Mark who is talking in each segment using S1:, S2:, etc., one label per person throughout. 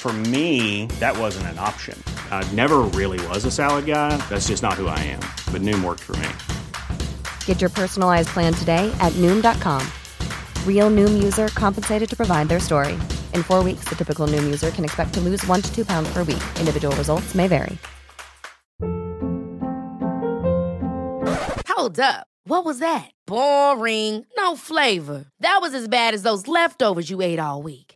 S1: For me, that wasn't an option. I never really was a salad guy. That's just not who I am. But Noom worked for me.
S2: Get your personalized plan today at Noom.com. Real Noom user compensated to provide their story. In four weeks, the typical Noom user can expect to lose one to two pounds per week. Individual results may vary.
S3: Hold up. What was that? Boring. No flavor. That was as bad as those leftovers you ate all week.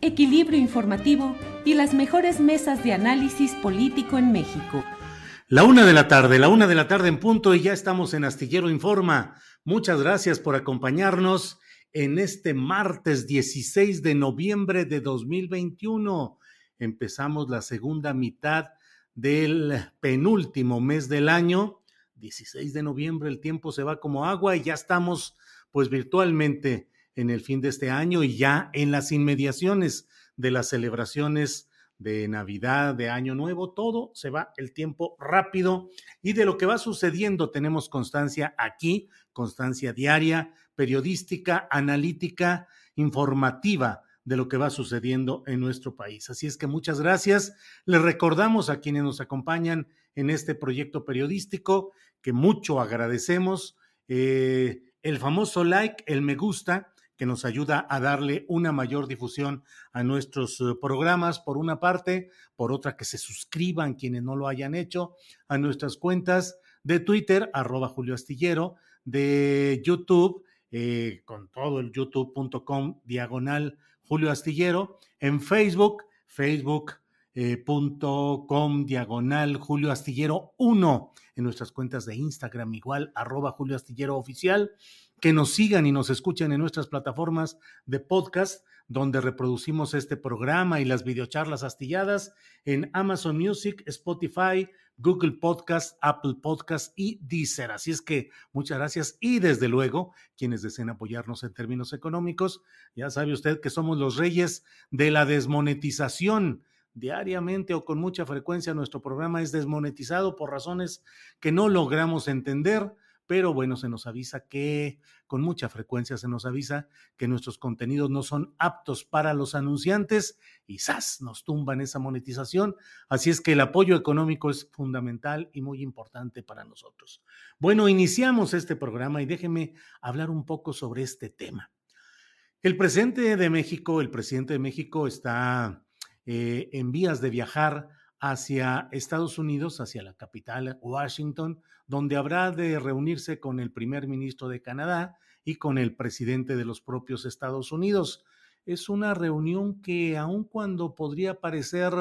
S4: equilibrio informativo y las mejores mesas de análisis político en México.
S5: La una de la tarde, la una de la tarde en punto y ya estamos en Astillero Informa. Muchas gracias por acompañarnos en este martes 16 de noviembre de 2021. Empezamos la segunda mitad del penúltimo mes del año. 16 de noviembre, el tiempo se va como agua y ya estamos pues virtualmente en el fin de este año y ya en las inmediaciones de las celebraciones de Navidad, de Año Nuevo, todo se va el tiempo rápido y de lo que va sucediendo tenemos constancia aquí, constancia diaria, periodística, analítica, informativa de lo que va sucediendo en nuestro país. Así es que muchas gracias. Les recordamos a quienes nos acompañan en este proyecto periodístico que mucho agradecemos. Eh, el famoso like, el me gusta, que nos ayuda a darle una mayor difusión a nuestros eh, programas, por una parte, por otra, que se suscriban quienes no lo hayan hecho a nuestras cuentas de Twitter, arroba Julio Astillero, de YouTube, eh, con todo el youtube.com diagonal Julio Astillero, en Facebook, facebook.com eh, diagonal Julio Astillero 1, en nuestras cuentas de Instagram igual, arroba Julio Astillero Oficial, que nos sigan y nos escuchen en nuestras plataformas de podcast, donde reproducimos este programa y las videocharlas astilladas en Amazon Music, Spotify, Google Podcast, Apple Podcast y Deezer. Así es que muchas gracias y desde luego quienes deseen apoyarnos en términos económicos, ya sabe usted que somos los reyes de la desmonetización. Diariamente o con mucha frecuencia nuestro programa es desmonetizado por razones que no logramos entender pero bueno, se nos avisa que con mucha frecuencia se nos avisa que nuestros contenidos no son aptos para los anunciantes y ¡zas! nos tumban esa monetización. Así es que el apoyo económico es fundamental y muy importante para nosotros. Bueno, iniciamos este programa y déjeme hablar un poco sobre este tema. El presidente de México, el presidente de México está eh, en vías de viajar hacia Estados Unidos, hacia la capital, Washington, donde habrá de reunirse con el primer ministro de Canadá y con el presidente de los propios Estados Unidos. Es una reunión que aun cuando podría parecer,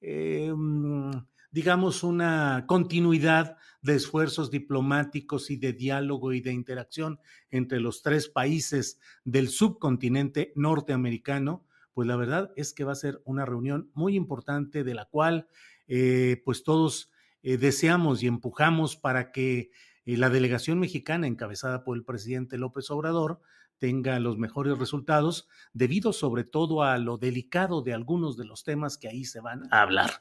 S5: eh, mm, digamos, una continuidad de esfuerzos diplomáticos y de diálogo y de interacción entre los tres países del subcontinente norteamericano, pues la verdad es que va a ser una reunión muy importante de la cual eh, pues todos eh, deseamos y empujamos para que eh, la delegación mexicana encabezada por el presidente López Obrador tenga los mejores resultados, debido sobre todo a lo delicado de algunos de los temas que ahí se van a hablar.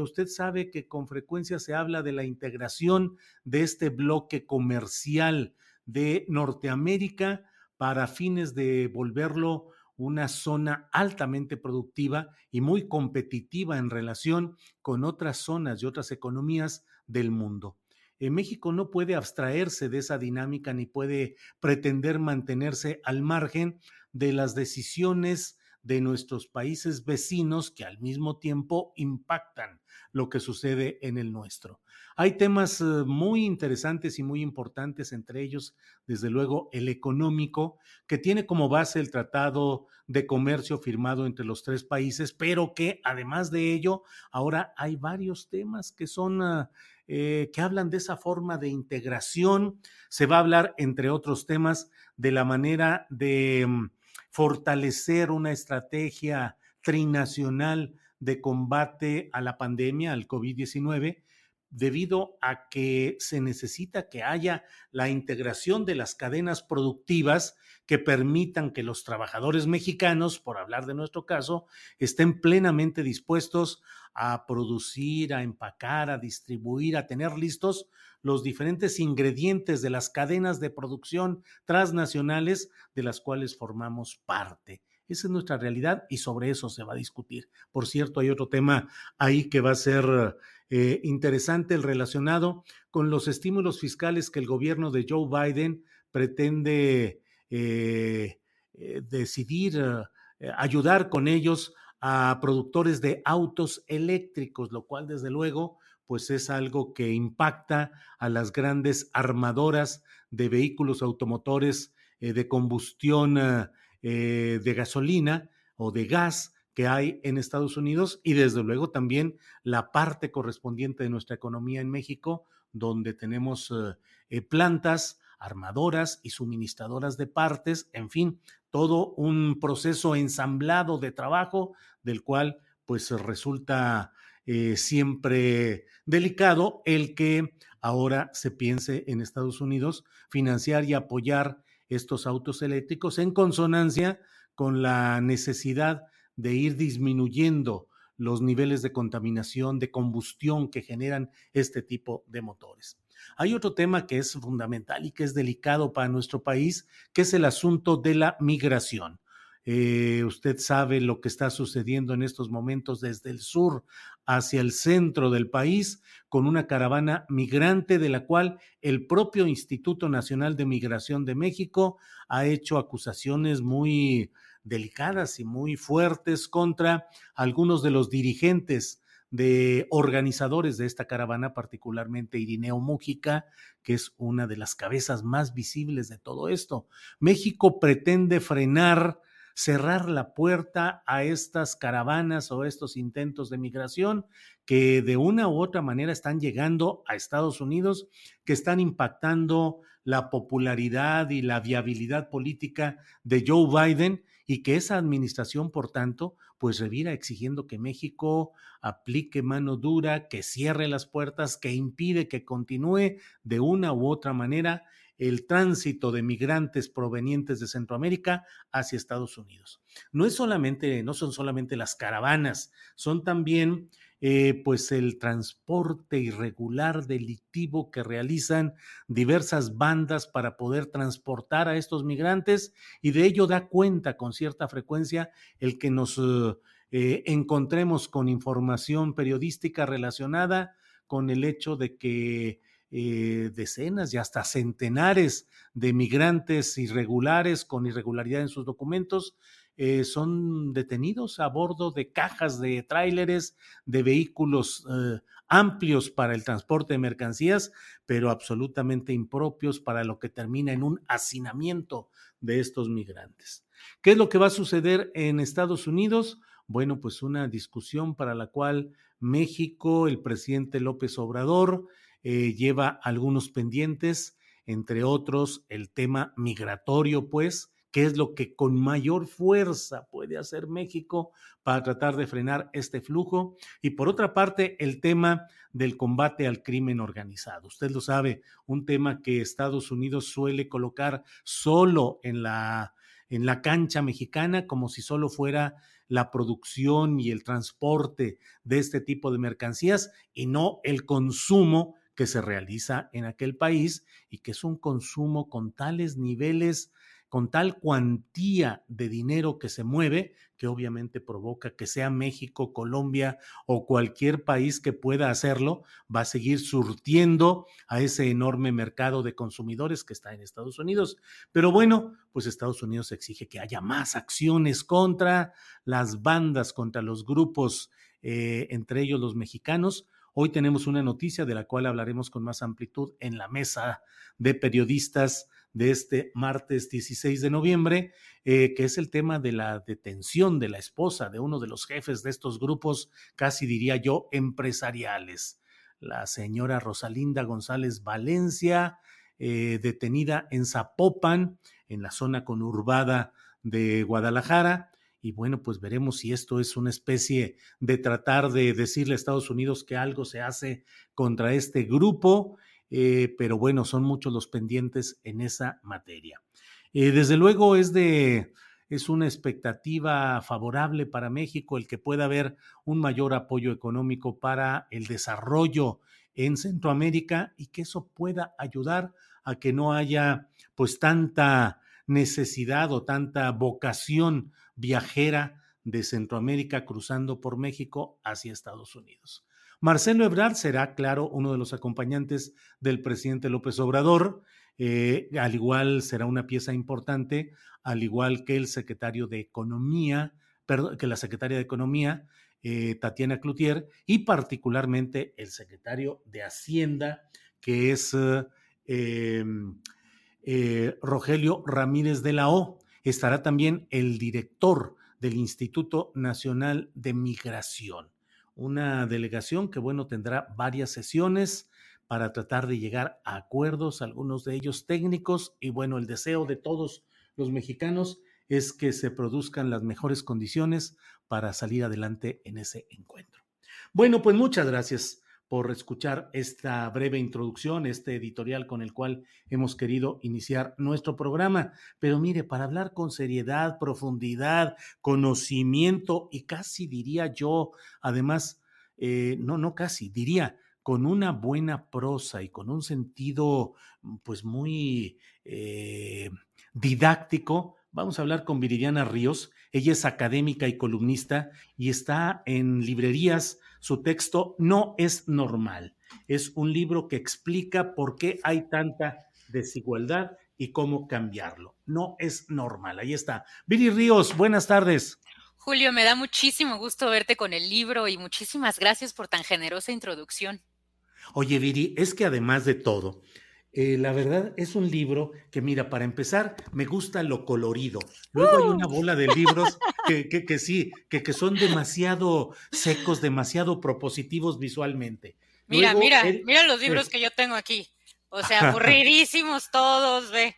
S5: usted sabe que con frecuencia se habla de la integración de este bloque comercial de Norteamérica para fines de volverlo una zona altamente productiva y muy competitiva en relación con otras zonas y otras economías del mundo. En eh, México no puede abstraerse de esa dinámica ni puede pretender mantenerse al margen de las decisiones de nuestros países vecinos que al mismo tiempo impactan lo que sucede en el nuestro. Hay temas eh, muy interesantes y muy importantes, entre ellos, desde luego, el económico, que tiene como base el Tratado de Comercio firmado entre los tres países, pero que además de ello, ahora hay varios temas que son... Ah, eh, que hablan de esa forma de integración. Se va a hablar, entre otros temas, de la manera de mm, fortalecer una estrategia trinacional de combate a la pandemia, al COVID-19, debido a que se necesita que haya la integración de las cadenas productivas que permitan que los trabajadores mexicanos, por hablar de nuestro caso, estén plenamente dispuestos a producir, a empacar, a distribuir, a tener listos los diferentes ingredientes de las cadenas de producción transnacionales de las cuales formamos parte. Esa es nuestra realidad y sobre eso se va a discutir. Por cierto, hay otro tema ahí que va a ser eh, interesante, el relacionado con los estímulos fiscales que el gobierno de Joe Biden pretende eh, eh, decidir, ayudar con ellos a productores de autos eléctricos, lo cual desde luego pues es algo que impacta a las grandes armadoras de vehículos automotores de combustión de gasolina o de gas que hay en Estados Unidos y desde luego también la parte correspondiente de nuestra economía en México, donde tenemos eh, eh, plantas, armadoras y suministradoras de partes, en fin, todo un proceso ensamblado de trabajo del cual pues resulta eh, siempre delicado el que ahora se piense en Estados Unidos financiar y apoyar estos autos eléctricos en consonancia con la necesidad de ir disminuyendo los niveles de contaminación, de combustión que generan este tipo de motores. Hay otro tema que es fundamental y que es delicado para nuestro país, que es el asunto de la migración. Eh, usted sabe lo que está sucediendo en estos momentos desde el sur hacia el centro del país con una caravana migrante de la cual el propio Instituto Nacional de Migración de México ha hecho acusaciones muy delicadas y muy fuertes contra algunos de los dirigentes de organizadores de esta caravana, particularmente Irineo Mújica, que es una de las cabezas más visibles de todo esto. México pretende frenar, cerrar la puerta a estas caravanas o estos intentos de migración que de una u otra manera están llegando a Estados Unidos, que están impactando la popularidad y la viabilidad política de Joe Biden y que esa administración, por tanto, pues revira exigiendo que México aplique mano dura, que cierre las puertas, que impide que continúe de una u otra manera el tránsito de migrantes provenientes de Centroamérica hacia Estados Unidos. No es solamente, no son solamente las caravanas, son también eh, pues el transporte irregular delictivo que realizan diversas bandas para poder transportar a estos migrantes y de ello da cuenta con cierta frecuencia el que nos eh, encontremos con información periodística relacionada con el hecho de que eh, decenas y hasta centenares de migrantes irregulares con irregularidad en sus documentos eh, son detenidos a bordo de cajas de tráileres, de vehículos eh, amplios para el transporte de mercancías, pero absolutamente impropios para lo que termina en un hacinamiento de estos migrantes. ¿Qué es lo que va a suceder en Estados Unidos? Bueno, pues una discusión para la cual México, el presidente López Obrador, eh, lleva algunos pendientes, entre otros el tema migratorio, pues, qué es lo que con mayor fuerza puede hacer México para tratar de frenar este flujo. Y por otra parte, el tema del combate al crimen organizado. Usted lo sabe, un tema que Estados Unidos suele colocar solo en la, en la cancha mexicana, como si solo fuera la producción y el transporte de este tipo de mercancías y no el consumo que se realiza en aquel país y que es un consumo con tales niveles con tal cuantía de dinero que se mueve, que obviamente provoca que sea México, Colombia o cualquier país que pueda hacerlo, va a seguir surtiendo a ese enorme mercado de consumidores que está en Estados Unidos. Pero bueno, pues Estados Unidos exige que haya más acciones contra las bandas, contra los grupos, eh, entre ellos los mexicanos. Hoy tenemos una noticia de la cual hablaremos con más amplitud en la mesa de periodistas de este martes 16 de noviembre, eh, que es el tema de la detención de la esposa de uno de los jefes de estos grupos, casi diría yo, empresariales. La señora Rosalinda González Valencia, eh, detenida en Zapopan, en la zona conurbada de Guadalajara. Y bueno, pues veremos si esto es una especie de tratar de decirle a Estados Unidos que algo se hace contra este grupo eh, pero bueno, son muchos los pendientes en esa materia. Eh, desde luego es de es una expectativa favorable para México el que pueda haber un mayor apoyo económico para el desarrollo en Centroamérica y que eso pueda ayudar a que no haya pues tanta necesidad o tanta vocación viajera de Centroamérica cruzando por México hacia Estados Unidos. Marcelo Ebrard será, claro, uno de los acompañantes del presidente López Obrador. Eh, al igual será una pieza importante, al igual que el secretario de Economía, perdón, que la secretaria de Economía, eh, Tatiana Cloutier, y particularmente el secretario de Hacienda, que es em, eh, Rogelio Ramírez de la O. Estará también el director del Instituto Nacional de Migración una delegación que, bueno, tendrá varias sesiones para tratar de llegar a acuerdos, algunos de ellos técnicos, y bueno, el deseo de todos los mexicanos es que se produzcan las mejores condiciones para salir adelante en ese encuentro. Bueno, pues muchas gracias por escuchar esta breve introducción, este editorial con el cual hemos querido iniciar nuestro programa. Pero mire, para hablar con seriedad, profundidad, conocimiento y casi diría yo, además, eh, no, no casi, diría con una buena prosa y con un sentido pues muy eh, didáctico, vamos a hablar con Viridiana Ríos. Ella es académica y columnista y está en librerías su texto no es normal. Es un libro que explica por qué hay tanta desigualdad y cómo cambiarlo. No es normal. Ahí está. Viri Ríos, buenas tardes.
S6: Julio, me da muchísimo gusto verte con el libro y muchísimas gracias por tan generosa introducción.
S5: Oye, Viri, es que además de todo, eh, la verdad es un libro que, mira, para empezar, me gusta lo colorido. Luego hay una bola de libros que, que, sí, que, que, son demasiado secos, demasiado propositivos visualmente.
S6: Mira, mira, mira los libros que yo tengo aquí. O sea, aburridísimos todos, ve.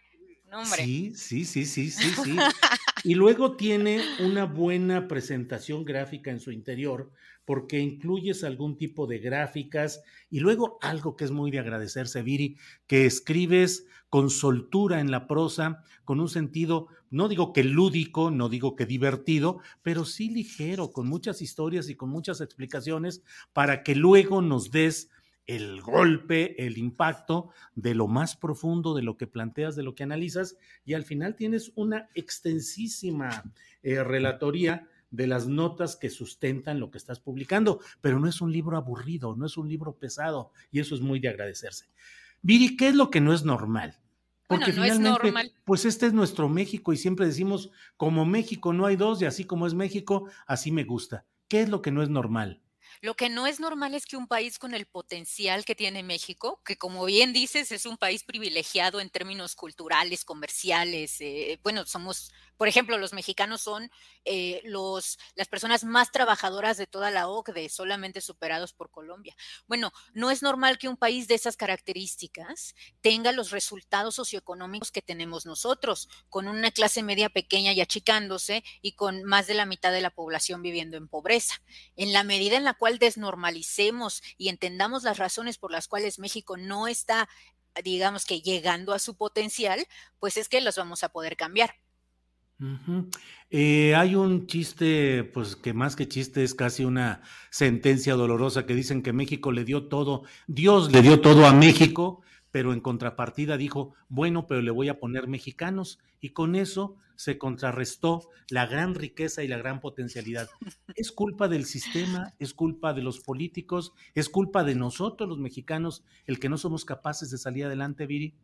S5: Sí, sí, sí, sí, sí, sí. y luego tiene una buena presentación gráfica en su interior, porque incluyes algún tipo de gráficas y luego algo que es muy de agradecerse, Viri, que escribes con soltura en la prosa, con un sentido, no digo que lúdico, no digo que divertido, pero sí ligero, con muchas historias y con muchas explicaciones para que luego nos des el golpe, el impacto de lo más profundo de lo que planteas, de lo que analizas, y al final tienes una extensísima eh, relatoría de las notas que sustentan lo que estás publicando, pero no es un libro aburrido, no es un libro pesado, y eso es muy de agradecerse. Viri, ¿qué es lo que no es normal? Porque no finalmente, es normal. pues este es nuestro México y siempre decimos, como México no hay dos y así como es México, así me gusta. ¿Qué es lo que no es normal?
S6: Lo que no es normal es que un país con el potencial que tiene México, que como bien dices es un país privilegiado en términos culturales, comerciales, eh, bueno, somos por ejemplo, los mexicanos son eh, los, las personas más trabajadoras de toda la OCDE, solamente superados por Colombia. Bueno, no es normal que un país de esas características tenga los resultados socioeconómicos que tenemos nosotros, con una clase media pequeña y achicándose y con más de la mitad de la población viviendo en pobreza. En la medida en la cual desnormalicemos y entendamos las razones por las cuales México no está digamos que llegando a su potencial, pues es que los vamos a poder cambiar.
S5: Eh, hay un chiste, pues que más que chiste es casi una sentencia dolorosa que dicen que México le dio todo, Dios le dio todo a México, pero en contrapartida dijo, bueno, pero le voy a poner mexicanos y con eso se contrarrestó la gran riqueza y la gran potencialidad. ¿Es culpa del sistema? ¿Es culpa de los políticos? ¿Es culpa de nosotros los mexicanos el que no somos capaces de salir adelante, Viri?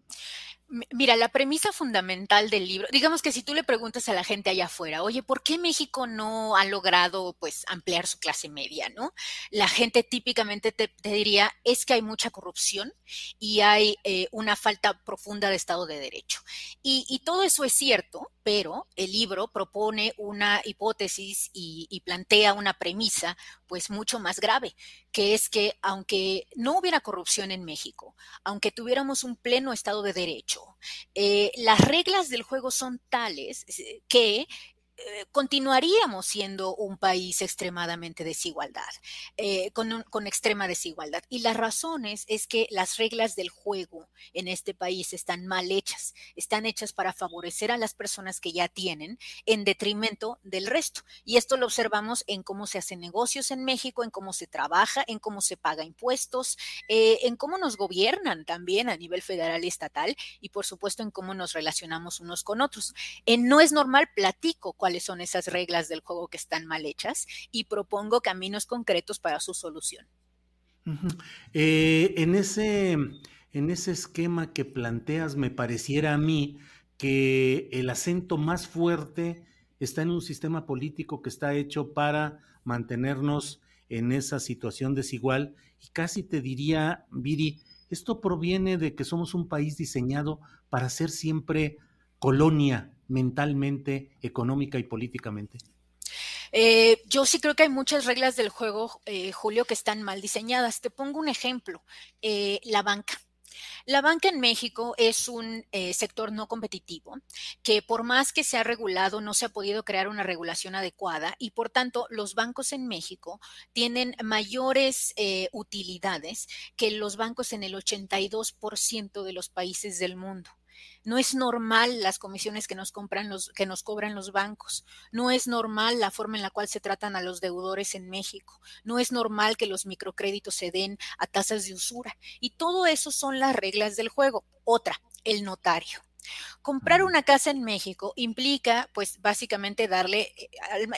S6: Mira, la premisa fundamental del libro, digamos que si tú le preguntas a la gente allá afuera, oye, ¿por qué México no ha logrado pues ampliar su clase media, no? La gente típicamente te, diría es que hay mucha corrupción y hay eh, una falta profunda de Estado de Derecho. Y, todo eso es cierto, pero el libro propone una hipótesis y, y plantea una premisa pues mucho más grave, que es que aunque no hubiera corrupción en México, aunque tuviéramos un pleno Estado de Derecho, eh, las reglas del juego son tales eh, que eh, continuaríamos siendo un país extremadamente desigualdad, eh, con, con, extrema desigualdad. Y las razones es que las reglas del juego en este país están mal hechas, están hechas para favorecer a las personas que ya tienen en detrimento del resto. Y esto lo observamos en cómo se hacen negocios en México, en cómo se trabaja, en cómo se paga impuestos, eh, en cómo nos gobiernan también a nivel federal y estatal y por supuesto en cómo nos relacionamos unos con otros. No es normal platico cuáles son esas reglas del juego que están mal hechas y propongo caminos concretos para su solución.
S5: Eh, en, ese, en ese esquema que planteas, me pareciera a mí que el acento más fuerte está en un sistema político que está hecho para mantenernos en esa situación desigual y casi te diría, Viri, esto proviene de que somos un país diseñado para ser siempre colonia mentalmente, económica y políticamente?
S6: Eh, yo sí creo que hay muchas reglas del juego, eh, Julio, que están mal diseñadas. Te pongo un ejemplo, eh, la banca. La banca en México es un sector no competitivo que por más que se ha regulado no se ha podido crear una regulación adecuada y por tanto los bancos en México tienen mayores utilidades que los bancos en el 82% de los países del mundo. No es normal las comisiones que nos compran los que nos cobran los bancos. No es normal la forma en la cual se tratan a los deudores en México. No es normal que los microcréditos se den a tasas de usura. Y todo eso son las reglas del juego. Otra, el notario. Comprar una casa en México implica, pues, básicamente darle eh,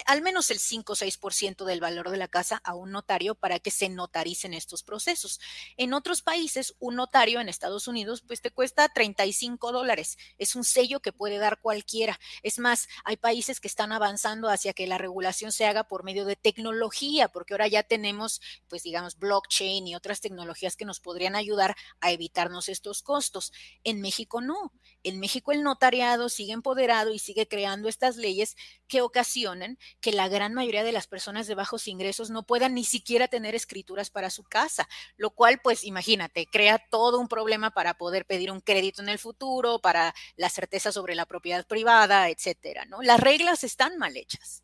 S6: al, menos el 5 o 6% del valor de la casa a un notario para que se notaricen estos procesos. En otros países, un notario en Estados Unidos, pues, te cuesta 35 dólares. Es un sello que puede dar cualquiera. Es más, hay países que están avanzando hacia que la regulación se haga por medio de tecnología, porque ahora ya tenemos, pues, digamos, blockchain y otras tecnologías que nos podrían ayudar a evitarnos estos costos. En México no. En México el notariado sigue empoderado y sigue creando estas leyes que ocasionan que la gran mayoría de las personas de bajos ingresos no puedan ni siquiera tener escrituras para su casa, lo cual, pues imagínate, crea todo un problema para poder pedir un crédito en el futuro, para la certeza sobre la propiedad privada, etcétera, ¿no? Las reglas están mal hechas.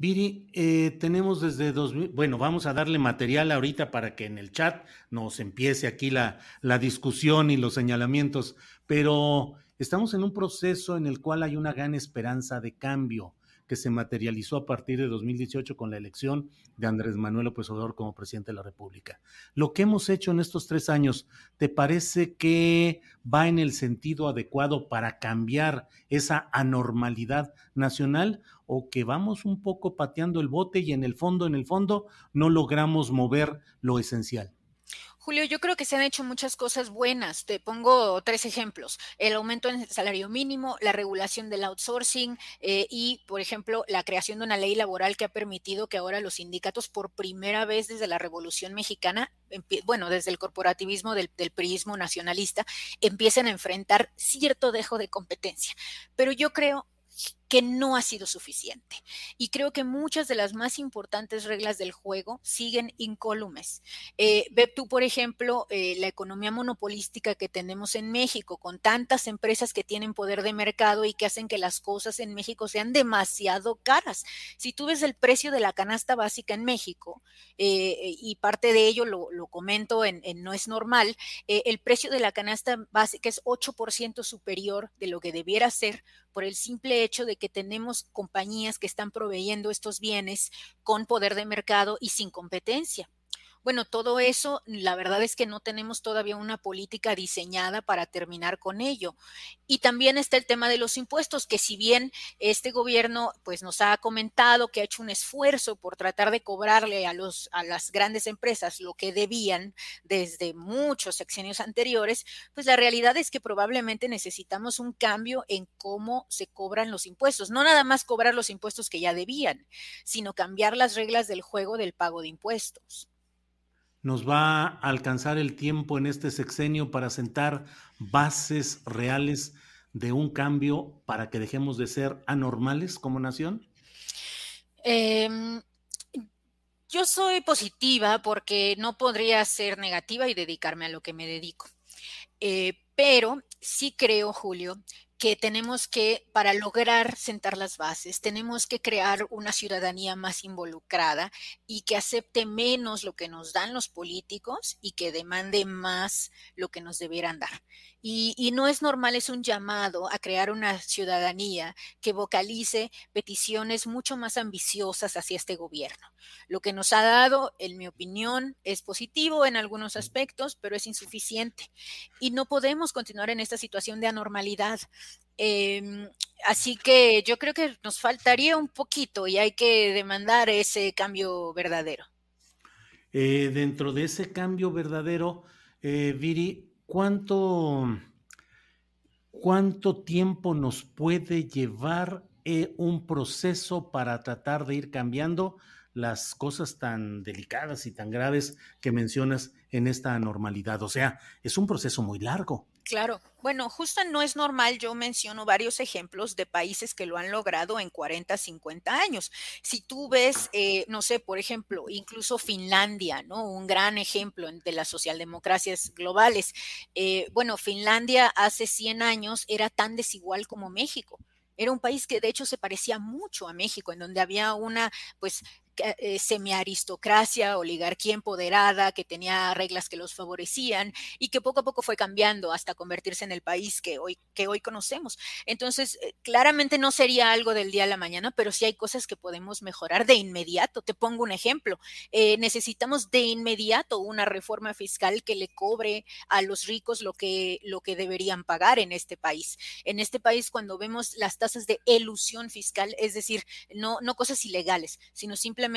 S5: Viri, eh, tenemos desde 2000, bueno, vamos a darle material ahorita para que en el chat nos empiece aquí la, la discusión y los señalamientos, pero Estamos en un proceso en el cual hay una gran esperanza de cambio que se materializó a partir de 2018 con la elección de Andrés Manuel López Obrador como presidente de la República. Lo que hemos hecho en estos tres años, ¿te parece que va en el sentido adecuado para cambiar esa anormalidad nacional o que vamos un poco pateando el bote y en el fondo, en el fondo, no logramos mover lo esencial?
S6: Julio, yo creo que se han hecho muchas cosas buenas. Te pongo tres ejemplos. El aumento en el salario mínimo, la regulación del outsourcing eh, y, por ejemplo, la creación de una ley laboral que ha permitido que ahora los sindicatos, por primera vez desde la Revolución Mexicana, bueno, desde el corporativismo del, del priismo nacionalista, empiecen a enfrentar cierto dejo de competencia. Pero yo creo que no ha sido suficiente. Y creo que muchas de las más importantes reglas del juego siguen incólumes. Eh, ve tú, por ejemplo, eh, la economía monopolística que tenemos en México, con tantas empresas que tienen poder de mercado y que hacen que las cosas en México sean demasiado caras. Si tú ves el precio de la canasta básica en México, eh, y parte de ello lo, comento en, en, No es normal, el precio de la canasta básica es 8% superior de lo que debiera ser por el simple hecho de que tenemos compañías que están proveyendo estos bienes con poder de mercado y sin competencia. Bueno, todo eso, la verdad es que no tenemos todavía una política diseñada para terminar con ello. Y también está el tema de los impuestos, que si bien este gobierno pues nos ha comentado que ha hecho un esfuerzo por tratar de cobrarle a los a las grandes empresas lo que debían desde muchos sexenios anteriores, pues la realidad es que probablemente necesitamos un cambio en cómo se cobran los impuestos, no nada más cobrar los impuestos que ya debían, sino cambiar las reglas del juego del pago de impuestos.
S5: ¿Nos va a alcanzar el tiempo en este sexenio para sentar bases reales de un cambio para que dejemos de ser anormales como nación?
S6: Eh, yo soy positiva porque no podría ser negativa y dedicarme a lo que me dedico. Eh, pero sí creo, Julio, que tenemos que, para lograr sentar las bases, tenemos que crear una ciudadanía más involucrada y que acepte menos lo que nos dan los políticos y que demande más lo que nos debieran dar. Y, y, no es normal, es un llamado a crear una ciudadanía que vocalice peticiones mucho más ambiciosas hacia este gobierno. Lo que nos ha dado, en mi opinión, es positivo en algunos aspectos, pero es insuficiente. Y no podemos continuar en esta situación de anormalidad. Eh, así que yo creo que nos faltaría un poquito y hay que demandar ese cambio verdadero.
S5: Eh, dentro de ese cambio verdadero, eh, Viri, ¿cuánto, ¿cuánto tiempo nos puede llevar eh, un proceso para tratar de ir cambiando las cosas tan delicadas y tan graves que mencionas en esta anormalidad? O sea, es un proceso muy largo.
S6: Claro. Bueno, justo no es normal, yo menciono varios ejemplos de países que lo han logrado en 40, 50 años. Si tú ves, eh, no sé, por ejemplo, incluso Finlandia, ¿no? Un gran ejemplo de las socialdemocracias globales. Eh, bueno, Finlandia hace 100 años era tan desigual como México. Era un país que de hecho se parecía mucho a México, en donde había una, pues, eh, semiaristocracia, oligarquía empoderada, que tenía reglas que los favorecían y que poco a poco fue cambiando hasta convertirse en el país que hoy, que hoy conocemos. Entonces, eh, claramente no sería algo del día a la mañana, pero sí hay cosas que podemos mejorar de inmediato. Te pongo un ejemplo. Eh, necesitamos de inmediato una reforma fiscal que le cobre a los ricos lo que, lo que deberían pagar en este país. En este país, cuando vemos las tasas de elusión fiscal, es decir, no, no cosas ilegales, sino simplemente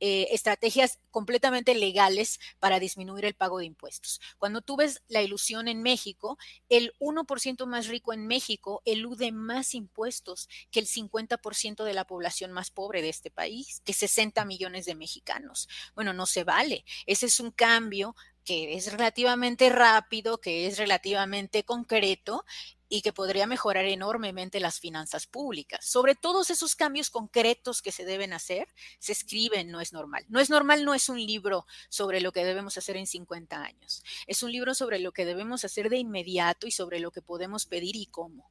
S6: eh, estrategias completamente legales para disminuir el pago de impuestos. Cuando tú ves la ilusión en México, el 1% más rico en México elude más impuestos que el 50% de la población más pobre de este país, que 60 millones de mexicanos. Bueno, no se vale. Ese es un cambio que es relativamente rápido, que es relativamente concreto y que podría mejorar enormemente las finanzas públicas. Sobre todos esos cambios concretos que se deben hacer, se escriben No es normal. No es normal no es un libro sobre lo que debemos hacer en 50 años. Es un libro sobre lo que debemos hacer de inmediato y sobre lo que podemos pedir y cómo.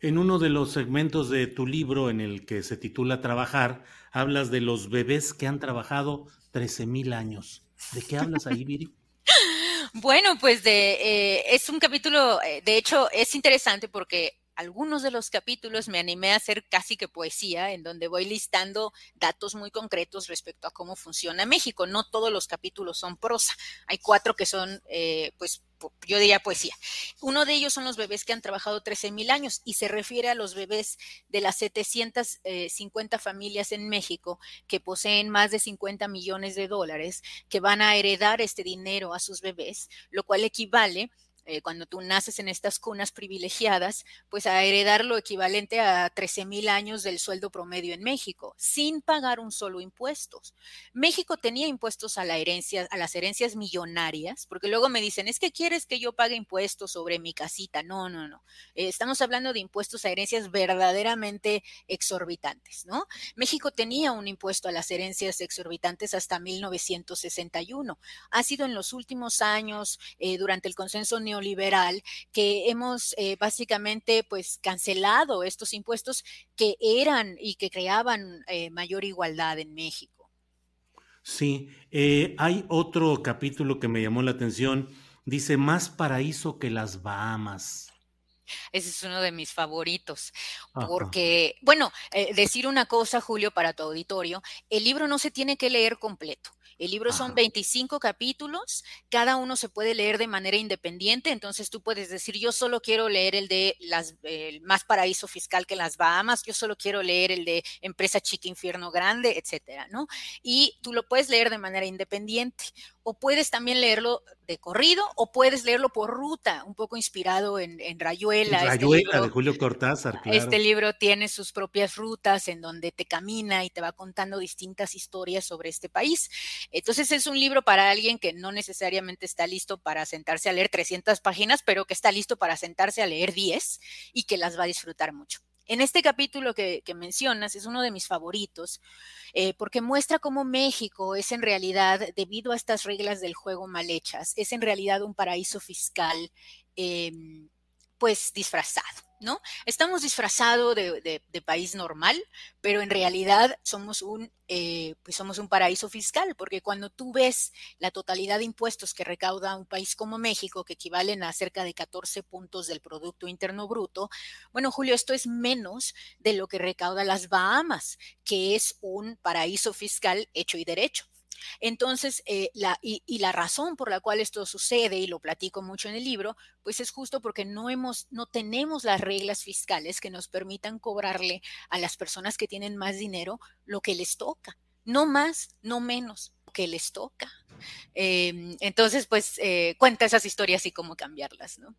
S5: En uno de los segmentos de tu libro en el que se titula Trabajar, hablas de los bebés que han trabajado 13 mil años. ¿De qué hablas ahí, Viri?
S6: Bueno, pues de, eh, es un capítulo, eh, de hecho, es interesante porque algunos de los capítulos me animé a hacer casi que poesía, en donde voy listando datos muy concretos respecto a cómo funciona México. No todos los capítulos son prosa, hay cuatro que son, eh, pues, yo diría poesía. Uno de ellos son los bebés que han trabajado 13 mil años y se refiere a los bebés de las 750 familias en México que poseen más de 50 millones de dólares que van a heredar este dinero a sus bebés, lo cual equivale eh, cuando tú naces en estas cunas privilegiadas, pues a heredar lo equivalente a 13 mil años del sueldo promedio en México, sin pagar un solo impuesto. México tenía impuestos a la herencia, a las herencias millonarias, porque luego me dicen, es que quieres que yo pague impuestos sobre mi casita. No, no, no. Eh, estamos hablando de impuestos a herencias verdaderamente exorbitantes, ¿no? México tenía un impuesto a las herencias exorbitantes hasta 1961. Ha sido en los últimos años, eh, durante el consenso neoliberal, neoliberal que hemos eh, básicamente pues cancelado estos impuestos que eran y que creaban eh, mayor igualdad en México.
S5: Sí, eh, hay otro capítulo que me llamó la atención, dice más paraíso que las Bahamas.
S6: Ese es uno de mis favoritos, porque, bueno, eh, decir una cosa, Julio, para tu auditorio, el libro no se tiene que leer completo. El libro son 25 capítulos, cada uno se puede leer de manera independiente, entonces tú puedes decir, yo solo quiero leer el de las, el más paraíso fiscal que las Bahamas, yo solo quiero leer el de empresa chica infierno grande, etcétera, ¿no? Y tú lo puedes leer de manera independiente o puedes también leerlo de corrido o puedes leerlo por ruta, un poco inspirado en, Rayuela.
S5: Este Rayuela de Julio Cortázar, claro.
S6: Este libro tiene sus propias rutas en donde te camina y te va contando distintas historias sobre este país. Entonces es un libro para alguien que no necesariamente está listo para sentarse a leer 300 páginas, pero que está listo para sentarse a leer 10 y que las va a disfrutar mucho. En este capítulo que, mencionas es uno de mis favoritos eh, porque muestra cómo México es en realidad, debido a estas reglas del juego mal hechas, es en realidad un paraíso fiscal em, pues disfrazado. ¿No? Estamos disfrazados de, país normal, pero en realidad somos un, eh, pues somos un paraíso fiscal, porque cuando tú ves la totalidad de impuestos que recauda un país como México, que equivalen a cerca de 14 puntos del Producto Interno Bruto, bueno, Julio, esto es menos de lo que recauda las Bahamas, que es un paraíso fiscal hecho y derecho. Entonces, eh, la, y, la razón por la cual esto sucede, y lo platico mucho en el libro, pues es justo porque no, hemos, no tenemos las reglas fiscales que nos permitan cobrarle a las personas que tienen más dinero lo que les toca. No más, no menos, que les toca. Em, entonces, pues eh, cuenta esas historias y cómo cambiarlas, ¿no?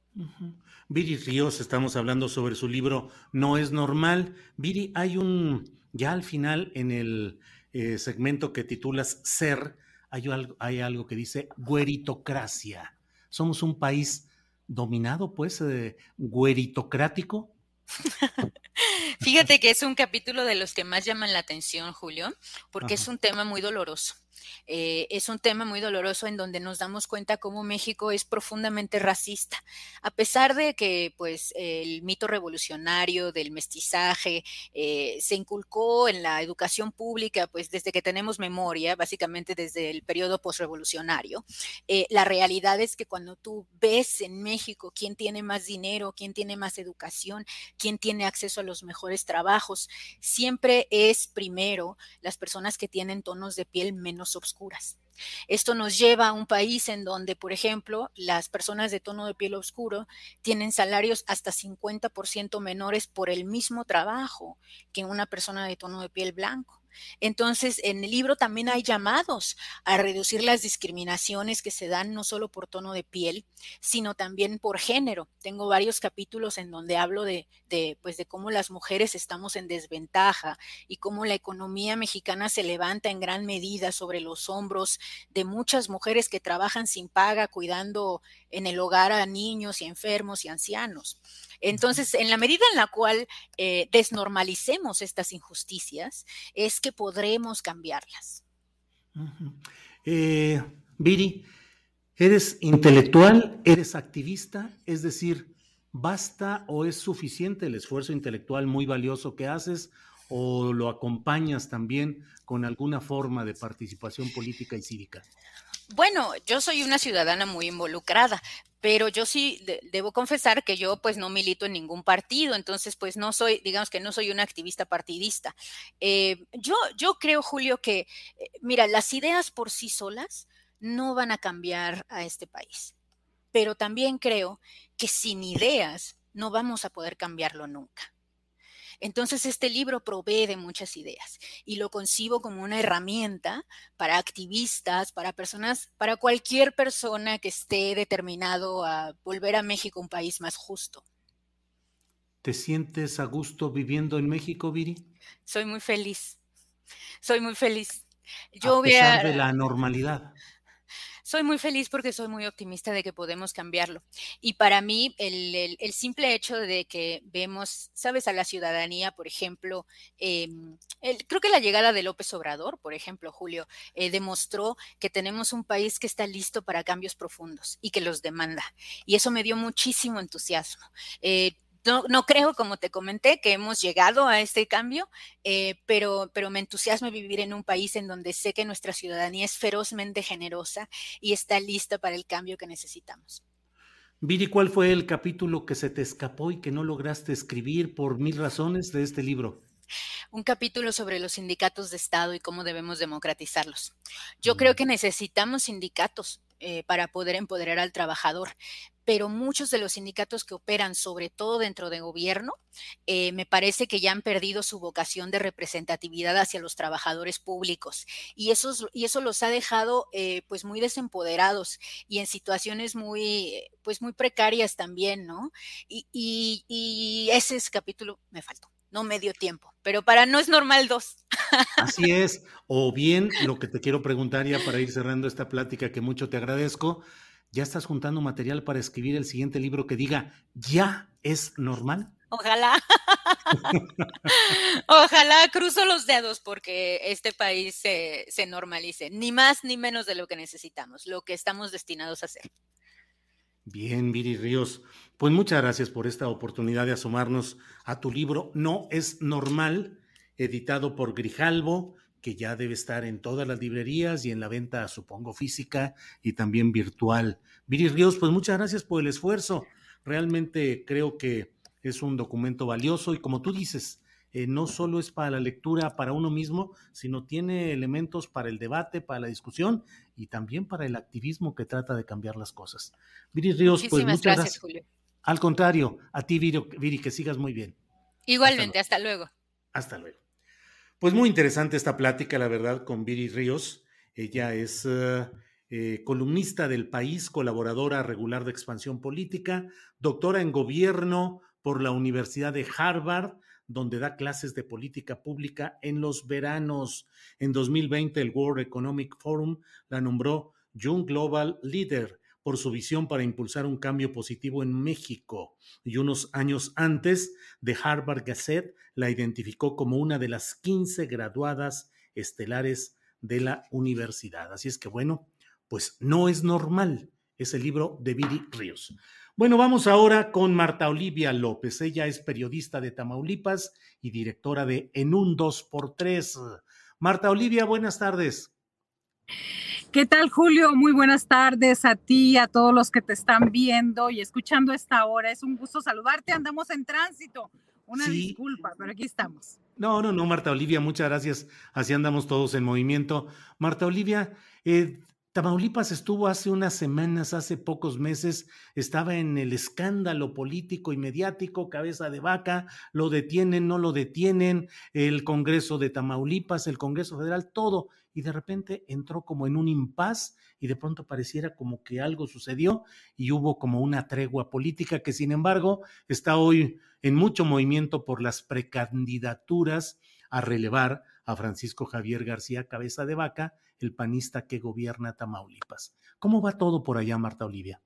S5: Viri Ríos, estamos hablando sobre su libro No es normal. Viri, hay un, ya al final en el eh, segmento que titulas Ser, hay algo, hay algo que dice güeritocracia. Somos un país dominado, pues, eh, güeritocrático.
S6: Fíjate que es un capítulo de los que más llaman la atención, Julio, porque es un tema muy doloroso. Eh, es un tema muy doloroso en donde nos damos cuenta cómo México es profundamente racista. A pesar de que pues el mito revolucionario del mestizaje eh, se inculcó en la educación pública pues desde que tenemos memoria, básicamente desde el periodo postrevolucionario, eh, la realidad es que cuando tú ves en México quién tiene más dinero, quién tiene más educación, quién tiene acceso a los mejores trabajos, siempre es primero las personas que tienen tonos de piel menos oscuras. Esto nos lleva a un país en donde, por ejemplo, las personas de tono de piel oscuro tienen salarios hasta 50% menores por el mismo trabajo que una persona de tono de piel blanco. Entonces, en el libro también hay llamados a reducir las discriminaciones que se dan no solo por tono de piel, sino también por género. Tengo varios capítulos en donde hablo de, pues, de cómo las mujeres estamos en desventaja y cómo la economía mexicana se levanta en gran medida sobre los hombros de muchas mujeres que trabajan sin paga cuidando en el hogar a niños y enfermos y ancianos. Entonces, en la medida en la cual eh, desnormalicemos estas injusticias, es que podremos cambiarlas.
S5: Eh, Viri, ¿eres intelectual? ¿Eres activista? Es decir, ¿basta o es suficiente el esfuerzo intelectual muy valioso que haces o lo acompañas también con alguna forma de participación política y cívica?
S6: Bueno, yo soy una ciudadana muy involucrada, pero yo sí debo confesar que yo pues no milito en ningún partido, entonces pues no soy, digamos que no soy una activista partidista. Eh, yo, yo creo, Julio, que, eh, mira, las ideas por sí solas no van a cambiar a este país, pero también creo que sin ideas no vamos a poder cambiarlo nunca. Entonces, este libro provee de muchas ideas y lo concibo como una herramienta para activistas, para personas, para cualquier persona que esté determinado a volver a México un país más justo.
S5: ¿Te sientes a gusto viviendo en México, Viri?
S6: Soy muy feliz. Soy muy feliz.
S5: Yo a pesar de la normalidad
S6: soy muy feliz porque soy muy optimista de que podemos cambiarlo. Y para mí, el, simple hecho de que vemos, sabes, a la ciudadanía, por ejemplo, em, creo que la llegada de López Obrador, por ejemplo, Julio, eh, demostró que tenemos un país que está listo para cambios profundos y que los demanda. Y eso me dio muchísimo entusiasmo. Eh, no, creo, como te comenté, que hemos llegado a este cambio, eh, pero, pero me entusiasma vivir en un país en donde sé que nuestra ciudadanía es ferozmente generosa y está lista para el cambio que necesitamos.
S5: Viri, ¿cuál fue el capítulo que se te escapó y que no lograste escribir por mil razones de este libro?
S6: Un capítulo sobre los sindicatos de Estado y cómo debemos democratizarlos. Yo creo mm. que necesitamos sindicatos eh, para poder empoderar al trabajador, pero muchos de los sindicatos que operan, sobre todo dentro de gobierno, eh, me parece que ya han perdido su vocación de representatividad hacia los trabajadores públicos y eso, y eso los ha dejado eh, pues muy desempoderados y en situaciones muy, pues muy precarias también, ¿no? Y, y ese es capítulo me faltó no me dio tiempo, pero para no es normal dos.
S5: Así es, o bien lo que te quiero preguntar ya para ir cerrando esta plática que mucho te agradezco, ¿Ya estás juntando material para escribir el siguiente libro que diga, ya es normal?
S6: Ojalá. Ojalá cruzo los dedos porque este país se, se, normalice, ni más ni menos de lo que necesitamos, lo que estamos destinados a hacer.
S5: Bien, Viri Ríos, pues muchas gracias por esta oportunidad de asomarnos a tu libro No es normal, editado por Grijalbo que ya debe estar en todas las librerías y en la venta, supongo, física y también virtual. Viri Ríos, pues muchas gracias por el esfuerzo. Realmente creo que es un documento valioso y como tú dices, eh, no solo es para la lectura para uno mismo, sino tiene elementos para el debate, para la discusión y también para el activismo que trata de cambiar las cosas. Viri Ríos, pues muchas gracias. Julio. Al contrario, a ti, Viri, que sigas muy bien.
S6: Igualmente, Hasta luego.
S5: Hasta luego. Pues muy interesante esta plática, la verdad, con Viri Ríos. Ella es eh, eh, columnista del país, colaboradora regular de expansión política, doctora en gobierno por la Universidad de Harvard, donde da clases de política pública en los veranos. En 2020 el World Economic Forum la nombró Young Global Leader por su visión para impulsar un cambio positivo en México. Y unos años antes, The Harvard Gazette la identificó como una de las 15 graduadas estelares de la universidad. Así es que bueno, pues no es normal. ese libro de Viri Ríos. Bueno, vamos ahora con Marta Olivia López. Ella es periodista de Tamaulipas y directora de En un 2x3. Marta Olivia, buenas tardes.
S7: ¿Qué tal, Julio? Muy buenas tardes a ti, a todos los que te están viendo y escuchando esta hora. Es un gusto saludarte. Andamos en tránsito. Una disculpa, pero aquí estamos.
S5: No, no, no, Marta Olivia, muchas gracias. Así andamos todos en movimiento. Marta Olivia, eh, Tamaulipas estuvo hace unas semanas, hace pocos meses, estaba en el escándalo político y mediático, cabeza de vaca, lo detienen, no lo detienen, el Congreso de Tamaulipas, el Congreso Federal, todo, y de repente entró como en un impas y de pronto pareciera como que algo sucedió y hubo como una tregua política que sin embargo está hoy en mucho movimiento por las precandidaturas a relevar a Francisco Javier García Cabeza de Vaca, el panista que gobierna Tamaulipas. ¿Cómo va todo por allá, Marta Olivia?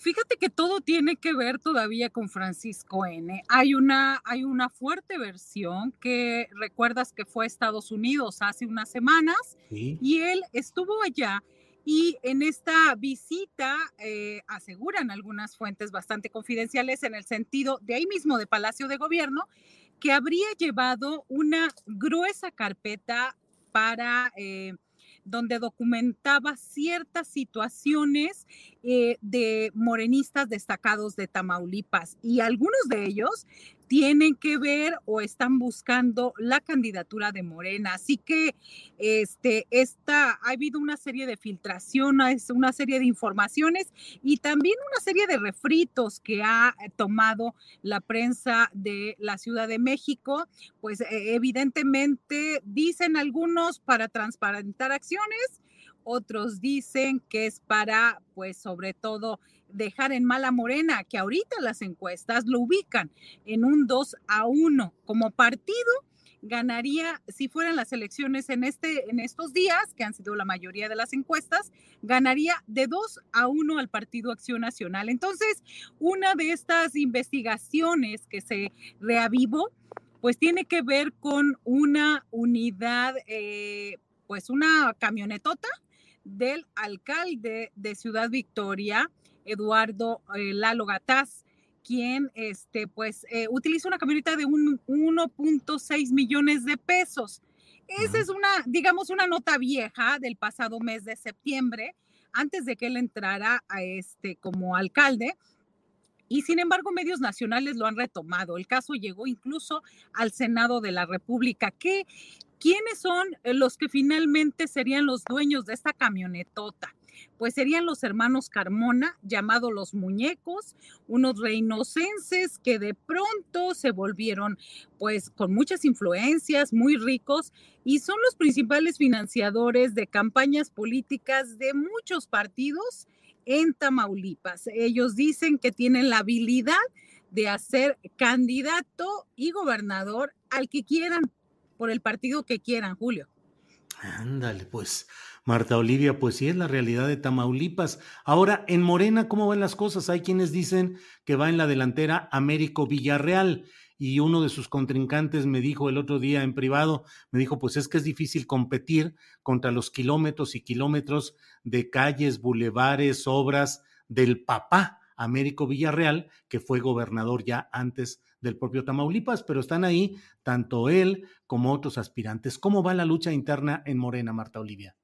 S7: Fíjate que todo tiene que ver todavía con Francisco N. Hay una, hay una fuerte versión que recuerdas que fue a Estados Unidos hace unas semanas y él estuvo allá y en esta visita eh, aseguran algunas fuentes bastante confidenciales en el sentido de ahí mismo de Palacio de Gobierno que habría llevado una gruesa carpeta para... Eh, donde documentaba ciertas situaciones eh, de morenistas destacados de Tamaulipas y algunos de ellos tienen que ver o están buscando la candidatura de Morena. Así que este, esta, ha habido una serie de filtraciones, una serie de informaciones y también una serie de refritos que ha tomado la prensa de la Ciudad de México. Pues e, evidentemente dicen algunos para transparentar acciones, otros dicen que es para, pues sobre todo, dejar en mala morena, que ahorita las encuestas lo ubican en un 2 a 1 como partido ganaría, si fueran las elecciones en, este, en estos días, que han sido la mayoría de las encuestas, ganaría de 2 a 1 al Partido Acción Nacional. Entonces, una de estas investigaciones que se reavivó, pues tiene que ver con una unidad, eh, pues una camionetota del alcalde de Ciudad Victoria, Eduardo eh, Lalo Gataz, quien este, pues, eh, utiliza una camioneta de 1.6 millones de pesos. Esa es una, digamos, una nota vieja del pasado mes de septiembre, antes de que él entrara a este como alcalde, y sin embargo medios nacionales lo han retomado. El caso llegó incluso al Senado de la República. ¿Qué, ¿Quiénes son los que finalmente serían los dueños de esta camionetota? pues serían los hermanos Carmona, llamados los muñecos, unos reinocenses que de pronto se volvieron pues con muchas influencias, muy ricos, y son los principales financiadores de campañas políticas de muchos partidos en Tamaulipas. Ellos dicen que tienen la habilidad de hacer candidato y gobernador al que quieran, por el partido que quieran, Julio.
S5: Ándale, pues Marta Olivia, pues sí es la realidad de Tamaulipas. Ahora, en Morena, ¿cómo van las cosas? Hay quienes dicen que va en la delantera Américo Villarreal y uno de sus contrincantes me dijo el otro día en privado, me dijo, pues es que es difícil competir contra los kilómetros y kilómetros de calles, bulevares, obras del papá Américo Villarreal, que fue gobernador ya antes del propio Tamaulipas, pero están ahí tanto él como otros aspirantes. ¿Cómo va la lucha interna en Morena, Marta Olivia?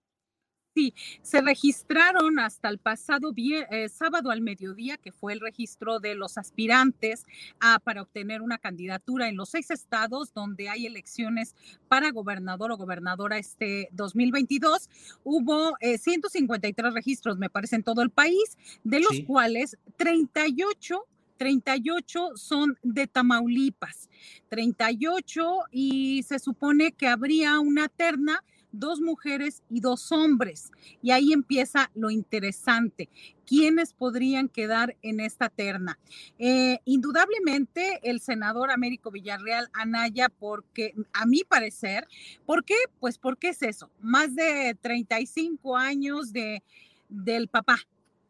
S7: Sí, se registraron hasta el pasado eh, sábado al mediodía, que fue el registro de los aspirantes ah, para obtener una candidatura en los seis estados donde hay elecciones para gobernador o gobernadora este 2022. Hubo 153 eh, registros, me parece, en todo el país, de los cuales 38 38 son de Tamaulipas, 38 y se supone que habría una terna dos mujeres y dos hombres. Y ahí empieza lo interesante. ¿Quiénes podrían quedar en esta terna? Eh, indudablemente el senador Américo Villarreal Anaya, porque a mi parecer, ¿por qué? Pues porque es eso, más de 35 años de, del papá,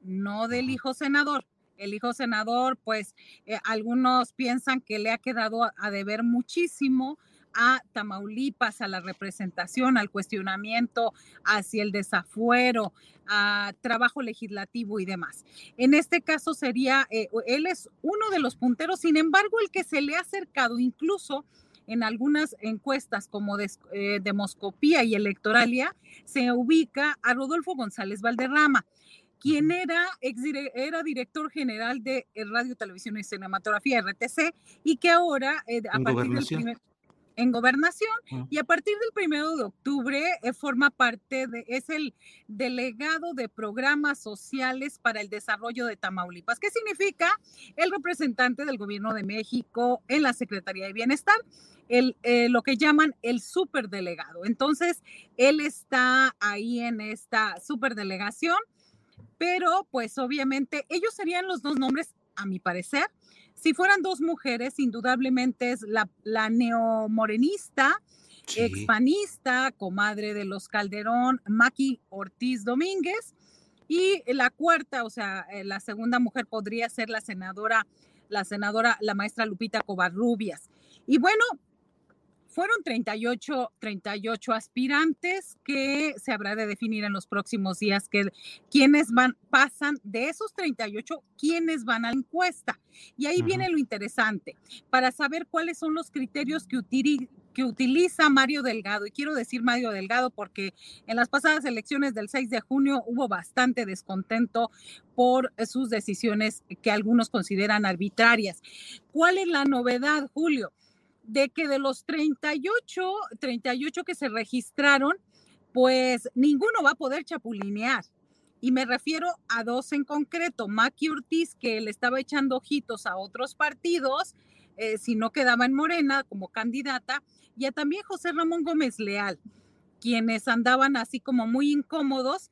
S7: no del hijo senador el hijo senador, pues eh, algunos piensan que le ha quedado a, deber muchísimo a Tamaulipas, a la representación, al cuestionamiento hacia el desafuero, a trabajo legislativo y demás. En este caso sería, eh, él es uno de los punteros, sin embargo, el que se le ha acercado incluso en algunas encuestas como eh, Demoscopía y Electoralia, se ubica a Rodolfo González Valderrama quien era, era director general de Radio, Televisión y Cinematografía, RTC, y que ahora, eh, a partir del primer, en gobernación ah. y a partir del primero de octubre eh, forma parte de, es el delegado de programas sociales para el desarrollo de Tamaulipas. ¿Qué significa? El representante del gobierno de México en la Secretaría de Bienestar. El, eh, lo que llaman el superdelegado. Entonces, él está ahí en esta superdelegación, pero pues obviamente ellos serían los dos nombres, a mi parecer, si fueran dos mujeres, indudablemente es la, la neomorenista, expanista, comadre de los Calderón, Maki Ortiz Domínguez. Y la cuarta, o sea, eh, la segunda mujer podría ser la senadora, la senadora, la maestra Lupita Covarrubias. Y bueno, fueron 38, 38 aspirantes que se habrá de definir en los próximos días que quienes van, pasan de esos 38, quiénes van a la encuesta. Y ahí viene lo interesante, para saber cuáles son los criterios que, que utiliza Mario Delgado. Y quiero decir Mario Delgado porque en las pasadas elecciones del 6 de junio hubo bastante descontento por sus decisiones que algunos consideran arbitrarias. ¿Cuál es la novedad, Julio? De que de los 38, 38 que se registraron, pues ninguno va a poder chapulinear. Y me refiero a dos en concreto, Maki Ortiz, que le estaba echando ojitos a otros partidos, eh, si no quedaba en Morena como candidata, y a también José Ramón Gómez Leal, quienes andaban así como muy incómodos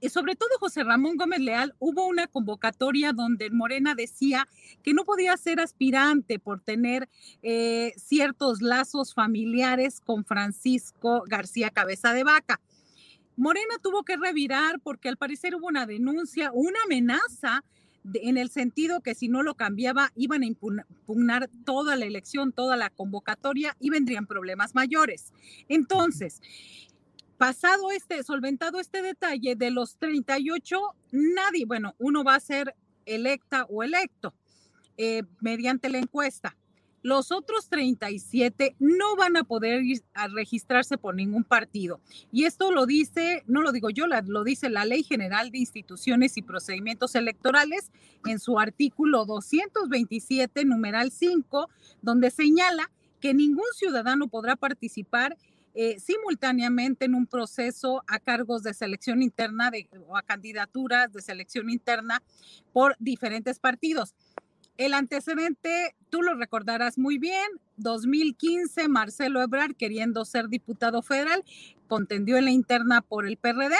S7: y sobre todo José Ramón Gómez Leal, hubo una convocatoria donde Morena decía que no podía ser aspirante por tener eh, ciertos lazos familiares con Francisco García Cabeza de Vaca. Morena tuvo que revirar porque al parecer hubo una denuncia, una amenaza en el sentido que si no lo cambiaba iban a impugnar toda la elección, toda la convocatoria y vendrían problemas mayores. Entonces, Pasado este, solventado este detalle, de los 38, nadie, bueno, uno va a ser electa o electo eh, mediante la encuesta. los otros 37 no van a poder ir a registrarse por ningún partido. Y esto lo dice, no lo digo yo, lo dice la Ley General de Instituciones y Procedimientos Electorales en su artículo 227, numeral 5, donde señala que ningún ciudadano podrá participar eh, simultáneamente en un proceso a cargos de selección interna de, o a candidaturas de selección interna por diferentes partidos. El antecedente, tú lo recordarás muy bien, 2015, Marcelo Ebrard, queriendo ser diputado federal, contendió en la interna por el PRD,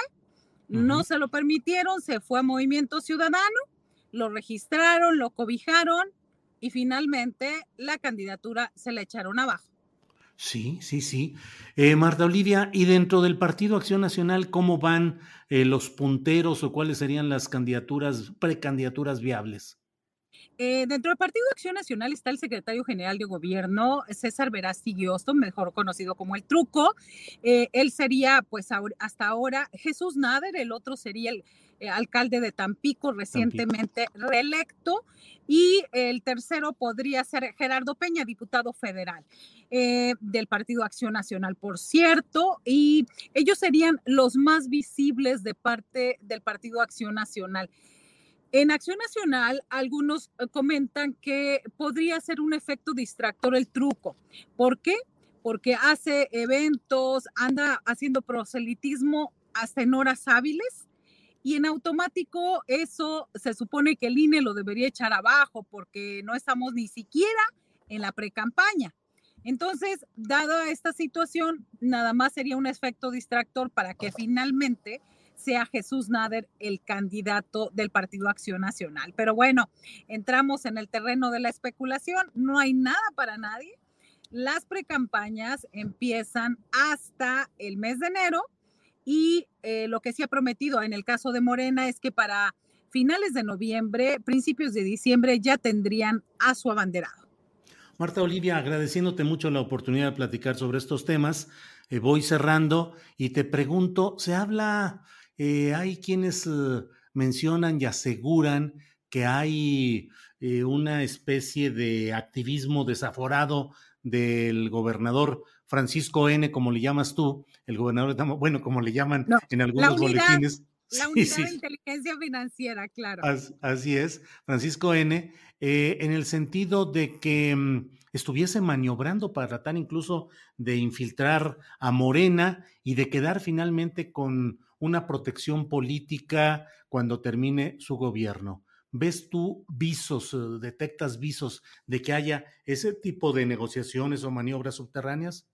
S7: no se lo permitieron, se fue a Movimiento Ciudadano, lo registraron, lo cobijaron y finalmente la candidatura se le echaron abajo.
S5: Sí, sí, sí. Eh, Marta Olivia, ¿y dentro del Partido Acción Nacional cómo van eh, los punteros o cuáles serían las candidaturas, precandidaturas viables?
S7: Eh, dentro del Partido Acción Nacional está el secretario general de gobierno, César Verástegui Guiosto, mejor conocido como el Truco. Eh, él sería, pues, hasta ahora Jesús Nader, el otro sería el eh, alcalde de Tampico, recientemente reelecto. Y el tercero podría ser Gerardo Peña, diputado federal del Partido Acción Nacional, por cierto. Y ellos serían los más visibles de parte del Partido Acción Nacional. En Acción Nacional, algunos eh, comentan que podría ser un efecto distractor el truco. ¿Por qué? Porque hace eventos, anda haciendo proselitismo hasta en horas hábiles y en automático eso se supone que el INE lo debería echar abajo porque no estamos ni siquiera en la pre-campaña. Entonces, dada esta situación, nada más sería un efecto distractor para que finalmente sea Jesús Nader el candidato del Partido Acción Nacional. Pero bueno, entramos en el terreno de la especulación, no hay nada para nadie. Las precampañas empiezan hasta el mes de enero y eh, lo que se ha prometido en el caso de Morena es que para finales de noviembre, principios de diciembre ya tendrían a su abanderado.
S5: Marta Olivia, agradeciéndote mucho la oportunidad de platicar sobre estos temas, eh, voy cerrando y te pregunto, ¿se habla eh, hay quienes mencionan y aseguran que hay una especie de activismo desaforado del gobernador Francisco N., como le llamas tú, el gobernador, bueno, como le llaman en algunos boletines.
S7: La unidad de inteligencia financiera, claro.
S5: Así, es, Francisco N., en el sentido de que mm, estuviese maniobrando para tratar incluso de infiltrar a Morena y de quedar finalmente con una protección política cuando termine su gobierno. ¿Ves tú visos, eh, detectas visos de que haya ese tipo de negociaciones o maniobras subterráneas?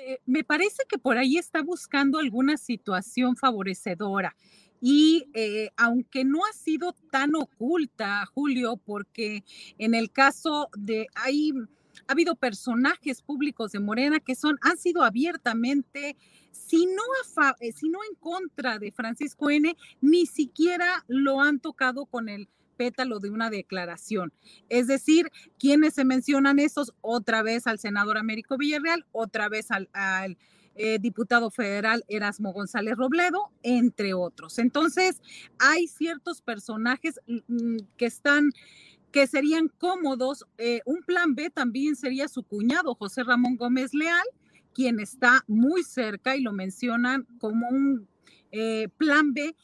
S7: Eh, me parece que por ahí está buscando alguna situación favorecedora. Y eh, aunque no ha sido tan oculta, Julio, porque en el caso de, hay, ha habido personajes públicos de Morena que son, han sido abiertamente si no, eh, si no en contra de Francisco N., ni siquiera lo han tocado con el pétalo de una declaración. Es decir, quienes se mencionan estos, otra vez al senador Américo Villarreal, otra vez al, eh, diputado federal Erasmo González Robledo, entre otros. Entonces, hay ciertos personajes mm, que están que serían cómodos. Eh, un plan B también sería su cuñado, José Ramón Gómez Leal, quien está muy cerca y lo mencionan como un eh, plan B.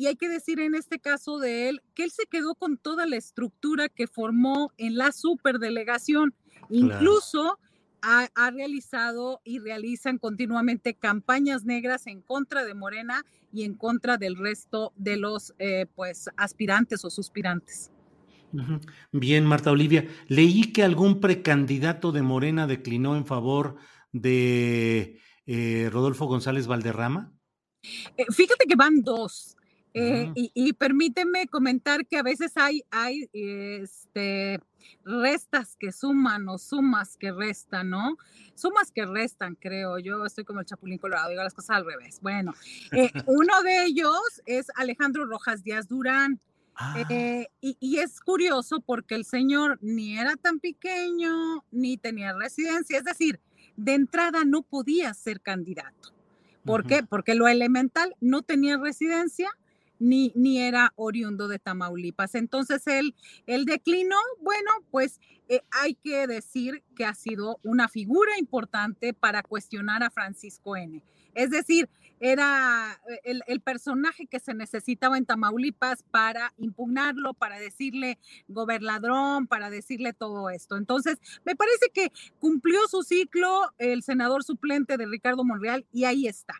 S7: Y hay que decir en este caso de él que él se quedó con toda la estructura que formó en la superdelegación. Incluso ha, realizado y realizan continuamente campañas negras en contra de Morena y en contra del resto de los eh, pues aspirantes o suspirantes.
S5: Bien, Marta Olivia, leí que algún precandidato de Morena declinó en favor de eh, Rodolfo González Valderrama?
S7: Eh, fíjate que van dos. Eh, y, permíteme comentar que a veces hay, hay este, restas que suman o sumas que restan, ¿no? Sumas que restan, creo. Yo estoy como el Chapulín Colorado, digo las cosas al revés. Bueno, uno de ellos es Alejandro Rojas Díaz Durán. Ah. y, y, es curioso porque el señor ni era tan pequeño ni tenía residencia, es decir, de entrada no podía ser candidato. ¿Por qué? Porque lo elemental no tenía residencia, ni, ni era oriundo de Tamaulipas. Entonces él, él declinó, bueno, pues eh, hay que decir que ha sido una figura importante para cuestionar a Francisco N. Es decir, era el, el, personaje que se necesitaba en Tamaulipas para impugnarlo, para decirle gobernadrón, para decirle todo esto. Entonces, me parece que cumplió su ciclo el senador suplente de Ricardo Monreal y ahí está.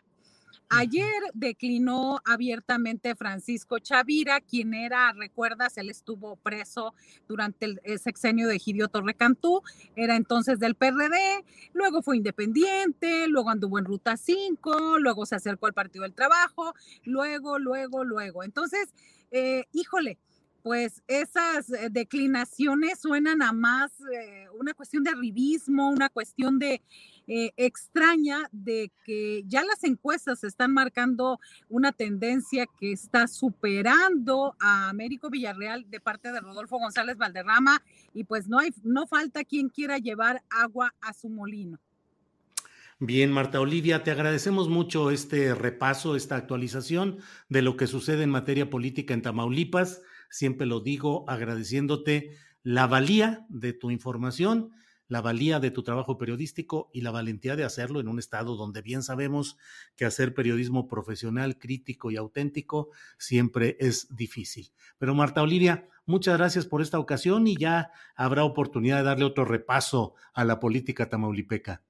S7: Ayer declinó abiertamente Francisco Chavira, quien era, recuerdas, él estuvo preso durante el, sexenio de Gidio Torrecantú, era entonces del PRD, luego fue independiente, luego anduvo en Ruta 5, luego se acercó al Partido del Trabajo, luego, luego, luego. Entonces, eh, híjole, pues esas eh, declinaciones suenan a más eh, una cuestión de arribismo, una cuestión de eh, extraña de que ya las encuestas están marcando una tendencia que está superando a Américo Villarreal de parte de Rodolfo González Valderrama y pues no hay no falta quien quiera llevar agua a su molino.
S5: Bien, Marta Olivia, te agradecemos mucho este repaso, esta actualización de lo que sucede en materia política en Tamaulipas siempre lo digo agradeciéndote la valía de tu información, la valía de tu trabajo periodístico y la valentía de hacerlo en un estado donde bien sabemos que hacer periodismo profesional, crítico y auténtico siempre es difícil. Pero Marta Olivia, muchas gracias por esta ocasión y ya habrá oportunidad de darle otro repaso a la política tamaulipeca.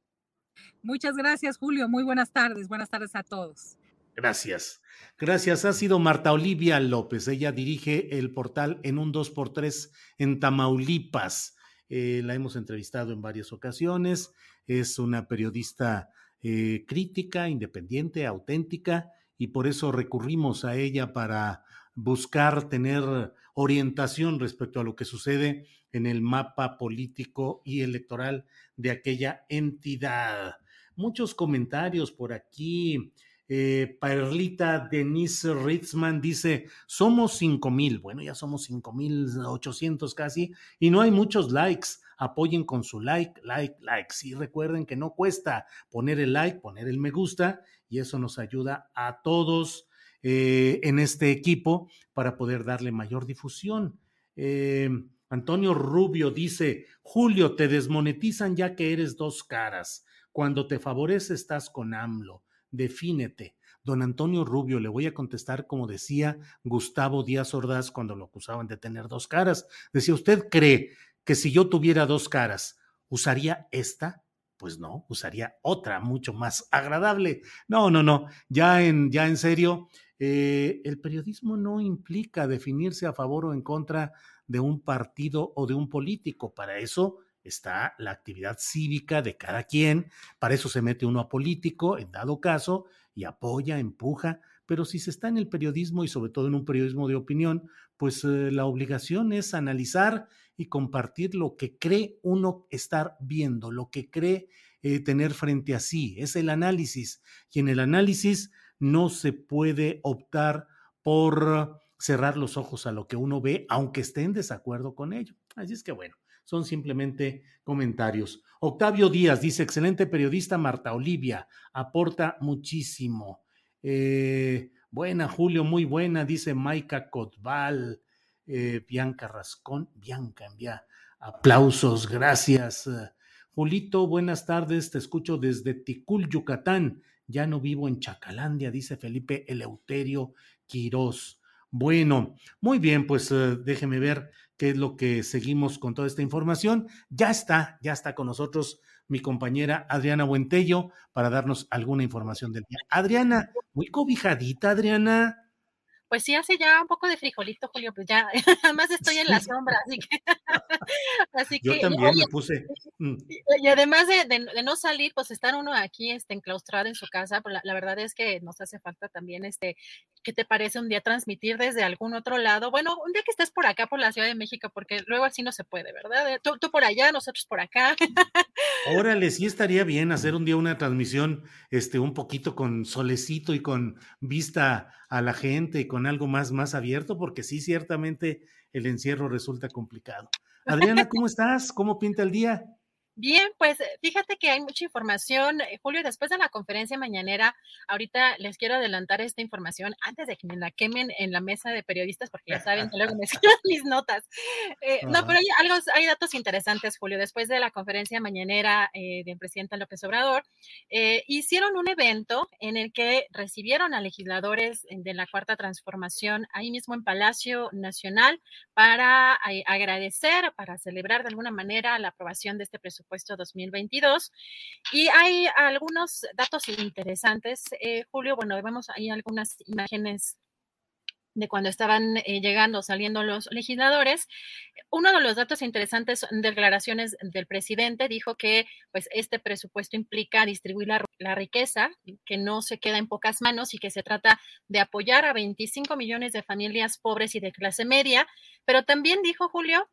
S7: Muchas gracias, Julio. Muy buenas tardes. Buenas tardes a todos.
S5: Gracias. Gracias. Ha sido Marta Olivia López. Ella dirige el portal en un 2x3 en Tamaulipas. Eh, la hemos entrevistado en varias ocasiones. Es una periodista eh, crítica, independiente, auténtica, y por eso recurrimos a ella para buscar tener orientación respecto a lo que sucede en el mapa político y electoral de aquella entidad. Muchos comentarios por aquí. Eh, Perlita Denise Ritzman dice, somos cinco mil, bueno, ya somos cinco mil ochocientos casi, y no hay muchos likes. Apoyen con su like, like, like. Y recuerden que no cuesta poner el like, poner el me gusta, y eso nos ayuda a todos eh, en este equipo para poder darle mayor difusión. Eh, Antonio Rubio dice, Julio, te desmonetizan ya que eres dos caras. Cuando te favorece estás con AMLO defínete. Don Antonio Rubio, le voy a contestar como decía Gustavo Díaz Ordaz cuando lo acusaban de tener dos caras. Decía, ¿usted cree que si yo tuviera dos caras, usaría esta? Pues no, usaría otra mucho más agradable. No, no, no, ya en, ya en serio, eh, el periodismo no implica definirse a favor o en contra de un partido o de un político. Para eso está la actividad cívica de cada quien, para eso se mete uno a político, en dado caso, y apoya, empuja, pero si se está en el periodismo y sobre todo en un periodismo de opinión, pues eh, la obligación es analizar y compartir lo que cree uno estar viendo, lo que cree eh, tener frente a sí, es el análisis, y en el análisis no se puede optar por cerrar los ojos a lo que uno ve, aunque esté en desacuerdo con ello. Así es que bueno, son simplemente comentarios. Octavio Díaz dice, excelente periodista Marta Olivia, aporta muchísimo. Eh, buena, Julio, muy buena, dice Maika Cotval, eh, Bianca Rascón, Bianca envía aplausos, gracias. Julito, buenas tardes, te escucho desde Ticul, Yucatán. Ya no vivo en Chacalandia, dice Felipe Eleuterio Quirós. Bueno, muy bien, pues eh, déjeme ver qué es lo que seguimos con toda esta información. Ya está, ya está con nosotros mi compañera Adriana Buentello para darnos alguna información del día. Adriana, muy cobijadita, Adriana.
S8: Pues sí, hace ya un poco de frijolito, Julio, pues ya, además estoy en la sombra, así que...
S5: así Yo también me puse...
S8: Mm. Y, además de, no salir, pues estar uno aquí este, enclaustrado en su casa, pues la, verdad es que nos hace falta también, este, ¿qué te parece un día transmitir desde algún otro lado? Bueno, un día que estés por acá, por la Ciudad de México, porque luego así no se puede, ¿verdad? Eh, tú, tú por allá, nosotros por acá.
S5: Órale, sí estaría bien hacer un día una transmisión, este, un poquito con solecito y con vista a la gente y con algo más, más abierto, porque sí, ciertamente el encierro resulta complicado. Adriana, ¿cómo estás? ¿Cómo pinta el día?
S8: Bien, pues eh, fíjate que hay mucha información, eh, Julio, después de la conferencia mañanera, ahorita les quiero adelantar esta información antes de que me la quemen en la mesa de periodistas, porque ya saben que luego me escriben mis notas. Eh, no, pero hay, algo, hay datos interesantes, Julio. Después de la conferencia mañanera del presidente López Obrador, hicieron un evento en el que recibieron a legisladores de la Cuarta Transformación ahí mismo en Palacio Nacional para agradecer, para celebrar de alguna manera la aprobación de este presupuesto presupuesto 2022. Y hay algunos datos interesantes, eh, Julio. Bueno, vemos ahí algunas imágenes de cuando estaban eh, llegando, saliendo los legisladores. Uno de los datos interesantes son declaraciones del presidente. Dijo que pues, este presupuesto implica distribuir la, la, riqueza, que no se queda en pocas manos y que se trata de apoyar a 25 millones de familias pobres y de clase media. Pero también dijo Julio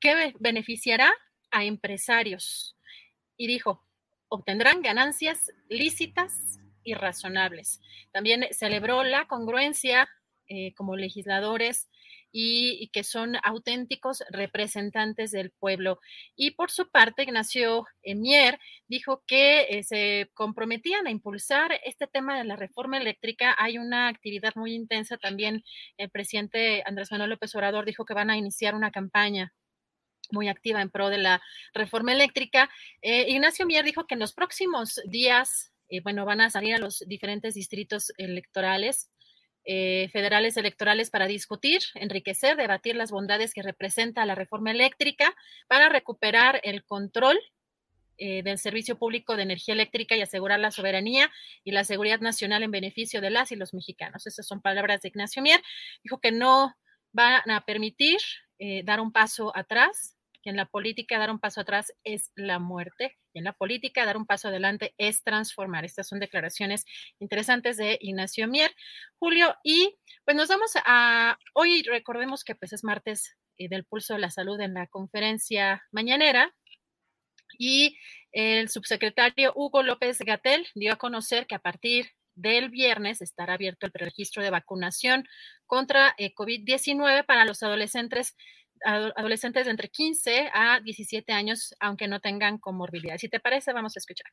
S8: que beneficiará a empresarios y dijo, obtendrán ganancias lícitas y razonables. También celebró la congruencia eh, como legisladores y, que son auténticos representantes del pueblo. Y por su parte, Ignacio Emier dijo que eh, se comprometían a impulsar este tema de la reforma eléctrica. Hay una actividad muy intensa también. El presidente Andrés Manuel López Obrador dijo que van a iniciar una campaña muy activa en pro de la reforma eléctrica. Eh, Ignacio Mier dijo que en los próximos días, eh, bueno, van a salir a los diferentes distritos electorales, eh, federales electorales para discutir, enriquecer, debatir las bondades que representa la reforma eléctrica para recuperar el control del servicio público de energía eléctrica y asegurar la soberanía y la seguridad nacional en beneficio de las y los mexicanos. Esas son palabras de Ignacio Mier. Dijo que no van a permitir dar un paso atrás que en la política dar un paso atrás es la muerte y en la política dar un paso adelante es transformar. Estas son declaraciones interesantes de Ignacio Mier. Julio, y pues nos vamos a, hoy recordemos que pues es martes eh, del pulso de la salud en la conferencia mañanera y el subsecretario Hugo López Gatel dio a conocer que a partir del viernes estará abierto el preregistro de vacunación contra eh, COVID-19 para los adolescentes adolescentes de entre 15 a 17 años, aunque no tengan comorbilidad. Si te parece, vamos a escuchar.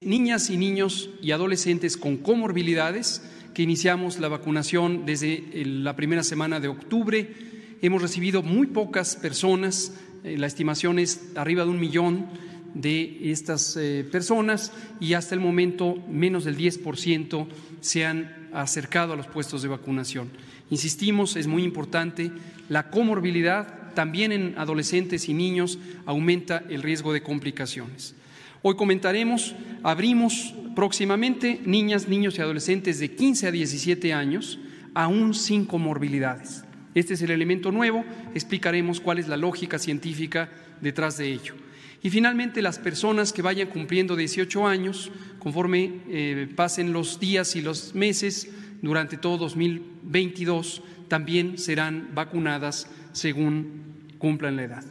S9: Niñas y niños y adolescentes con comorbilidades, que iniciamos la vacunación desde la primera semana de octubre. Hemos recibido muy pocas personas, eh, la estimación es arriba de un millón de estas eh, personas y hasta el momento menos del 10% se han acercado a los puestos de vacunación. Insistimos, es muy importante, la comorbilidad también en adolescentes y niños aumenta el riesgo de complicaciones. Hoy comentaremos, abrimos próximamente niñas, niños y adolescentes de 15 a 17 años, aún sin comorbilidades. Este es el elemento nuevo, explicaremos cuál es la lógica científica detrás de ello. Y finalmente, las personas que vayan cumpliendo 18 años, conforme eh, pasen los días y los meses, durante todo 2022 también serán vacunadas según cumplan la edad.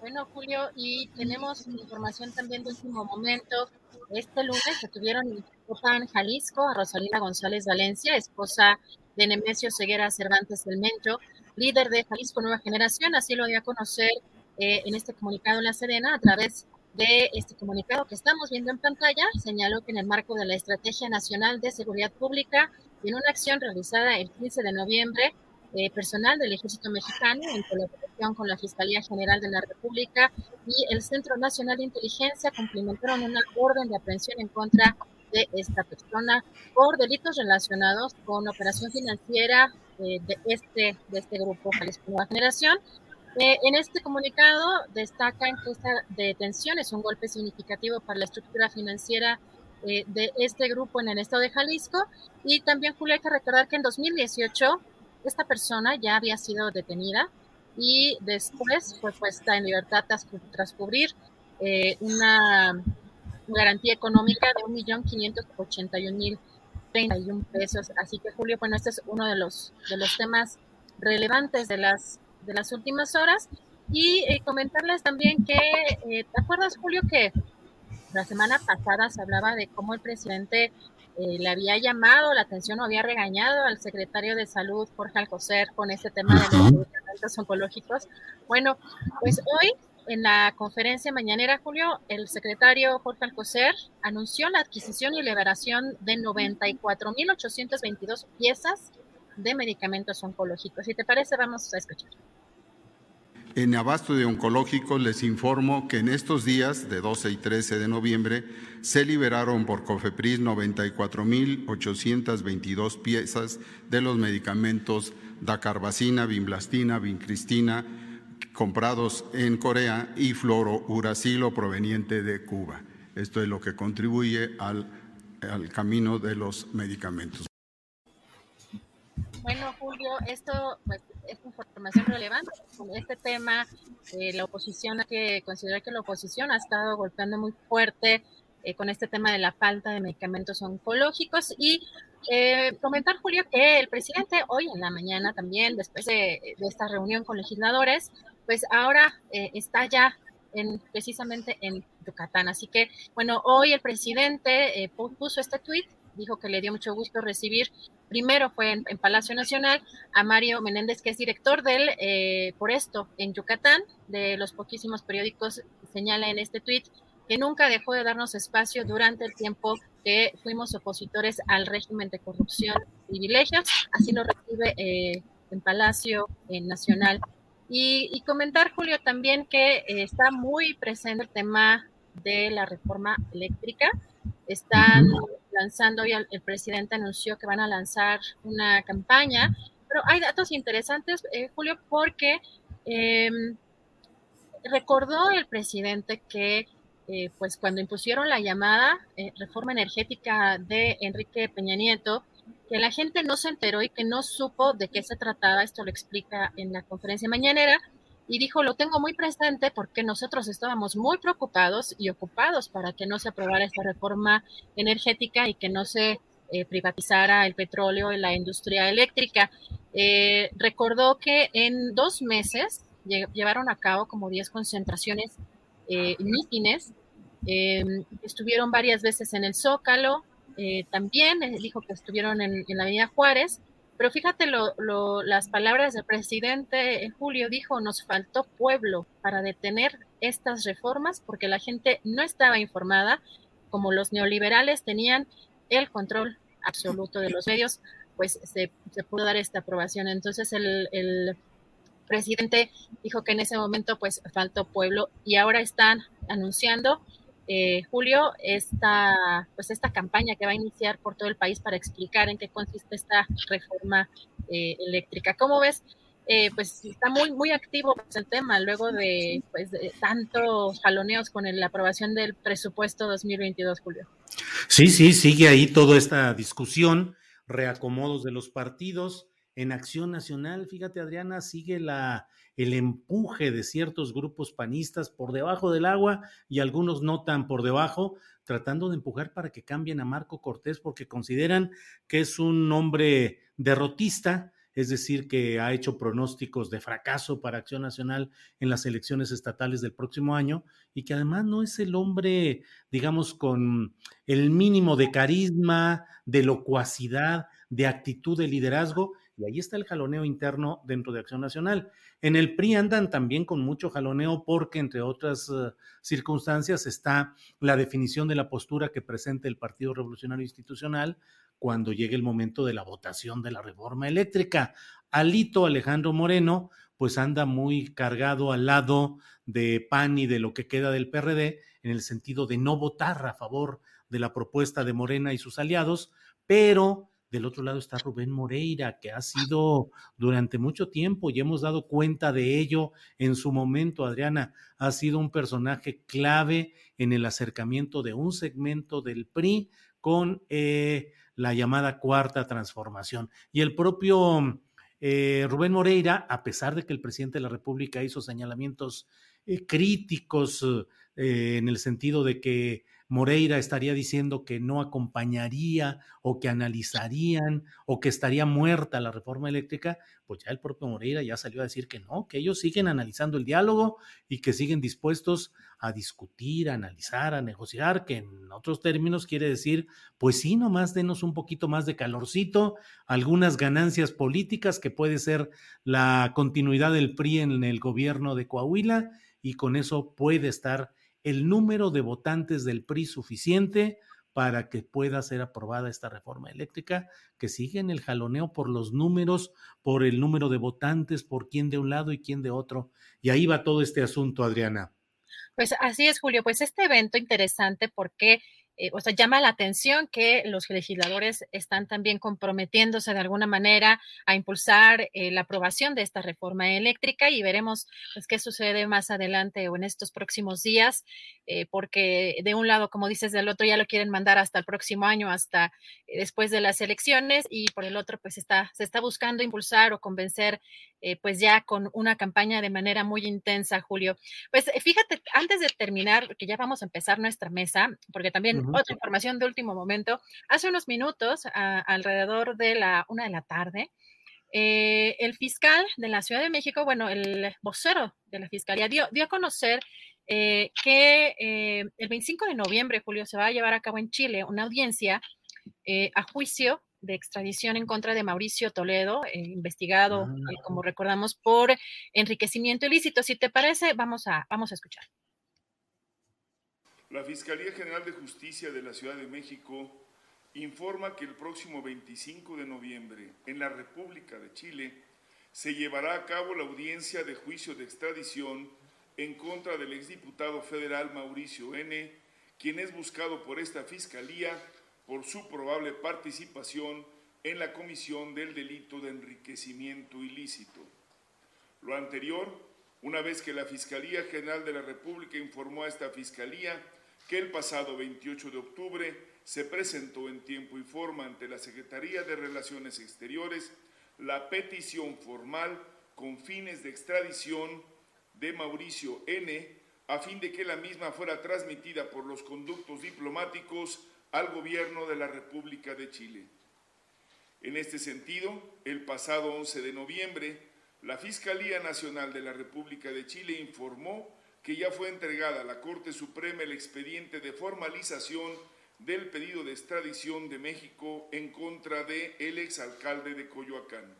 S8: Bueno, Julio, y tenemos información también de último momento. Este lunes se tuvieron en Jalisco a Rosalina González Valencia, esposa de Nemesio Ceguera Cervantes del Mencho, líder de Jalisco Nueva Generación, así lo dio a conocer eh, en este comunicado en la Serena a través de este comunicado que estamos viendo en pantalla, señaló que en el marco de la Estrategia Nacional de Seguridad Pública y en una acción realizada el 15 de noviembre, eh, personal del Ejército Mexicano, en colaboración con la Fiscalía General de la República y el Centro Nacional de Inteligencia, cumplimentaron una orden de aprehensión en contra de esta persona por delitos relacionados con operación financiera eh, de, este, de este grupo. Jalisco Nueva Generación eh, en este comunicado destacan que esta detención es un golpe significativo para la estructura financiera eh, de este grupo en el estado de Jalisco. Y también, Julia, hay que recordar que en 2018 esta persona ya había sido detenida y después fue puesta en libertad tras, cubrir eh, una garantía económica de 1.581.031 pesos. Así que, Julio, bueno, este es uno de los, de los temas relevantes de las de las últimas horas. Y eh, comentarles también que, eh, ¿te acuerdas, Julio, que la semana pasada se hablaba de cómo el presidente eh, le había llamado la atención o había regañado al secretario de Salud, Jorge Alcocer, con este tema de los medicamentos oncológicos? Bueno, pues hoy en la conferencia mañanera, Julio, el secretario Jorge Alcocer anunció la adquisición y liberación de 94.822 piezas de medicamentos oncológicos. Si te parece, vamos a escuchar.
S10: En abasto de oncológicos les informo que en estos días de 12 y 13 de noviembre se liberaron por Cofepris 94.822 piezas de los medicamentos dacarbacina, vimblastina, vincristina, comprados en Corea y fluorouracilo proveniente de Cuba. Esto es lo que contribuye al camino de los medicamentos.
S8: Bueno, Julio, esto pues, es información relevante. Este tema, eh, la oposición, hay que considerar que la oposición ha estado golpeando muy fuerte eh, con este tema de la falta de medicamentos oncológicos y eh, comentar, Julio, que el presidente hoy en la mañana también, después de, esta reunión con legisladores, pues ahora eh, está ya en, precisamente en Yucatán. Así que, bueno, hoy el presidente puso este tuit, dijo que le dio mucho gusto recibir, primero fue en, Palacio Nacional, a Mario Menéndez, que es director del Por esto en Yucatán, de los poquísimos periódicos, señala en este tuit que nunca dejó de darnos espacio durante el tiempo que fuimos opositores al régimen de corrupción y privilegios. Así lo recibe eh, en Palacio Nacional. Y, comentar, Julio, también que eh, está muy presente el tema de la reforma eléctrica. Están lanzando, y el, presidente anunció que van a lanzar una campaña, pero hay datos interesantes, eh, Julio, porque em, recordó el presidente que eh, pues cuando impusieron la llamada eh, reforma energética de Enrique Peña Nieto, que la gente no se enteró y que no supo de qué se trataba, esto lo explica en la conferencia mañanera, y dijo, lo tengo muy presente porque nosotros estábamos muy preocupados y ocupados para que no se aprobara esta reforma energética y que no se eh, privatizara el petróleo en la industria eléctrica. recordó que en dos meses llevaron a cabo como 10 concentraciones eh, mítines. Em, estuvieron varias veces en el Zócalo, eh, también eh, dijo que estuvieron en, la Avenida Juárez, pero fíjate las palabras del presidente Julio, dijo, nos faltó pueblo para detener estas reformas porque la gente no estaba informada, como los neoliberales tenían el control absoluto de los medios, pues se, pudo dar esta aprobación. Entonces el, el presidente dijo que en ese momento pues faltó pueblo y ahora están anunciando eh, Julio esta pues esta campaña que va a iniciar por todo el país para explicar en qué consiste esta reforma eh, eléctrica. ¿Cómo ves? Eh, pues está muy muy activo pues, el tema luego de pues de tantos jaloneos con la aprobación del presupuesto 2022 Julio.
S5: Sí, sí, sigue ahí toda esta discusión, reacomodos de los partidos en Acción Nacional, fíjate Adriana, sigue la, el empuje de ciertos grupos panistas por debajo del agua y algunos no tan por debajo, tratando de empujar para que cambien a Marco Cortés porque consideran que es un hombre derrotista, es decir, que ha hecho pronósticos de fracaso para Acción Nacional en las elecciones estatales del próximo año y que además no es el hombre, digamos, con el mínimo de carisma, de locuacidad, de actitud de liderazgo y ahí está el jaloneo interno dentro de Acción Nacional. En el PRI andan también con mucho jaloneo porque, entre otras eh, circunstancias, está la definición de la postura que presenta el Partido Revolucionario Institucional cuando llegue el momento de la votación de la reforma eléctrica. Alito Alejandro Moreno, pues anda muy cargado al lado de PAN y de lo que queda del PRD, en el sentido de no votar a favor de la propuesta de Morena y sus aliados, pero del otro lado está Rubén Moreira, que ha sido durante mucho tiempo, y hemos dado cuenta de ello en su momento, Adriana, ha sido un personaje clave en el acercamiento de un segmento del PRI con eh, la llamada cuarta transformación. Y el propio eh, Rubén Moreira, a pesar de que el presidente de la República hizo señalamientos eh, críticos en el sentido de que Moreira estaría diciendo que no acompañaría o que analizarían o que estaría muerta la reforma eléctrica, pues ya el propio Moreira ya salió a decir que no, que ellos siguen analizando el diálogo y que siguen dispuestos a discutir, a analizar, a negociar, que en otros términos quiere decir, pues sí, nomás denos un poquito más de calorcito, algunas ganancias políticas que puede ser la continuidad del PRI en el gobierno de Coahuila y con eso puede estar el número de votantes del PRI suficiente para que pueda ser aprobada esta reforma eléctrica, que sigue en el jaloneo por los números, por el número de votantes, por quién de un lado y quién de otro. Y ahí va todo este asunto, Adriana.
S8: Pues así es, Julio. Pues este evento interesante porque eh, o sea, llama la atención que los legisladores están también comprometiéndose de alguna manera a impulsar eh, la aprobación de esta reforma eléctrica y veremos pues, qué sucede más adelante o en estos próximos días, eh, porque de un lado, como dices, del otro ya lo quieren mandar hasta el próximo año, hasta después de las elecciones y por el otro, pues está, se está buscando impulsar o convencer, pues ya con una campaña de manera muy intensa, Julio. Pues fíjate, antes de terminar, que ya vamos a empezar nuestra mesa, porque también otra información de último momento. Hace unos minutos, alrededor de la una de la tarde, eh, el fiscal de la Ciudad de México, bueno, el vocero de la Fiscalía dio, dio a conocer eh, que eh, el 25 de noviembre, Julio, se va a llevar a cabo en Chile una audiencia a juicio de extradición en contra de Mauricio Toledo, investigado, ah. como recordamos, por enriquecimiento ilícito. Si te parece, vamos a, vamos a escuchar.
S11: La Fiscalía General de Justicia de la Ciudad de México informa que el próximo 25 de noviembre en la República de Chile se llevará a cabo la audiencia de juicio de extradición en contra del exdiputado federal Mauricio N., quien es buscado por esta Fiscalía por su probable participación en la comisión del delito de enriquecimiento ilícito. Lo anterior, una vez que la Fiscalía General de la República informó a esta Fiscalía que el pasado 28 de octubre se presentó en tiempo y forma ante la Secretaría de Relaciones Exteriores la petición formal con fines de extradición de Mauricio N. a fin de que la misma fuera transmitida por los conductos diplomáticos al gobierno de la República de Chile. En este sentido, el pasado 11 de noviembre, la Fiscalía Nacional de la República de Chile informó que ya fue entregada a la Corte Suprema el expediente de formalización del pedido de extradición de México en contra de el exalcalde de Coyoacán.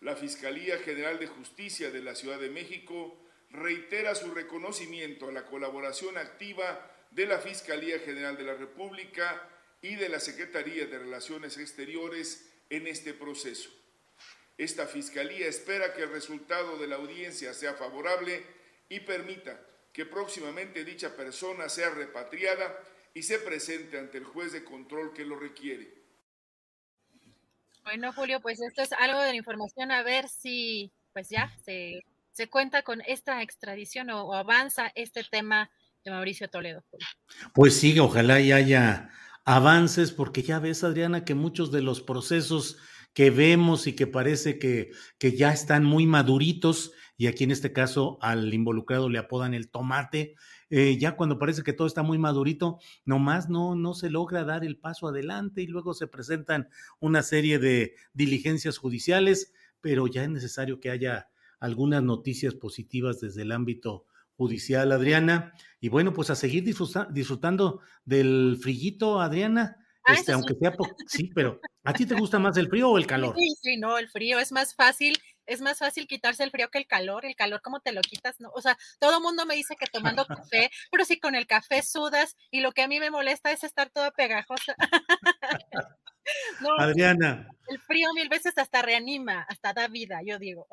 S11: La, Fiscalía General de Justicia de la Ciudad de México reitera su reconocimiento a la colaboración activa de la Fiscalía General de la República y de la Secretaría de Relaciones Exteriores en este proceso. Esta Fiscalía espera que el resultado de la audiencia sea favorable y permita que próximamente dicha persona sea repatriada y se presente ante el juez de control que lo requiere.
S8: Bueno, Julio, pues esto es algo de la información, a ver si pues ya se, se cuenta con esta extradición o, avanza este tema de Mauricio Toledo.
S5: Pues sí, ojalá y haya avances, porque ya ves, Adriana, que muchos de los procesos que vemos y que parece que, que ya están muy maduritos, y aquí en este caso al involucrado le apodan el tomate. Eh, ya cuando parece que todo está muy madurito, nomás no, no se logra dar el paso adelante y luego se presentan una serie de diligencias judiciales, pero ya es necesario que haya algunas noticias positivas desde el ámbito judicial, Adriana. Y bueno, pues a seguir disfrutando del frillito, Adriana. Ah, este, aunque sea, sí, pero ¿a ti te gusta más el frío o el calor?
S8: Sí, sí, no, el frío es más fácil es más fácil quitarse el frío que el calor. El calor, ¿cómo te lo quitas? No, o sea, todo el mundo me dice que tomando café, pero si con el café sudas y lo que a mí me molesta es estar toda pegajosa.
S5: Adriana.
S8: El frío mil veces hasta reanima, hasta da vida, yo digo.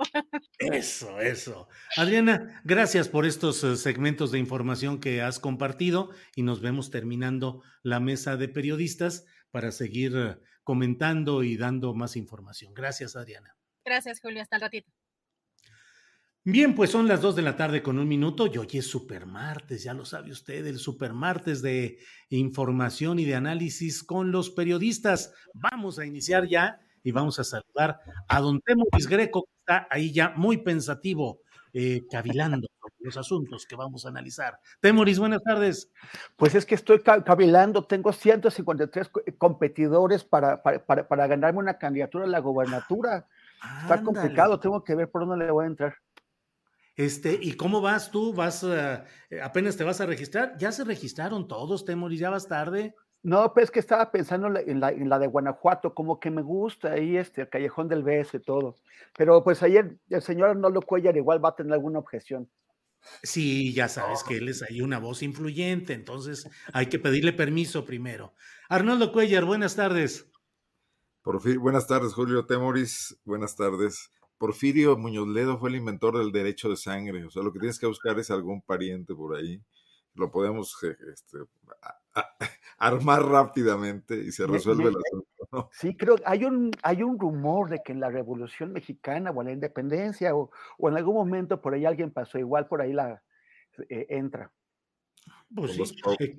S5: Eso, eso. Adriana, gracias por estos eh, segmentos de información que has compartido y nos vemos terminando la mesa de periodistas para seguir eh, comentando y dando más información. Gracias, Adriana.
S8: Gracias, Julio. Hasta el ratito.
S5: Bien, pues son las dos de la tarde con un minuto y hoy es super martes, ya lo sabe usted, el super martes de información y de análisis con los periodistas. Vamos a iniciar ya y vamos a saludar a don Temoris Greco, que está ahí ya muy pensativo, eh, cavilando los asuntos que vamos a analizar. Temoris, buenas tardes.
S12: Pues es que estoy cavilando, tengo 153 competidores para, para, para, para ganarme una candidatura a la gobernatura. Está complicado, tengo que ver por dónde le voy a entrar.
S5: Este, ¿y cómo vas tú? ¿Vas, eh, apenas te vas a registrar? ¿Ya se registraron todos, Temoris? ¿Ya vas tarde?
S12: No, pues que estaba pensando en la, en la, de Guanajuato, como que me gusta ahí este, el Callejón del BS y todo. Pero pues ayer el señor Arnoldo Cuellar igual va a tener alguna objeción.
S5: Sí, ya sabes que él es ahí una voz influyente, entonces hay que pedirle permiso primero. Arnoldo Cuellar, buenas tardes.
S13: buenas tardes, Julio Temoris, buenas tardes. Porfirio Muñoz Ledo fue el inventor del derecho de sangre, o sea, lo que tienes que buscar es algún pariente por ahí. Lo podemos eh, este, armar rápidamente y se resuelve el asunto.
S12: Sí, creo hay un hay un rumor de que en la Revolución Mexicana o en la Independencia o, en algún momento por ahí alguien pasó, igual por ahí la eh, entra.
S5: Pues sí, eh,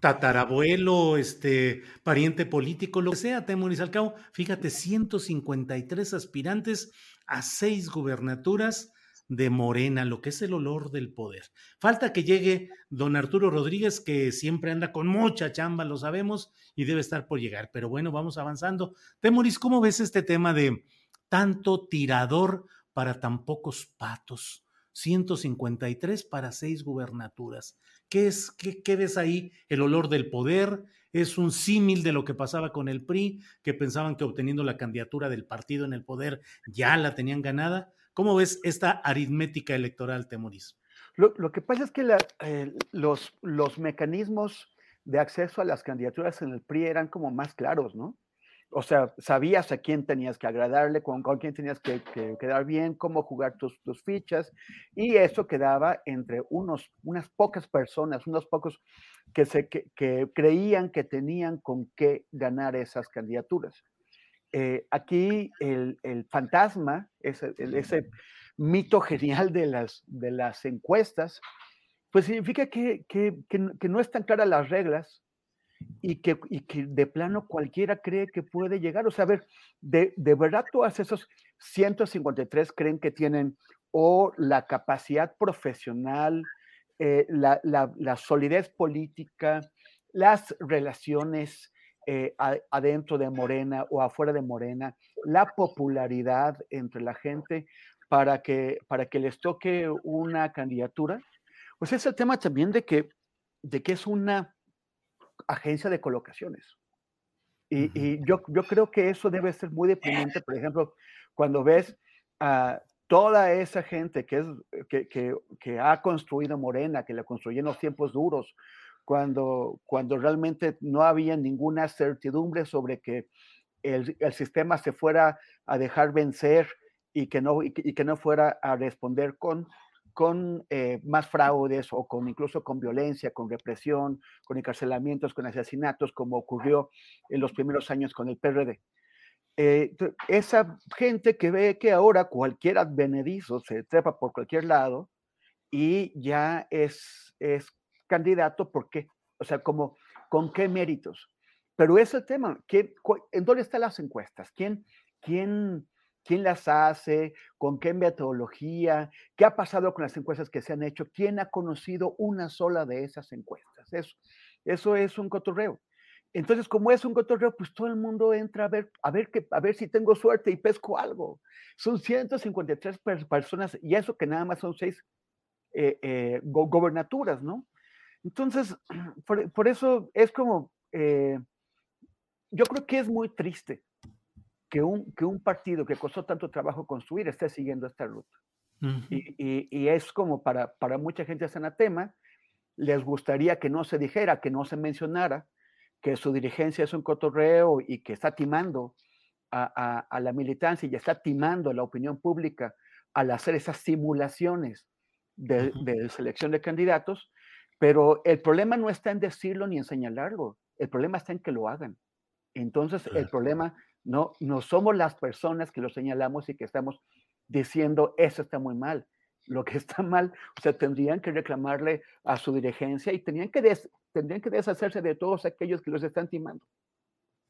S5: tatarabuelo, este, pariente político, lo que sea, Temoris al cabo, fíjate, 153 aspirantes a seis gubernaturas de Morena, lo que es el olor del poder. Falta que llegue don Arturo Rodríguez, que siempre anda con mucha chamba, lo sabemos, y debe estar por llegar. Pero bueno, vamos avanzando. Temoris, ¿cómo ves este tema de tanto tirador para tan pocos patos? 153 para seis gubernaturas. ¿Qué es, qué, qué ves ahí? El olor del poder, es un símil de lo que pasaba con el PRI, que pensaban que obteniendo la candidatura del partido en el poder ya la tenían ganada. ¿Cómo ves esta aritmética electoral, Temoris?
S12: Lo, que pasa es que los, los mecanismos de acceso a las candidaturas en el PRI eran como más claros, ¿no? O sea, sabías a quién tenías que agradarle, con, con quién tenías que, quedar bien, cómo jugar tus, tus, fichas, y eso quedaba entre unos, unas pocas personas, unos pocos que, se, que, que creían que tenían con qué ganar esas candidaturas. Eh, aquí el, fantasma, ese, ese, mito genial de las, de las encuestas, pues significa que, no están claras las reglas y que, que, de plano cualquiera cree que puede llegar. O sea, a ver, de, verdad todas esos 153 creen que tienen o la capacidad profesional, eh, la, la, solidez política, las relaciones eh, adentro de Morena o afuera de Morena, la popularidad entre la gente para que, para que les toque una candidatura, pues es el tema también de que, de que es una agencia de colocaciones. Y, yo, yo creo que eso debe ser muy deprimente, por ejemplo, cuando ves a toda esa gente que, es, que, que, que ha construido Morena, que la construyó en los tiempos duros, cuando, cuando realmente no había ninguna certidumbre sobre que el, el sistema se fuera a dejar vencer y que no, y que, no fuera a responder con, con eh, más fraudes o con incluso con violencia, con represión, con encarcelamientos, con asesinatos, como ocurrió en los primeros años con el PRD. Eh, esa gente que ve que ahora cualquier advenedizo se trepa por cualquier lado y ya es, es candidato, ¿por qué? O sea, como, ¿con qué méritos? Pero es el tema, ¿en dónde están las encuestas? ¿Quién, quién, quién las hace? ¿Con qué metodología? ¿Qué ha pasado con las encuestas que se han hecho? ¿Quién ha conocido una sola de esas encuestas? Eso, es un cotorreo. Entonces, como es un cotorreo, pues todo el mundo entra a ver, a ver, que, a ver si tengo suerte y pesco algo. Son 153 personas y eso que nada más son seis eh, eh, gobernaturas, ¿no? Entonces, por, eso es como, eh, yo creo que es muy triste que un, que un partido que costó tanto trabajo construir esté siguiendo esta ruta. y, y, es como para, para mucha gente es anatema, les gustaría que no se dijera, que no se mencionara, que su dirigencia es un cotorreo y que está timando a, a, la militancia y está timando a la opinión pública al hacer esas simulaciones de, de selección de candidatos, pero el problema no está en decirlo ni en señalarlo, el problema está en que lo hagan. Entonces, el problema no, no somos las personas que lo señalamos y que estamos diciendo eso está muy mal. Lo que está mal, o sea, tendrían que reclamarle a su dirigencia y tendrían que, tendrían que deshacerse de todos aquellos que los están timando.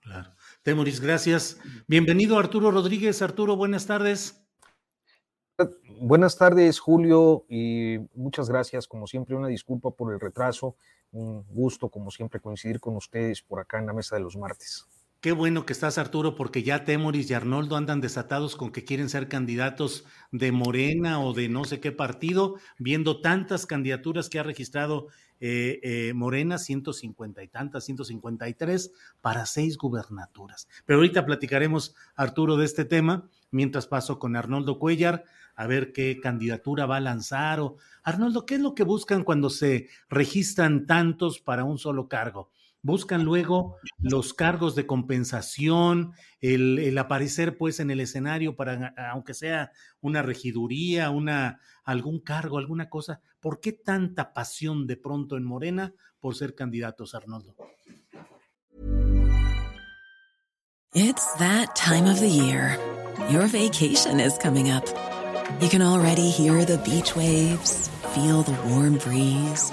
S5: Claro. Temoris, gracias. Bienvenido Arturo Rodríguez. Arturo, buenas tardes.
S14: Buenas tardes, Julio, y muchas gracias. Como siempre, una disculpa por el retraso. Un gusto, como siempre, coincidir con ustedes por acá en la mesa de los martes.
S5: Qué bueno que estás, Arturo, porque ya Temoris y Arnoldo andan desatados con que quieren ser candidatos de Morena o de no sé qué partido, viendo tantas candidaturas que ha registrado eh, eh, Morena, 150 y tantas, 153, para seis gubernaturas. Pero ahorita platicaremos, Arturo, de este tema, mientras paso con Arnoldo Cuellar. a ver qué candidatura va a lanzar. O, Arnoldo, ¿qué es lo que buscan cuando se registran tantos para un solo cargo? Buscan luego los cargos de compensación, el, aparecer pues en el escenario para, aunque sea una regiduría, una, algún cargo, alguna cosa. ¿Por qué tanta pasión de pronto en Morena por ser candidatos, Arnoldo?
S15: It's that time of the year. Your vacation is coming up. You can already hear the beach waves, feel the warm breeze,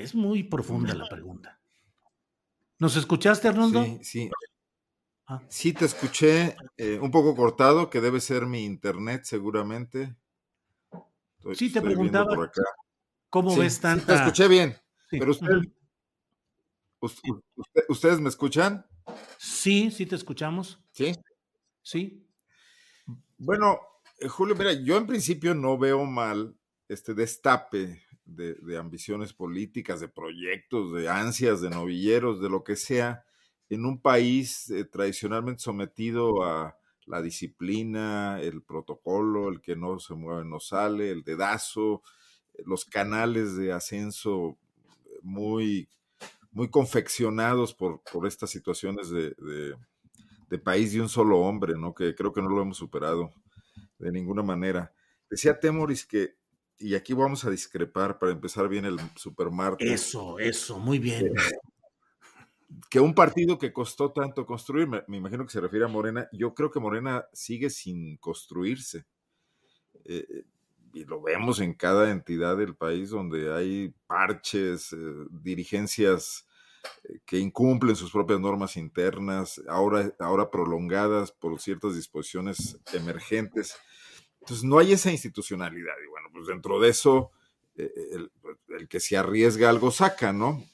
S5: Es muy profunda la pregunta. ¿Nos escuchaste, Arnoldo?
S13: Sí, sí. Ah. Sí, te escuché eh, un poco cortado, que debe ser mi internet seguramente.
S5: sí, te preguntaba cómo ves tanta...
S13: te escuché bien, pero ¿ustedes me escuchan?
S5: Sí, sí te escuchamos.
S13: ¿Sí?
S5: Sí.
S13: Bueno, eh, Julio, mira, yo en principio no veo mal este destape de, ambiciones políticas, de proyectos, de ansias, de novilleros, de lo que sea, en un país eh, tradicionalmente sometido a la disciplina, el protocolo, el que no se mueve no sale, el dedazo, los canales de ascenso muy, muy confeccionados por, por estas situaciones de, de, país de un solo hombre, ¿no? que creo que no lo hemos superado de ninguna manera. Decía Temoris que y aquí vamos a discrepar para empezar bien el supermartes.
S5: Eso, eso, muy bien.
S13: Eh, que un partido que costó tanto construir, me, imagino que se refiere a Morena, yo creo que Morena sigue sin construirse. Eh, y lo vemos en cada entidad del país donde hay parches, eh, dirigencias que incumplen sus propias normas internas, ahora, ahora prolongadas por ciertas disposiciones emergentes. Entonces no hay esa institucionalidad. Y bueno, pues dentro de eso, eh, eh, el, que se arriesga algo saca, ¿no?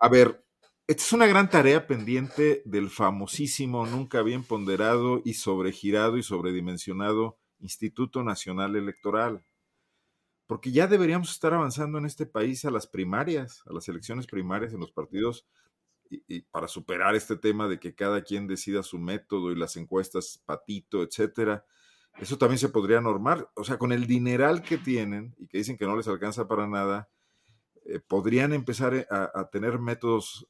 S13: A ver, esta es una gran tarea pendiente del famosísimo, nunca bien ponderado y sobregirado y sobredimensionado Instituto Nacional Electoral. Porque ya deberíamos estar avanzando en este país a las primarias, a las elecciones primarias en los partidos, y, para superar este tema de que cada quien decida su método y las encuestas patito, etcétera eso también se podría normar. O sea, con el dineral que tienen y que dicen que no les alcanza para nada, eh, podrían empezar eh, a, tener métodos,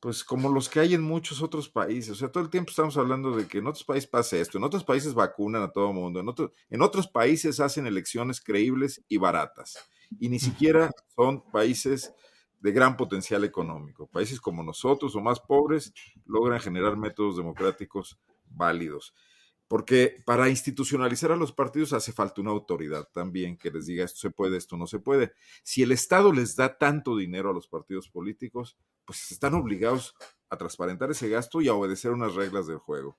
S13: pues como los que hay en muchos otros países. O sea, todo el tiempo estamos hablando de que en otros países pasa esto, en otros países vacunan a todo el mundo, en, en otros países hacen elecciones creíbles y baratas. Y ni siquiera son países de gran potencial económico. Países como nosotros o más pobres logran generar métodos democráticos válidos. Porque para institucionalizar a los partidos hace falta una autoridad también que les diga esto se puede, esto no se puede. Si el Estado les da tanto dinero a los partidos políticos, pues están obligados a transparentar ese gasto y a obedecer unas reglas del juego.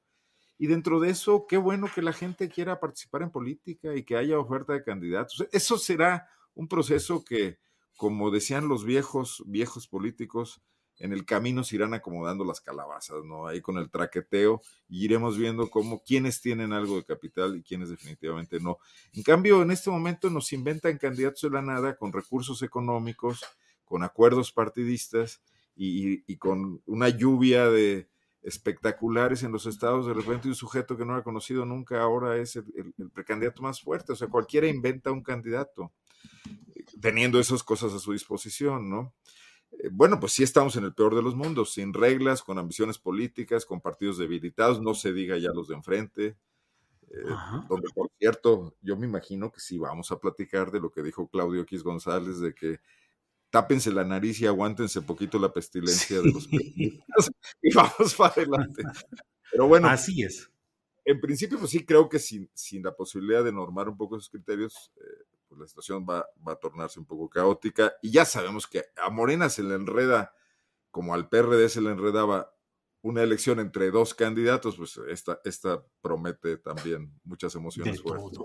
S13: Y dentro de eso, qué bueno que la gente quiera participar en política y que haya oferta de candidatos. Eso será un proceso que, como decían los viejos, viejos políticos, en el camino se irán acomodando las calabazas, ¿no? Ahí con el traqueteo y iremos viendo cómo quienes tienen algo de capital y quienes definitivamente no. En cambio, en este momento nos inventan candidatos de la nada con recursos económicos, con acuerdos partidistas y, con una lluvia de espectaculares en los estados. De repente un sujeto que no ha conocido nunca ahora es el, el precandidato más fuerte. O sea, cualquiera inventa un candidato teniendo esas cosas a su disposición, ¿no? Eh, bueno, pues sí estamos en el peor de los mundos, sin reglas, con ambiciones políticas, con partidos debilitados, no se diga ya los de enfrente. donde por cierto, yo me imagino que sí vamos a platicar de lo que dijo Claudio X González, de que tápense la nariz y aguántense poquito la pestilencia de los y vamos para adelante. Pero bueno.
S5: Así es.
S13: En principio, pues sí, creo que sin, sin la posibilidad de normar un poco esos criterios, eh, pues la situación va, va, a tornarse un poco caótica. Y ya sabemos que a Morena se le enreda, como al PRD se le enredaba una elección entre dos candidatos, pues esta, esta promete también muchas emociones fuertes.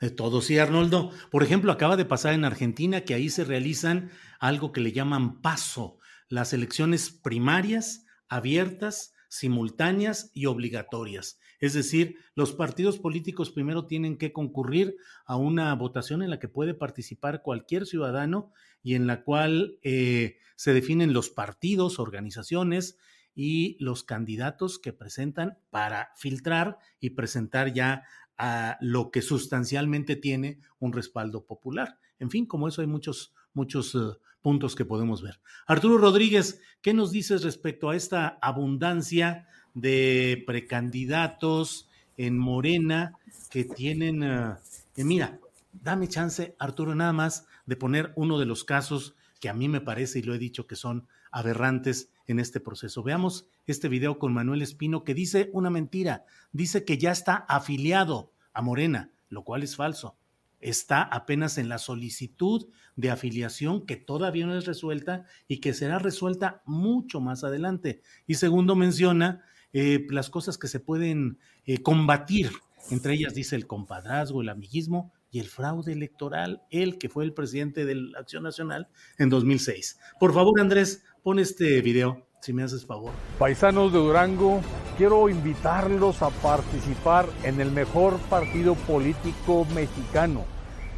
S5: De todo, sí, Arnoldo. Por ejemplo, acaba de pasar en Argentina que ahí se realizan algo que le llaman paso, las elecciones primarias, abiertas, simultáneas y obligatorias. Es decir, los partidos políticos primero tienen que concurrir a una votación en la que puede participar cualquier ciudadano y en la cual eh, se definen los partidos, organizaciones y los candidatos que presentan para filtrar y presentar ya a lo que sustancialmente tiene un respaldo popular. En fin, como eso hay muchos, muchos uh, puntos que podemos ver. Arturo Rodríguez, ¿qué nos dices respecto a esta abundancia de precandidatos en Morena que tienen, uh, mira, dame chance, Arturo, nada más de poner uno de los casos que a mí me parece, y lo he dicho, que son aberrantes en este proceso. Veamos este video con Manuel Espino que dice una mentira, dice que ya está afiliado a Morena, lo cual es falso. Está apenas en la solicitud de afiliación que todavía no es resuelta y que será resuelta mucho más adelante. Y segundo, menciona eh, las cosas que se pueden eh, combatir. Entre ellas dice el compadrazgo, el amiguismo y el fraude electoral, él que fue el presidente de la Acción Nacional en 2006. Por favor, Andrés, pon este video, si me haces favor.
S16: Paisanos de Durango, quiero invitarlos a participar en el mejor partido político mexicano,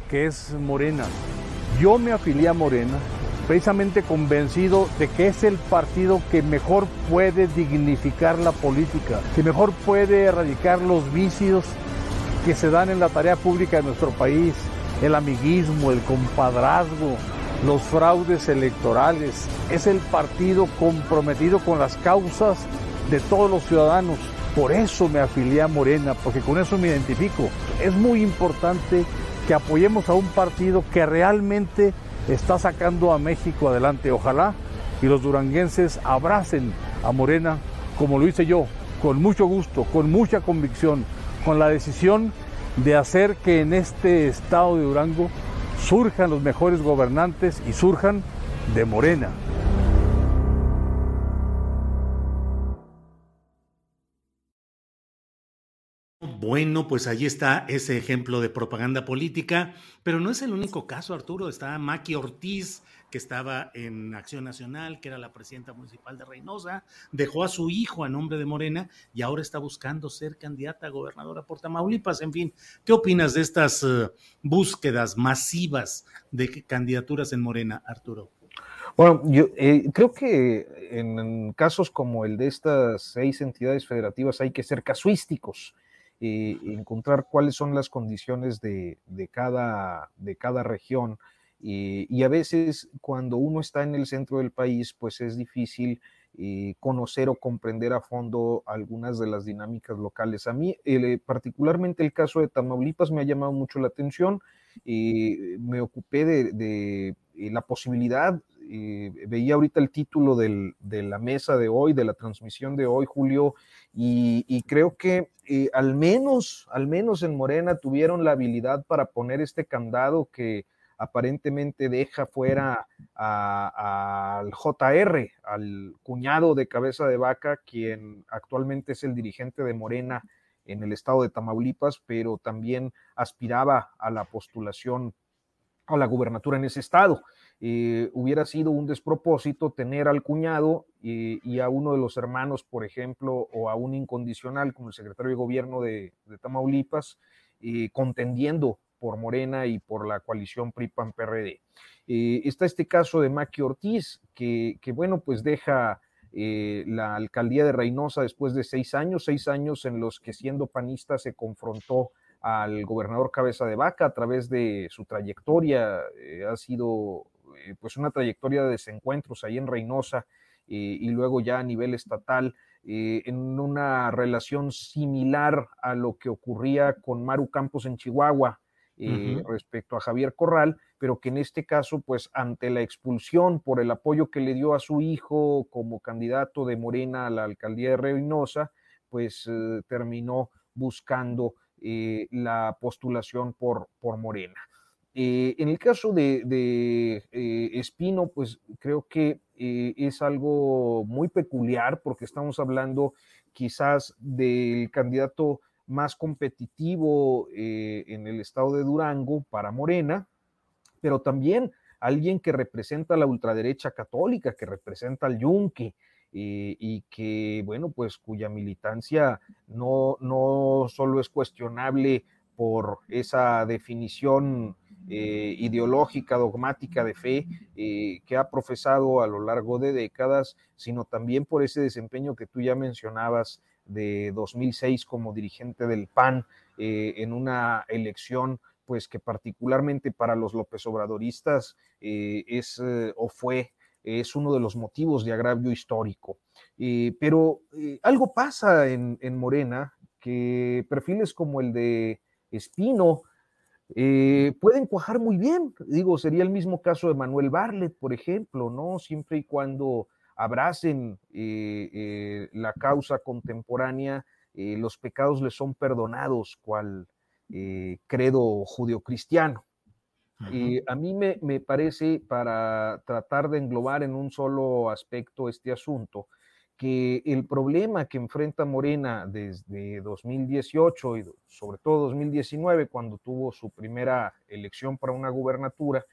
S16: que es Morena. Yo me afilié a Morena precisamente convencido de que es el partido que mejor puede dignificar la política, que mejor puede erradicar los vicios que se dan en la tarea pública de nuestro país, el amiguismo, el compadrazgo, los fraudes electorales. Es el partido comprometido con las causas de todos los ciudadanos. Por eso me afilié a Morena, porque con eso me identifico. Es muy importante que apoyemos a un partido que realmente está sacando a México adelante. Ojalá y los duranguenses abracen a Morena como lo hice yo, con mucho gusto, con mucha convicción, con la decisión de hacer que en este estado de Durango surjan los mejores gobernantes y surjan de Morena.
S5: Bueno, pues ahí está ese ejemplo de propaganda política, pero no es el único caso, Arturo. Está Maki Ortiz, que estaba en Acción Nacional, que era la presidenta municipal de Reynosa, dejó a su hijo a nombre de Morena y ahora está buscando ser candidata a gobernadora por Tamaulipas. En fin, ¿qué opinas de estas uh, búsquedas masivas de candidaturas en Morena, Arturo?
S14: Bueno, yo eh, creo que en, casos como el de estas seis entidades federativas hay que ser casuísticos. Encontrar cuáles son las condiciones de, de, cada, de cada región eh, y a veces cuando uno está en el centro del país, pues es difícil eh, conocer o comprender a fondo algunas de las dinámicas locales. A mí, eh, particularmente el caso de Tamaulipas me ha llamado mucho la atención. me ocupé de, la posibilidad, veía ahorita el título de la mesa de hoy, de la transmisión de hoy, Julio, y, creo que al menos, al menos en Morena tuvieron la habilidad para poner este candado que aparentemente deja fuera al JR, al cuñado de cabeza de vaca, quien actualmente es el dirigente de Morena en el estado de Tamaulipas, pero también aspiraba a la postulación a la gubernatura en ese estado. Eh, hubiera sido un despropósito tener al cuñado y, a uno de los hermanos, por ejemplo, o a un incondicional como el secretario de gobierno de, Tamaulipas, eh, contendiendo por Morena y por la coalición PRI-PAN-PRD. Eh, está este caso de Maki Ortiz, que, bueno, pues deja la alcaldía de Reynosa después de seis años, seis años en los que siendo panista se confrontó al gobernador Cabeza de Vaca a través de su trayectoria. Ha sido pues una trayectoria de desencuentros ahí en Reynosa y luego ya a nivel estatal eh, en una relación similar a lo que ocurría con Maru Campos en Chihuahua eh, respecto a Javier Corral, pero que en este caso, pues ante la expulsión por el apoyo que le dio a su hijo como candidato de Morena a la alcaldía de Reynosa, pues eh, terminó buscando la postulación por, por Morena. En el caso de, de Espino, pues creo que eh, es algo muy peculiar porque estamos hablando quizás del candidato más competitivo eh, en el estado de Durango para Morena, pero también alguien que representa a la ultraderecha católica, que representa al Yunque, eh, y que, bueno, pues cuya militancia no, no solo es cuestionable por esa definición eh, ideológica, dogmática de fe eh, que ha profesado a lo largo de décadas, sino también por ese desempeño que tú ya mencionabas de 2006 como dirigente del PAN eh, en una elección pues que particularmente para los López Obradoristas es o fue es uno de los motivos de agravio histórico. pero algo pasa en, en, Morena que perfiles como el de Espino, eh, pueden cuajar muy bien. Digo, sería el mismo caso de Manuel Barlet, por ejemplo, ¿no? Siempre y cuando abracen eh, eh, la causa contemporánea, los pecados les son perdonados, cual credo judio-cristiano. a mí me, me, parece, para tratar de englobar en un solo aspecto este asunto, que el problema que enfrenta Morena desde 2018 y sobre todo 2019, cuando tuvo su primera elección para una gubernatura,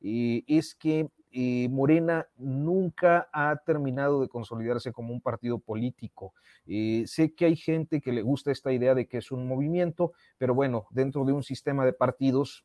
S14: eh, es que eh, Morena nunca ha terminado de consolidarse como un partido político. Eh, sé que hay gente que le gusta esta idea de que es un movimiento, pero bueno, dentro de un sistema de partidos,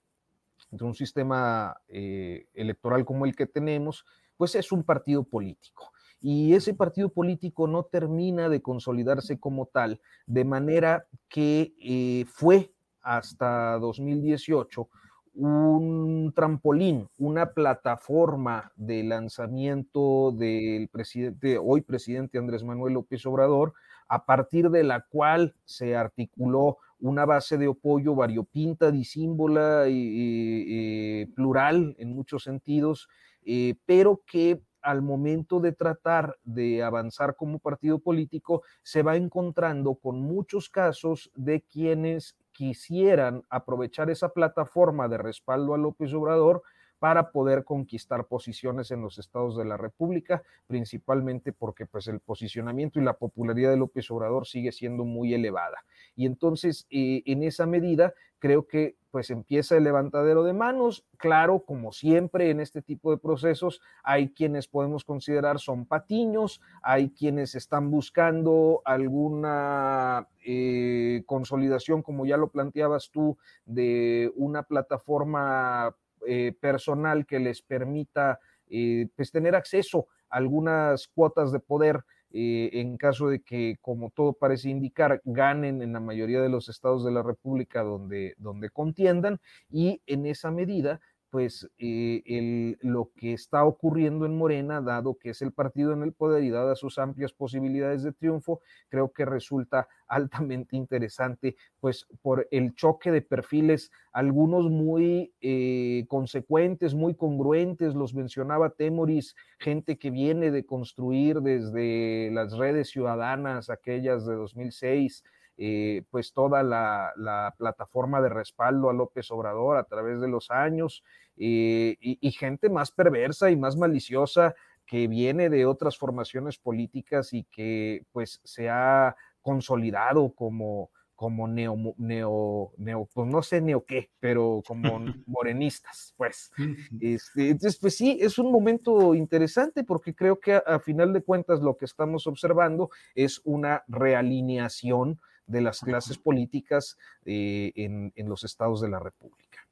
S14: de un sistema electoral como el que tenemos, pues es un partido político y ese partido político no termina de consolidarse como tal, de manera que eh, fue hasta 2018 un trampolín, una plataforma de lanzamiento del presidente, hoy presidente Andrés Manuel López Obrador, a partir de la cual se articuló una base de apoyo variopinta, disímbola y, plural en muchos sentidos, eh, pero que al momento de tratar de avanzar como partido político, se va encontrando con muchos casos de quienes quisieran aprovechar esa plataforma de respaldo a López Obrador para poder conquistar posiciones en los estados de la República, principalmente porque pues el posicionamiento y la popularidad de López Obrador sigue siendo muy elevada. Y entonces, eh, en esa medida, creo que pues empieza el levantadero de manos. Claro, como siempre en este tipo de procesos, hay quienes podemos considerar son patiños, hay quienes están buscando alguna eh, consolidación, como ya lo planteabas tú, de una plataforma eh, personal que les permita eh, pues tener acceso a algunas cuotas de poder eh, en caso de que, como todo parece indicar, ganen en la mayoría de los estados de la República donde, donde contiendan y en esa medida pues eh, lo que está ocurriendo en Morena, dado que es el partido en el poder y dadas sus amplias posibilidades de triunfo, creo que resulta altamente interesante, pues por el choque de perfiles, algunos muy eh, consecuentes, muy congruentes, los mencionaba Temoris, gente que viene de construir desde las redes ciudadanas, aquellas de 2006, eh, pues toda la, plataforma de respaldo a López Obrador a través de los años eh, y, gente más perversa y más maliciosa que viene de otras formaciones políticas y que pues se ha consolidado como, como neo, neo, neo, pues no sé neo qué, pero como morenistas, pues. Este, entonces, pues sí, es un momento interesante porque creo que a final de cuentas lo que estamos observando es una realineación de las clases políticas eh, en, los estados de la República.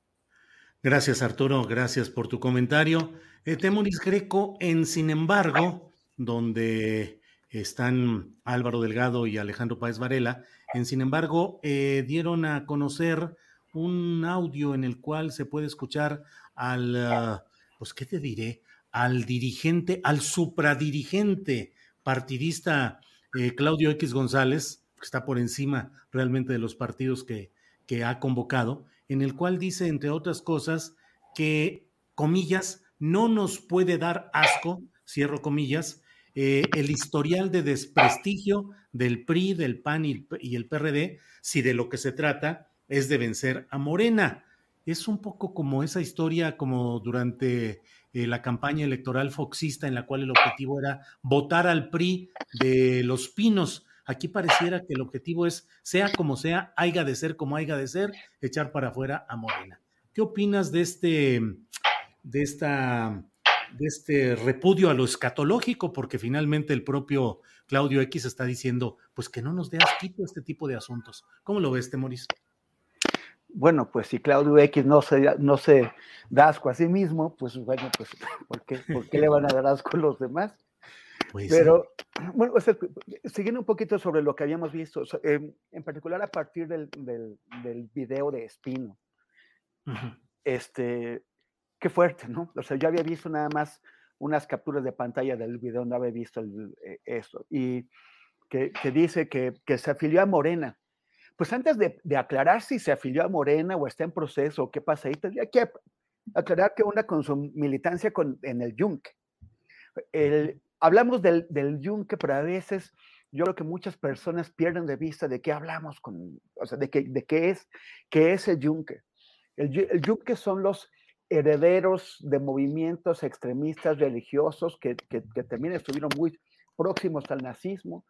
S5: Gracias, Arturo. Gracias por tu comentario. Eh, Temoris Greco, en Sin embargo, donde están Álvaro Delgado y Alejandro Páez Varela, en Sin embargo, eh, dieron a conocer un audio en el cual se puede escuchar al, ah, pues, ¿qué te diré? Al dirigente, al supradirigente partidista eh, Claudio X González, está por encima realmente de los partidos que, que ha convocado, en el cual dice, entre otras cosas, que, comillas, no nos puede dar asco, cierro comillas, eh, el historial de desprestigio del PRI, del PAN y, el PRD, si de lo que se trata es de vencer a Morena. Es un poco como esa historia como durante eh, la campaña electoral foxista en la cual el objetivo era votar al PRI de los pinos. Aquí pareciera que el objetivo es, sea como sea, haya de ser como haya de ser, echar para afuera a Morena. ¿Qué opinas de este, de esta de este repudio a lo escatológico, porque finalmente el propio Claudio X está diciendo, pues que no nos dé asquito este tipo de asuntos. ¿Cómo lo ves, Temoris?
S12: Bueno, pues si Claudio X no se, no se da asco a sí mismo, pues bueno, pues ¿por qué, ¿por qué le van a dar asco a los demás? Pero, bueno, siguiendo un poquito sobre lo que habíamos visto, em, en particular a partir del, del, video de Espino, este, qué fuerte, ¿no? O sea, yo había visto nada más unas capturas de pantalla del video, no había visto eh, esto, y que, dice que, se afilió a Morena. Pues antes de, aclarar si se afilió a Morena o está en proceso o qué pasa ahí, tendría que aclarar que una con su militancia con, en el Yunque. El, hablamos del, del Yunque, pero a veces yo creo que muchas personas pierden de vista de qué hablamos, con, o sea, de qué, de qué, es, qué es el Yunque. El, el Yunque son los herederos de movimientos extremistas religiosos que, también estuvieron muy próximos al nazismo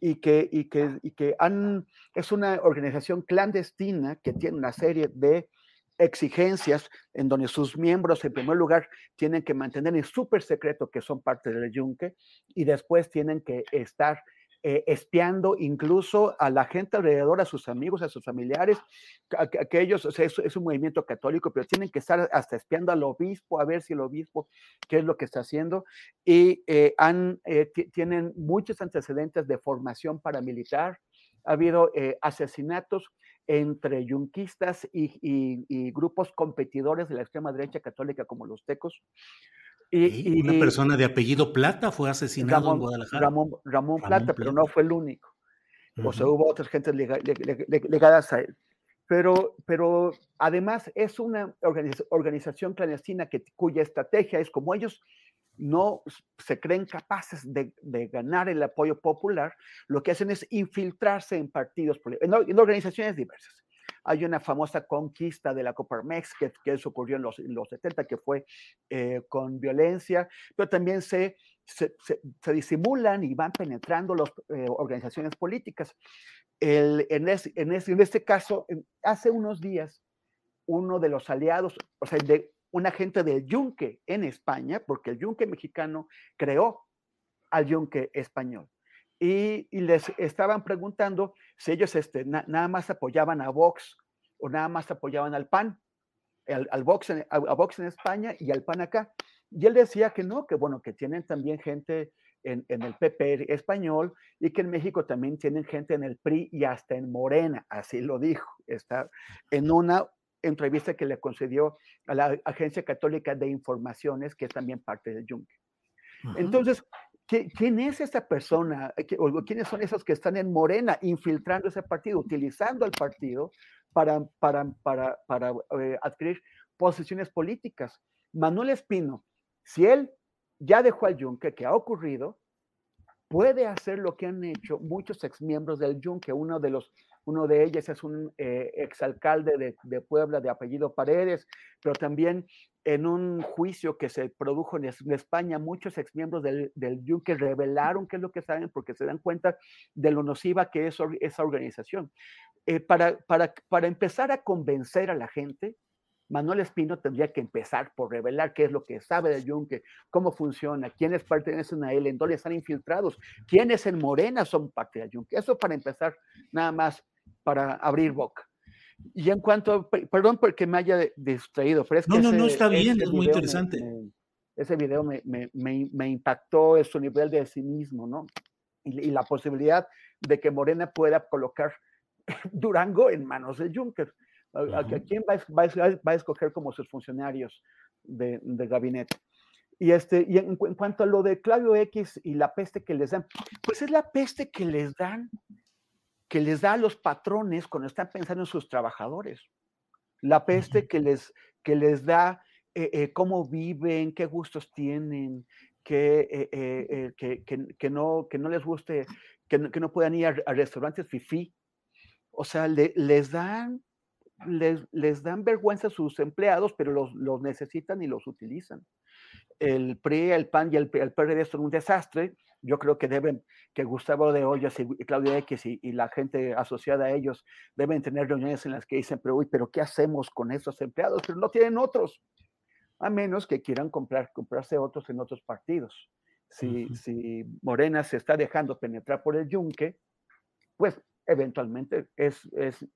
S12: y que, y que, y que han, es una organización clandestina que tiene una serie de exigencias en donde sus miembros, en primer lugar, tienen que mantener en súper secreto que son parte del yunque y después tienen que estar eh, espiando incluso a la gente alrededor, a sus amigos, a sus familiares, aquellos, o sea, es, un movimiento católico, pero tienen que estar hasta espiando al obispo, a ver si el obispo, qué es lo que está haciendo, y eh, han, eh, tienen muchos antecedentes de formación paramilitar, ha habido asesinatos entre yunquistas y, grupos competidores de la extrema derecha católica como los tecos.
S5: Y, una persona de apellido Plata fue asesinado en Guadalajara.
S12: Ramón, Plata, pero no fue el único. O sea, hubo otras gentes ligadas a él. Pero, pero además es una organización clandestina que, cuya estrategia es como ellos no se creen capaces de, ganar el apoyo popular, lo que hacen es infiltrarse en partidos, en organizaciones diversas. Hay una famosa conquista de la Coparmex, que, eso ocurrió en los, en los 70, que fue eh, con violencia, pero también se, disimulan y van penetrando las eh, organizaciones políticas. En, en, en, este caso, hace unos días, uno de los aliados, o sea, de un agente del Yunque en España, porque el Yunque mexicano creó al Yunque español y, les estaban preguntando si ellos este, nada más apoyaban a Vox o nada más apoyaban al PAN, al, Vox en, a, Vox en España y al PAN acá. Y él decía que no, que bueno, que tienen también gente en, en, el PP español y que en México también tienen gente en el PRI y hasta en Morena, así lo dijo, está en una entrevista que le concedió a la Agencia Católica de Informaciones, que es también parte del Yunque. Entonces, ¿Quién es esa persona? ¿O quiénes son esos que están en Morena infiltrando ese partido, utilizando al partido para, para, para, para eh, adquirir posiciones políticas? Manuel Espino, si él ya dejó al Yunque, que ha ocurrido, puede hacer lo que han hecho muchos exmiembros del Yunque. Uno de los uno de ellos es un eh, exalcalde de, Puebla de apellido Paredes, pero también en un juicio que se produjo en, España, muchos exmiembros del, del Yunque revelaron qué es lo que saben porque se dan cuenta de lo nociva que es esa organización. Eh, para, para, para empezar a convencer a la gente, Manuel Espino tendría que empezar por revelar qué es lo que sabe del Yunque, cómo funciona, quiénes pertenecen a él, en dónde están infiltrados, quiénes en Morena son parte del Yunque. Eso para empezar, nada más para abrir boca. Y en cuanto, perdón porque me haya distraído, pero es
S5: que... No, no, no, está bien, es muy interesante.
S12: ese video me, me, me, impactó en su nivel de cinismo, ¿no? Y, la posibilidad de que Morena pueda colocar Durango en manos de Juncker. ¿A, quién va, va, va, a escoger como sus funcionarios de, de gabinete? Y, este, y en, en, cuanto a lo de Claudio X y la peste que les dan, pues es la peste que les dan, que les da a los patrones cuando están pensando en sus trabajadores. La peste que les, que les da eh, eh, cómo viven, qué gustos tienen, que, eh, que, que, que, no, que no les guste, que no, no puedan ir a, a restaurantes fifi. O sea, le, les dan les, les, dan vergüenza a sus empleados, pero los, los, necesitan y los utilizan. El PRI, el PAN y el, el PRD son un desastre. Yo creo que deben, que Gustavo de Ollas y Claudia X y, y, la gente asociada a ellos deben tener reuniones en las que dicen, pero uy, pero ¿qué hacemos con estos empleados? Pero no tienen otros, a menos que quieran comprar, comprarse otros en otros partidos. Si, uh -huh. si Morena se está dejando penetrar por el yunque, pues eventualmente es, es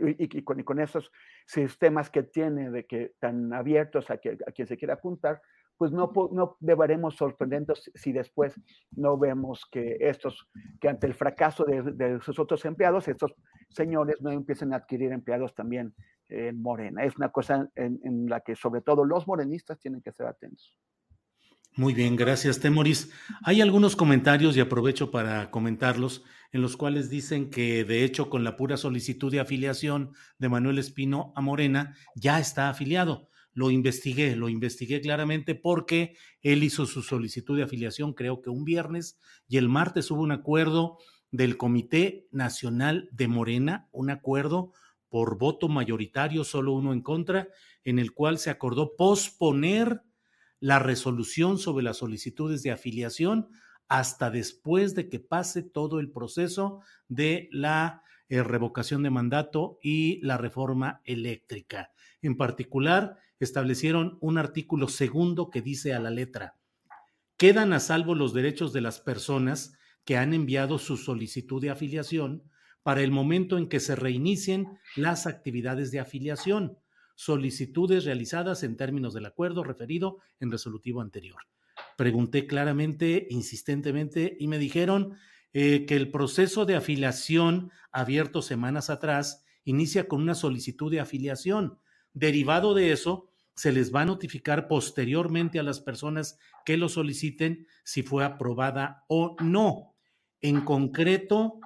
S12: y, con, esos sistemas que tiene de que tan abiertos a, quien se quiera apuntar, pues no, no deberemos sorprendernos si después no vemos que estos, que ante el fracaso de, sus otros empleados, estos señores no empiecen a adquirir empleados también en Morena. Es una cosa en la que sobre todo los morenistas tienen que ser atentos.
S5: Muy bien, gracias, Temoris. Hay algunos comentarios y aprovecho para comentarlos en los cuales dicen que de hecho con la pura solicitud de afiliación de Manuel Espino a Morena ya está afiliado. Lo investigué, lo investigué claramente porque él hizo su solicitud de afiliación creo que un viernes y el martes hubo un acuerdo del Comité Nacional de Morena, un acuerdo por voto mayoritario, solo uno en contra, en el cual se acordó posponer la resolución sobre las solicitudes de afiliación hasta después de que pase todo el proceso de la eh, revocación de mandato y la reforma eléctrica. En particular, establecieron un artículo segundo que dice a la letra, quedan a salvo los derechos de las personas que han enviado su solicitud de afiliación para el momento en que se reinicien las actividades de afiliación, solicitudes realizadas en términos del acuerdo referido en resolutivo anterior. Pregunté claramente, insistentemente, y me dijeron eh, que el proceso de afiliación abierto semanas atrás inicia con una solicitud de afiliación. Derivado de eso, se les va a notificar posteriormente a las personas que lo soliciten si fue aprobada o no. En concreto,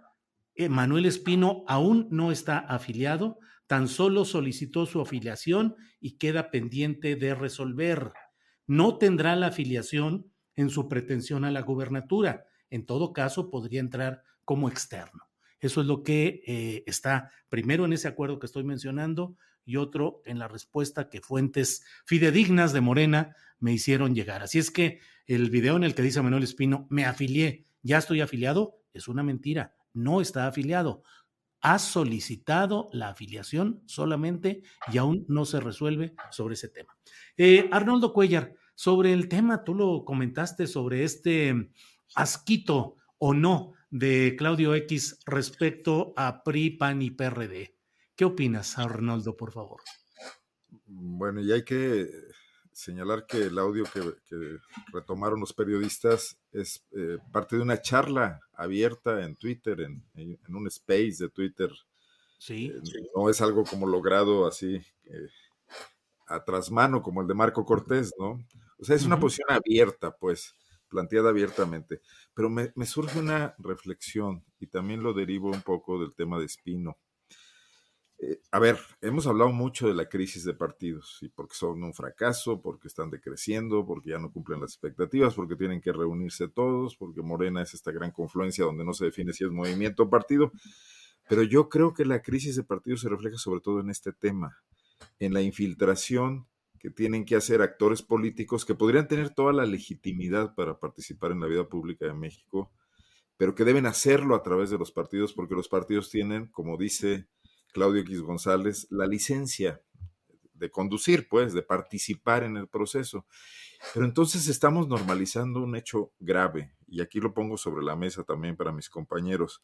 S5: eh, Manuel Espino aún no está afiliado, tan solo solicitó su afiliación y queda pendiente de resolver. No tendrá la afiliación en su pretensión a la gubernatura. En todo caso, podría entrar como externo. Eso es lo que eh, está primero en ese acuerdo que estoy mencionando y otro en la respuesta que fuentes fidedignas de Morena me hicieron llegar. Así es que el video en el que dice Manuel Espino, me afilié, ya estoy afiliado, es una mentira. No está afiliado ha solicitado la afiliación solamente y aún no se resuelve sobre ese tema. Eh, Arnoldo Cuellar, sobre el tema, tú lo comentaste sobre este asquito o no de Claudio X respecto a PRI, PAN y PRD. ¿Qué opinas, Arnoldo, por favor?
S13: Bueno, y hay que señalar que el audio que, que retomaron los periodistas es eh, parte de una charla abierta en Twitter, en, en un space de Twitter.
S5: Sí.
S13: Eh, no es algo como logrado así eh, a trasmano como el de Marco Cortés, ¿no? O sea, es una uh -huh. posición abierta, pues, planteada abiertamente. Pero me, me surge una reflexión y también lo derivo un poco del tema de Espino. Eh, a ver, hemos hablado mucho de la crisis de partidos y porque son un fracaso, porque están decreciendo, porque ya no cumplen las expectativas, porque tienen que reunirse todos, porque Morena es esta gran confluencia donde no se define si es movimiento o partido. Pero yo creo que la crisis de partidos se refleja sobre todo en este tema, en la infiltración que tienen que hacer actores políticos que podrían tener toda la legitimidad para participar en la vida pública de México, pero que deben hacerlo a través de los partidos, porque los partidos tienen, como dice Claudio X González, la licencia de conducir, pues, de participar en el proceso. Pero entonces estamos normalizando un hecho grave, y aquí lo pongo sobre la mesa también para mis compañeros.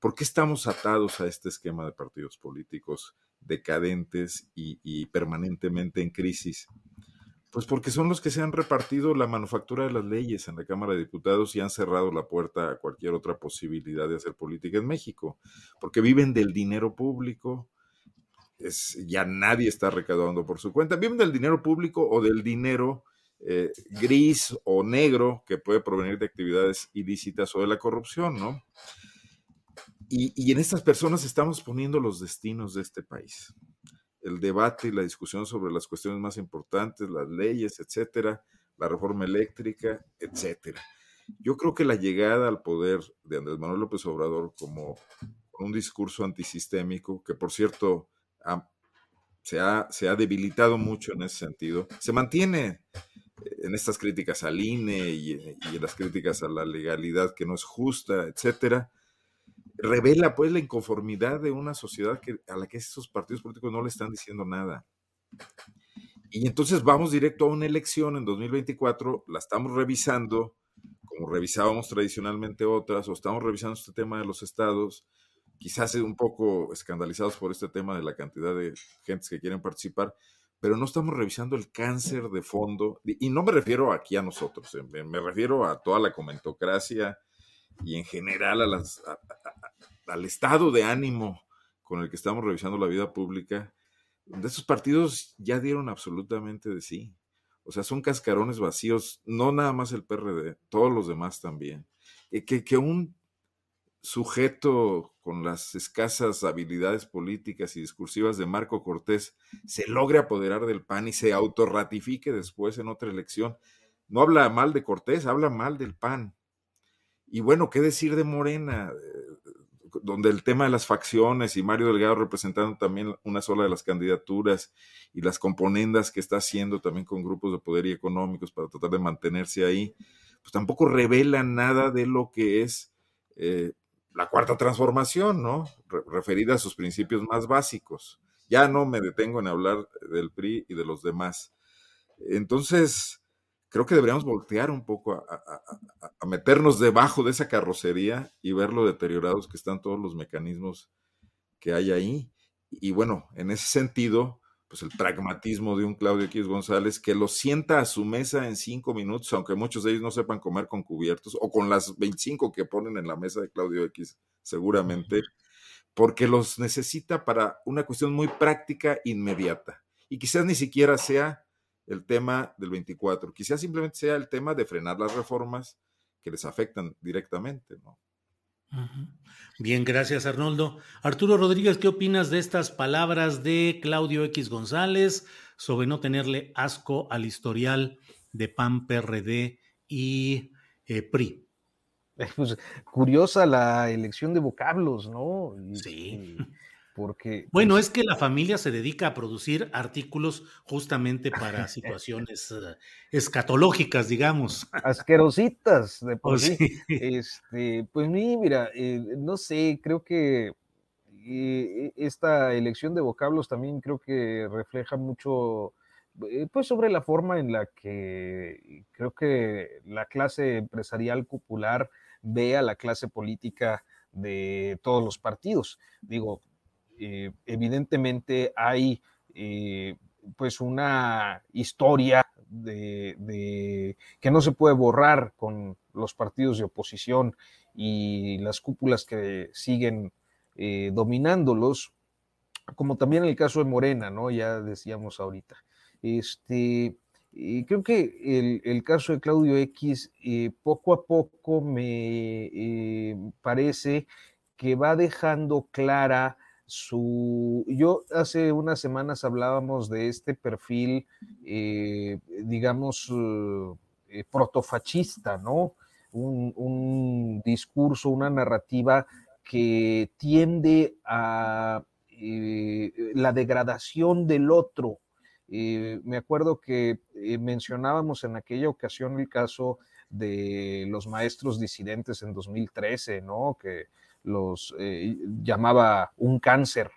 S13: ¿Por qué estamos atados a este esquema de partidos políticos decadentes y, y permanentemente en crisis? Pues porque son los que se han repartido la manufactura de las leyes en la Cámara de Diputados y han cerrado la puerta a cualquier otra posibilidad de hacer política en México, porque viven del dinero público, es, ya nadie está recaudando por su cuenta, viven del dinero público o del dinero eh, gris o negro que puede provenir de actividades ilícitas o de la corrupción, ¿no? Y, y en estas personas estamos poniendo los destinos de este país. El debate y la discusión sobre las cuestiones más importantes, las leyes, etcétera, la reforma eléctrica, etcétera. Yo creo que la llegada al poder de Andrés Manuel López Obrador como un discurso antisistémico, que por cierto se, ha, se, ha, debilitado mucho en ese sentido, se mantiene en estas críticas al INE y, y, en las críticas a la legalidad que no es justa, etcétera, revela pues la inconformidad de una sociedad que, a la que esos partidos políticos no le están diciendo nada. Y entonces vamos directo a una elección en 2024, la estamos revisando, como revisábamos tradicionalmente otras, o estamos revisando este tema de los estados, quizás un poco escandalizados por este tema de la cantidad de gentes que quieren participar, pero no estamos revisando el cáncer de fondo, y no me refiero aquí a nosotros, eh, me refiero a toda la comentocracia y en general a las, al estado de ánimo con el que estamos revisando la vida pública, donde esos partidos ya dieron absolutamente de sí. O sea, son cascarones vacíos, no nada más el PRD, todos los demás también. Que, que un sujeto con las escasas habilidades políticas y discursivas de Marco Cortés se logre apoderar del PAN y se autorratifique después en otra elección. No habla mal de Cortés, habla mal del PAN. Y bueno, ¿qué decir de Morena? donde el tema de las facciones y Mario Delgado representando también una sola de las candidaturas y las componendas que está haciendo también con grupos de poder y económicos para tratar de mantenerse ahí, pues tampoco revelan nada de lo que es eh, la cuarta transformación, ¿no? referida a sus principios más básicos. Ya no me detengo en hablar del PRI y de los demás. Entonces, creo que deberíamos voltear un poco a, meternos debajo de esa carrocería y ver lo deteriorados que están todos los mecanismos que hay ahí. Y bueno, en ese sentido, pues el pragmatismo de un Claudio X González que lo sienta a su mesa en cinco minutos, aunque muchos de ellos no sepan comer con cubiertos, o con las 25 que ponen en la mesa de Claudio X, seguramente, porque los necesita para una cuestión muy práctica, inmediata. Y quizás ni siquiera sea el tema del 24. Quizás simplemente sea el tema de frenar las reformas que les afectan directamente, ¿no?
S5: Bien, gracias Arnoldo. Arturo Rodríguez, ¿qué opinas de estas palabras de Claudio X González sobre no tenerle asco al historial de PAN, PRD y eh, PRI?
S14: Pues, curiosa la elección de vocablos, ¿no?
S5: sí.
S14: Porque...
S5: Bueno, pues es que la familia se dedica a producir artículos justamente para situaciones eh, escatológicas, digamos.
S14: Asquerositas, de por oh, sí. Este, pues mira, eh, no sé, creo que eh, esta elección de vocablos también creo que refleja mucho pues sobre la forma en la que creo que la clase empresarial popular ve a la clase política de todos los partidos. Digo, eh, evidentemente hay eh, pues una historia de, que no se puede borrar con los partidos de oposición y las cúpulas que siguen eh, dominándolos, como también el caso de Morena, ¿no? Ya decíamos ahorita. Este, creo que el, caso de Claudio X poco a poco me parece que va dejando clara su, yo hace unas semanas hablábamos de este perfil, eh, digamos, eh, protofachista, ¿no? Un, discurso, una narrativa que tiende a eh, la degradación del otro. me acuerdo que mencionábamos en aquella ocasión el caso de los maestros disidentes en 2013, ¿no? Que los eh, llamaba un cáncer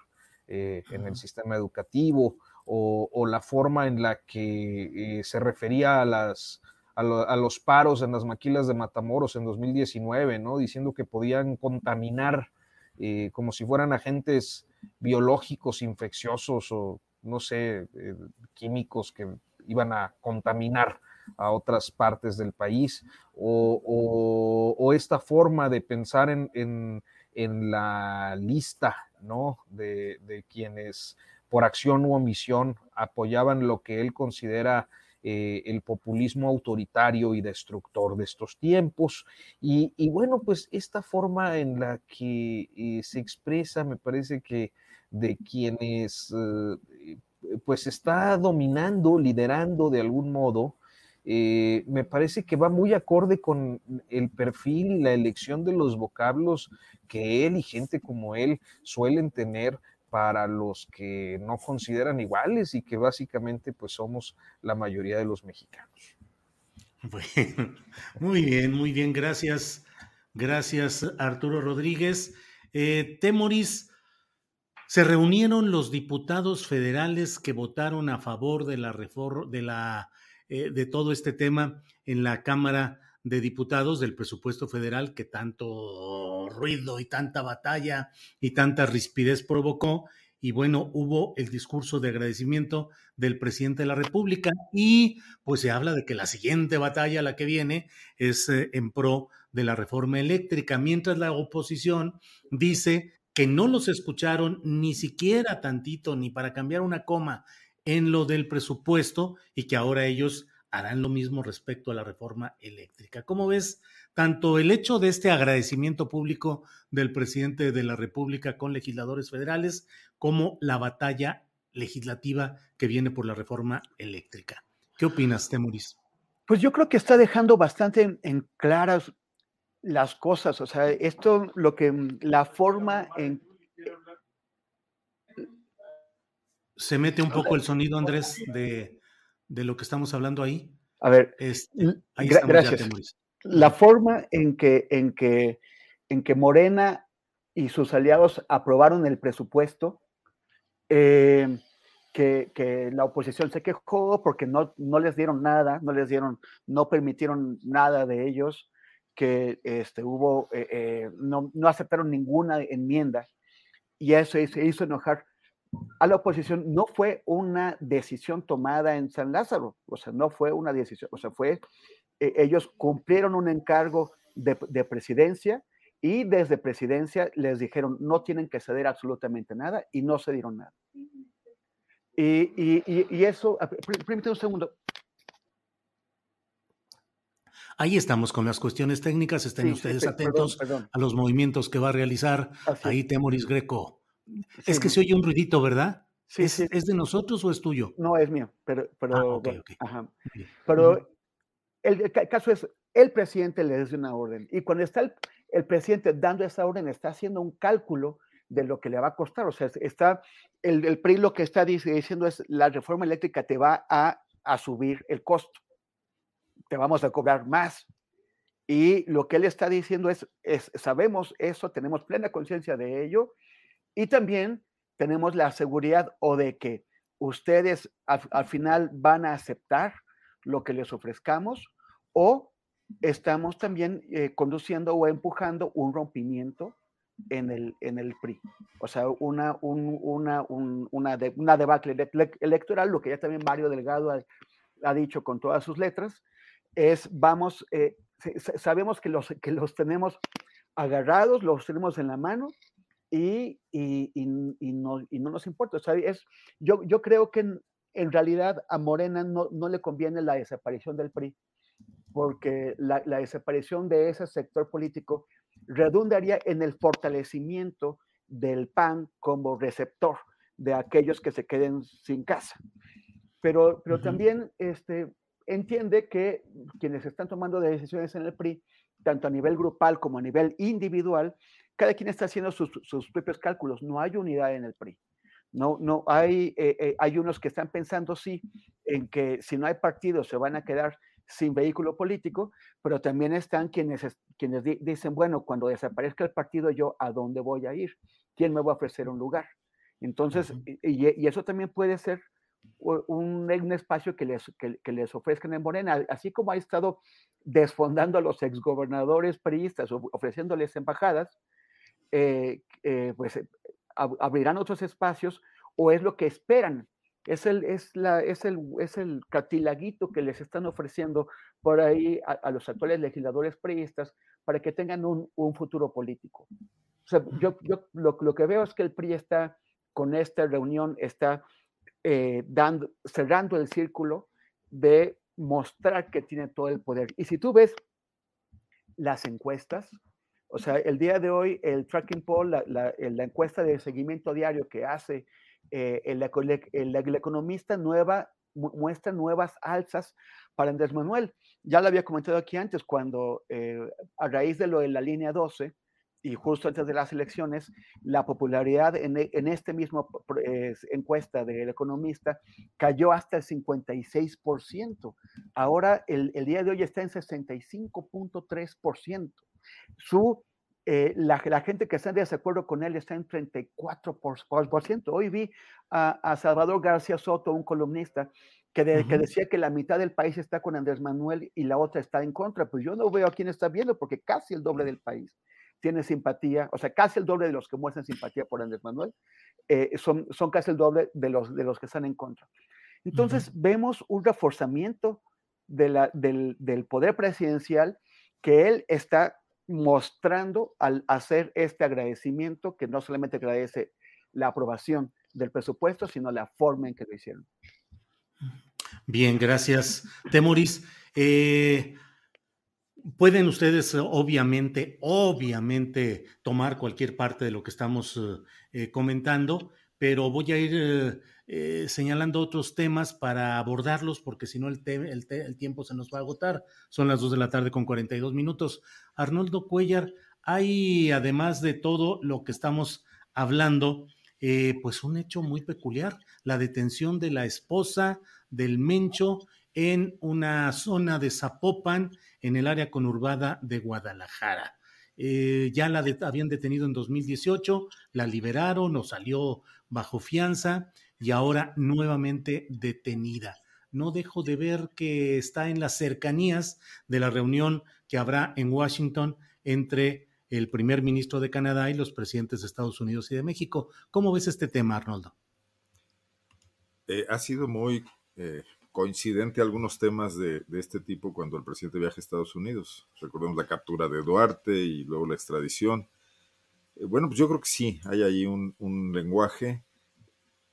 S14: eh, en el sistema educativo o, la forma en la que eh, se refería a, las, a, los paros en las maquilas de Matamoros en 2019, ¿no? diciendo que podían contaminar como si fueran agentes biológicos infecciosos o no sé, químicos que iban a contaminar a otras partes del país, o, esta forma de pensar en, en la lista, ¿no? De, quienes por acción u omisión apoyaban lo que él considera eh, el populismo autoritario y destructor de estos tiempos. Y, bueno, pues esta forma en la que eh, se expresa, me parece que de quienes eh, pues está dominando, liderando de algún modo, me parece que va muy acorde con el perfil y la elección de los vocablos que él y gente como él suelen tener para los que no consideran iguales y que básicamente pues somos la mayoría de los mexicanos.
S5: Muy bien, muy bien, gracias. Gracias, Arturo Rodríguez. Eh, Temoris, se reunieron los diputados federales que votaron a favor de la reforma, de la, eh, de todo este tema en la Cámara de Diputados del presupuesto federal que tanto ruido y tanta batalla y tanta rispidez provocó. Y bueno, hubo el discurso de agradecimiento del presidente de la República y pues se habla de que la siguiente batalla, la que viene, es eh, en pro de la reforma eléctrica, mientras la oposición dice que no los escucharon ni siquiera tantito, ni para cambiar una coma en lo del presupuesto y que ahora ellos harán lo mismo respecto a la reforma eléctrica. ¿Cómo ves tanto el hecho de este agradecimiento público del presidente de la República con legisladores federales como la batalla legislativa que viene por la reforma eléctrica? ¿Qué opinas, Temuris?
S12: Pues yo creo que está dejando bastante en, claras las cosas. O sea, esto, lo que la forma en.
S5: Se mete un poco el sonido, Andrés, de, de lo que estamos hablando ahí.
S12: A ver,
S5: este,
S12: ahí gracias. La forma en que, en, que, en que Morena y sus aliados aprobaron el presupuesto, eh, que, que, la oposición se quejó porque no, no les dieron nada, no les dieron, no permitieron nada de ellos, que este, hubo, eh, eh, no, no aceptaron ninguna enmienda y eso se hizo enojar a la oposición no fue una decisión tomada en San Lázaro, o sea, no fue una decisión, o sea, fue, eh, ellos cumplieron un encargo de, presidencia y desde presidencia les dijeron no tienen que ceder absolutamente nada y no cedieron nada. Y, y, eso, permíteme un segundo.
S5: Ahí estamos con las cuestiones técnicas, estén ustedes atentos a los movimientos que va a realizar ahí Temoris Greco es que se oye un ruidito, ¿verdad? Sí, ¿Es, ¿Es, de nosotros o es tuyo?
S12: No, es mío, pero, pero, ah, pero el, caso es, el presidente le da una orden y cuando está el, presidente dando esa orden está haciendo un cálculo de lo que le va a costar. O sea, está, el, el PRI lo que está diciendo es, la reforma eléctrica te va a, a subir el costo, te vamos a cobrar más. Y lo que él está diciendo es, es sabemos eso, tenemos plena conciencia de ello, y también tenemos la seguridad o de que ustedes al, final van a aceptar lo que les ofrezcamos o estamos también eh, conduciendo o empujando un rompimiento en el, en el PRI. O sea, una, una, una, debacle electoral, lo que ya también Mario Delgado ha, dicho con todas sus letras, es vamos, eh, sabemos que los, que los tenemos agarrados, los tenemos en la mano y, y, y, no, y no, nos importa. O sea, es, yo, yo creo que en, realidad a Morena no, no, le conviene la desaparición del PRI, porque la, la, desaparición de ese sector político redundaría en el fortalecimiento del PAN como receptor de aquellos que se queden sin casa. Pero, pero también este, entiende que quienes están tomando decisiones en el PRI, tanto a nivel grupal como a nivel individual, cada quien está haciendo sus, propios cálculos, no hay unidad en el PRI. No, no hay, eh, eh, hay unos que están pensando, sí, en que si no hay partidos se van a quedar sin vehículo político, pero también están quienes, quienes dicen, bueno, cuando desaparezca el partido, yo a dónde voy a ir, quién me va a ofrecer un lugar. Entonces, y, eso también puede ser un, un espacio que les, que, les ofrezcan en Morena, así como ha estado desfondando a los exgobernadores priistas, ofreciéndoles embajadas, eh, eh, pues eh, abrirán otros espacios o es lo que esperan. Es el, es la, es el, es el cartilaguito que les están ofreciendo por ahí a, los actuales legisladores priistas para que tengan un, un futuro político. O sea, yo, yo lo, lo, que veo es que el PRI está con esta reunión, está dando, cerrando el círculo de mostrar que tiene todo el poder. Y si tú ves las encuestas, o sea, el día de hoy el tracking poll, la, la, encuesta de seguimiento diario que hace eh, el, el, economista nueva, muestra nuevas alzas para Andrés Manuel. Ya lo había comentado aquí antes, cuando eh, a raíz de lo de la línea 12, y justo antes de las elecciones, la popularidad en, e, en este mismo encuesta del economista cayó hasta el 56%. Ahora, el, el día de hoy está en 65.3%. Su eh, la, la, gente que está en desacuerdo con él está en 34%. Hoy vi a, a Salvador García Soto, un columnista, que, que, decía que la mitad del país está con Andrés Manuel y la otra está en contra. Pues yo no veo a quién está viendo, porque casi el doble del país tiene simpatía, o sea, casi el doble de los que muestran simpatía por Andrés Manuel, eh, son, son casi el doble de los, de los que están en contra. Entonces, vemos un reforzamiento de la, del, del, poder presidencial que él está mostrando al hacer este agradecimiento, que no solamente agradece la aprobación del presupuesto, sino la forma en que lo hicieron.
S5: Bien, gracias, Temoris. Eh, Pueden ustedes, eh, obviamente, obviamente, tomar cualquier parte de lo que estamos eh, comentando, pero voy a ir señalando otros temas para abordarlos, porque si no el, el, tiempo se nos va a agotar. Son las 2 de la tarde con 42 minutos. Arnoldo Cuellar, hay, además de todo lo que estamos hablando, pues un hecho muy peculiar, la detención de la esposa del Mencho en una zona de Zapopan, en el área conurbada de Guadalajara. Eh, ya la habían detenido en 2018, la liberaron o salió bajo fianza y ahora nuevamente detenida. No dejo de ver que está en las cercanías de la reunión que habrá en Washington entre el primer ministro de Canadá y los presidentes de Estados Unidos y de México. ¿Cómo ves este tema, Arnoldo?
S13: Eh, ha sido muy eh, coincidente algunos temas de, este tipo cuando el presidente viaja a Estados Unidos. Recordemos la captura de Duarte y luego la extradición. Eh, bueno, pues yo creo que sí, hay ahí un, lenguaje.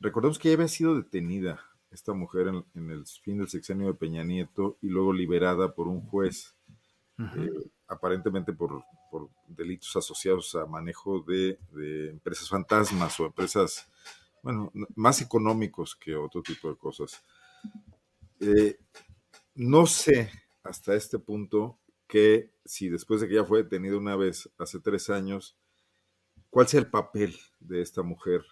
S13: Recordemos que ya había sido detenida esta mujer en, el fin del sexenio de Peña Nieto y luego liberada por un juez, eh, aparentemente por, delitos asociados a manejo de, de empresas fantasmas o empresas, bueno, más económicos que otro tipo de cosas. Eh, no sé hasta este punto que si después de que ya fue detenida una vez hace tres años, cuál sea el papel de esta mujer,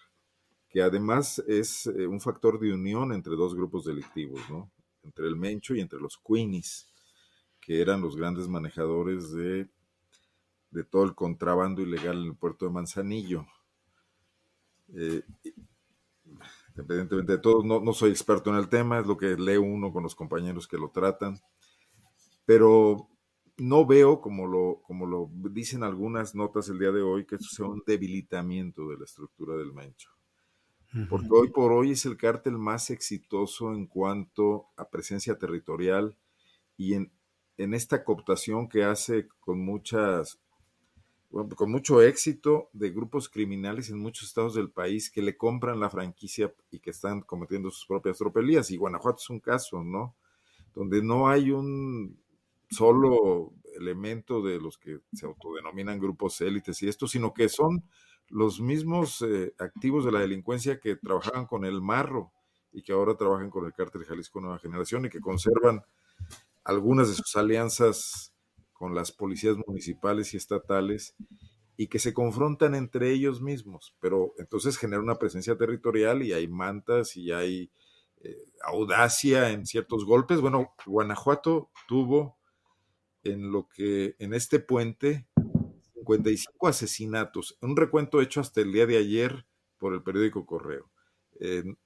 S13: que además es eh, un factor de unión entre dos grupos delictivos, ¿no? Entre el Mencho y entre los Queenies, que eran los grandes manejadores de, de todo el contrabando ilegal en el puerto de Manzanillo. Eh, independientemente de todo, no, soy experto en el tema, es lo que lee uno con los compañeros que lo tratan, pero no veo, como lo, como lo dicen algunas notas el día de hoy, que esto sea un debilitamiento de la estructura del Mencho. Porque hoy por hoy es el cártel más exitoso en cuanto a presencia territorial y en, en esta cooptación que hace con muchas con mucho éxito de grupos criminales en muchos estados del país que le compran la franquicia y que están cometiendo sus propias tropelías. Y Guanajuato es un caso, ¿no? Donde no hay un solo elemento de los que se autodenominan grupos élites y esto, sino que son los mismos eh, activos de la delincuencia que trabajaban con el marro y que ahora trabajan con el cártel Jalisco Nueva Generación y que conservan algunas de sus alianzas con las policías municipales y estatales y que se confrontan entre ellos mismos, pero entonces genera una presencia territorial y hay mantas y hay eh, audacia en ciertos golpes. Bueno, Guanajuato tuvo en lo que en este puente 55 asesinatos, un recuento hecho hasta el día de ayer por el periódico Correo.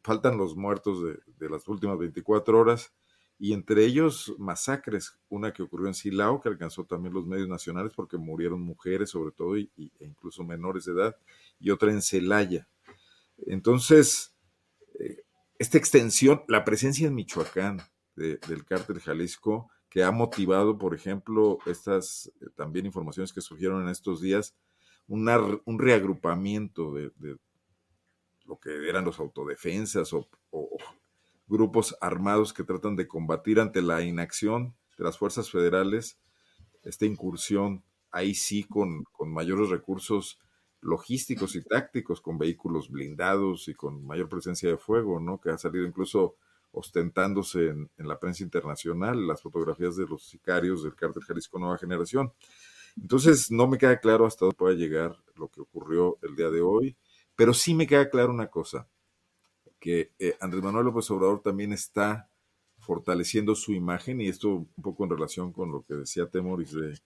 S13: Faltan los muertos de, de las últimas 24 horas y entre ellos masacres, una que ocurrió en Silao, que alcanzó también los medios nacionales porque murieron mujeres sobre todo y, e incluso menores de edad, y otra en Celaya. Entonces, eh, esta extensión, la presencia en Michoacán del cártel Jalisco, que ha motivado, por ejemplo, estas eh, también informaciones que surgieron en estos días, un reagrupamiento de, lo que eran los autodefensas o grupos armados que tratan de combatir ante la inacción de las fuerzas federales esta incursión, ahí sí con, con mayores recursos logísticos y tácticos, con vehículos blindados y con mayor presencia de fuego, ¿no? Que ha salido incluso ostentándose en, la prensa internacional las fotografías de los sicarios del cártel Jalisco Nueva Generación. Entonces, no me queda claro hasta dónde puede llegar lo que ocurrió el día de hoy, pero sí me queda claro una cosa, que eh, Andrés Manuel López Obrador también está fortaleciendo su imagen y esto un poco en relación con lo que decía Temoris de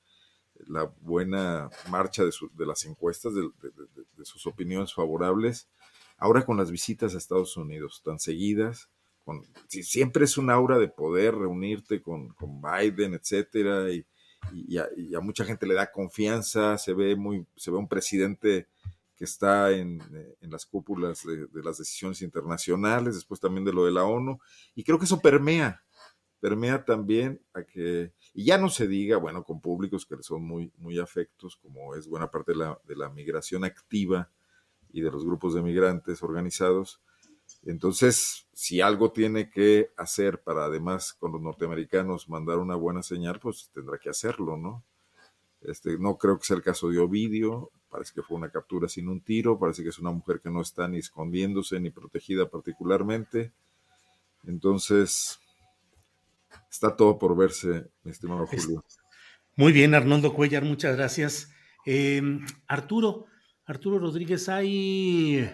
S13: la buena marcha de las encuestas, de, sus opiniones favorables, ahora con las visitas a Estados Unidos tan seguidas, con, siempre es un aura de poder reunirte con, con Biden, etcétera, y, y, a, mucha gente le da confianza, se ve muy, se ve un presidente que está en, en las cúpulas de, de, las decisiones internacionales, después también de lo de la ONU, y creo que eso permea, permea también a que, y ya no se diga, bueno, con públicos que son muy, muy afectos, como es buena parte de la, de la migración activa y de los grupos de migrantes organizados, entonces, si algo tiene que hacer para además con los norteamericanos mandar una buena señal, pues tendrá que hacerlo, ¿no? Este, no creo que sea el caso de Ovidio, parece que fue una captura sin un tiro, parece que es una mujer que no está ni escondiéndose ni protegida particularmente. Entonces, está todo por verse, mi estimado Julio.
S5: Muy bien, Arnoldo Cuellar, muchas gracias. Eh, Arturo, Arturo Rodríguez, hay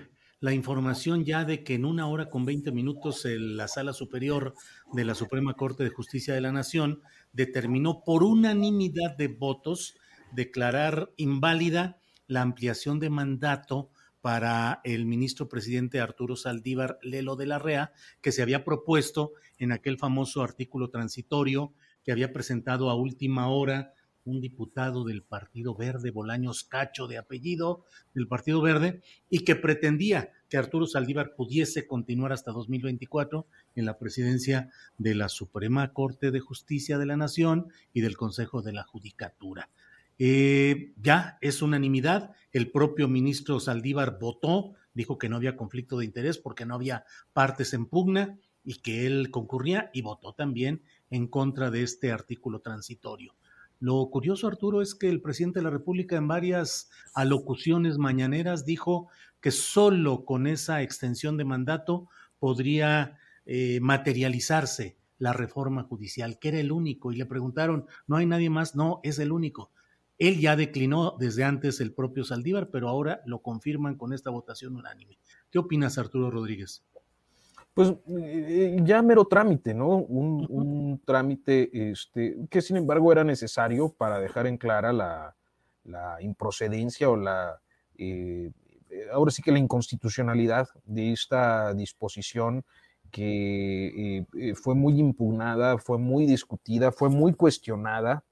S5: la información ya de que en una hora con 20 minutos la Sala Superior de la Suprema Corte de Justicia de la Nación determinó por unanimidad de votos declarar inválida la ampliación de mandato para el ministro presidente Arturo Saldívar Lelo de la Rea, que se había propuesto en aquel famoso artículo transitorio que había presentado a última hora un diputado del Partido Verde, Bolaños Cacho de apellido, del Partido Verde, y que pretendía que Arturo Saldívar pudiese continuar hasta 2024 en la presidencia de la Suprema Corte de Justicia de la Nación y del Consejo de la Judicatura. Eh, ya es unanimidad, el propio ministro Saldívar votó, dijo que no había conflicto de interés porque no había partes en pugna y que él concurría y votó también en contra de este artículo transitorio. Lo curioso, Arturo, es que el presidente de la República en varias alocuciones mañaneras dijo que solo con esa extensión de mandato podría eh, materializarse la reforma judicial, que era el único, y le preguntaron, ¿no hay nadie más? No, es el único. Él ya declinó desde antes el propio Saldívar, pero ahora lo confirman con esta votación unánime. ¿Qué opinas, Arturo Rodríguez?
S14: Pues eh, ya mero trámite, ¿no? Un, trámite este, que sin embargo era necesario para dejar en clara la, improcedencia o la, eh, ahora sí que la inconstitucionalidad de esta disposición que eh, fue muy impugnada, fue muy discutida, fue muy cuestionada,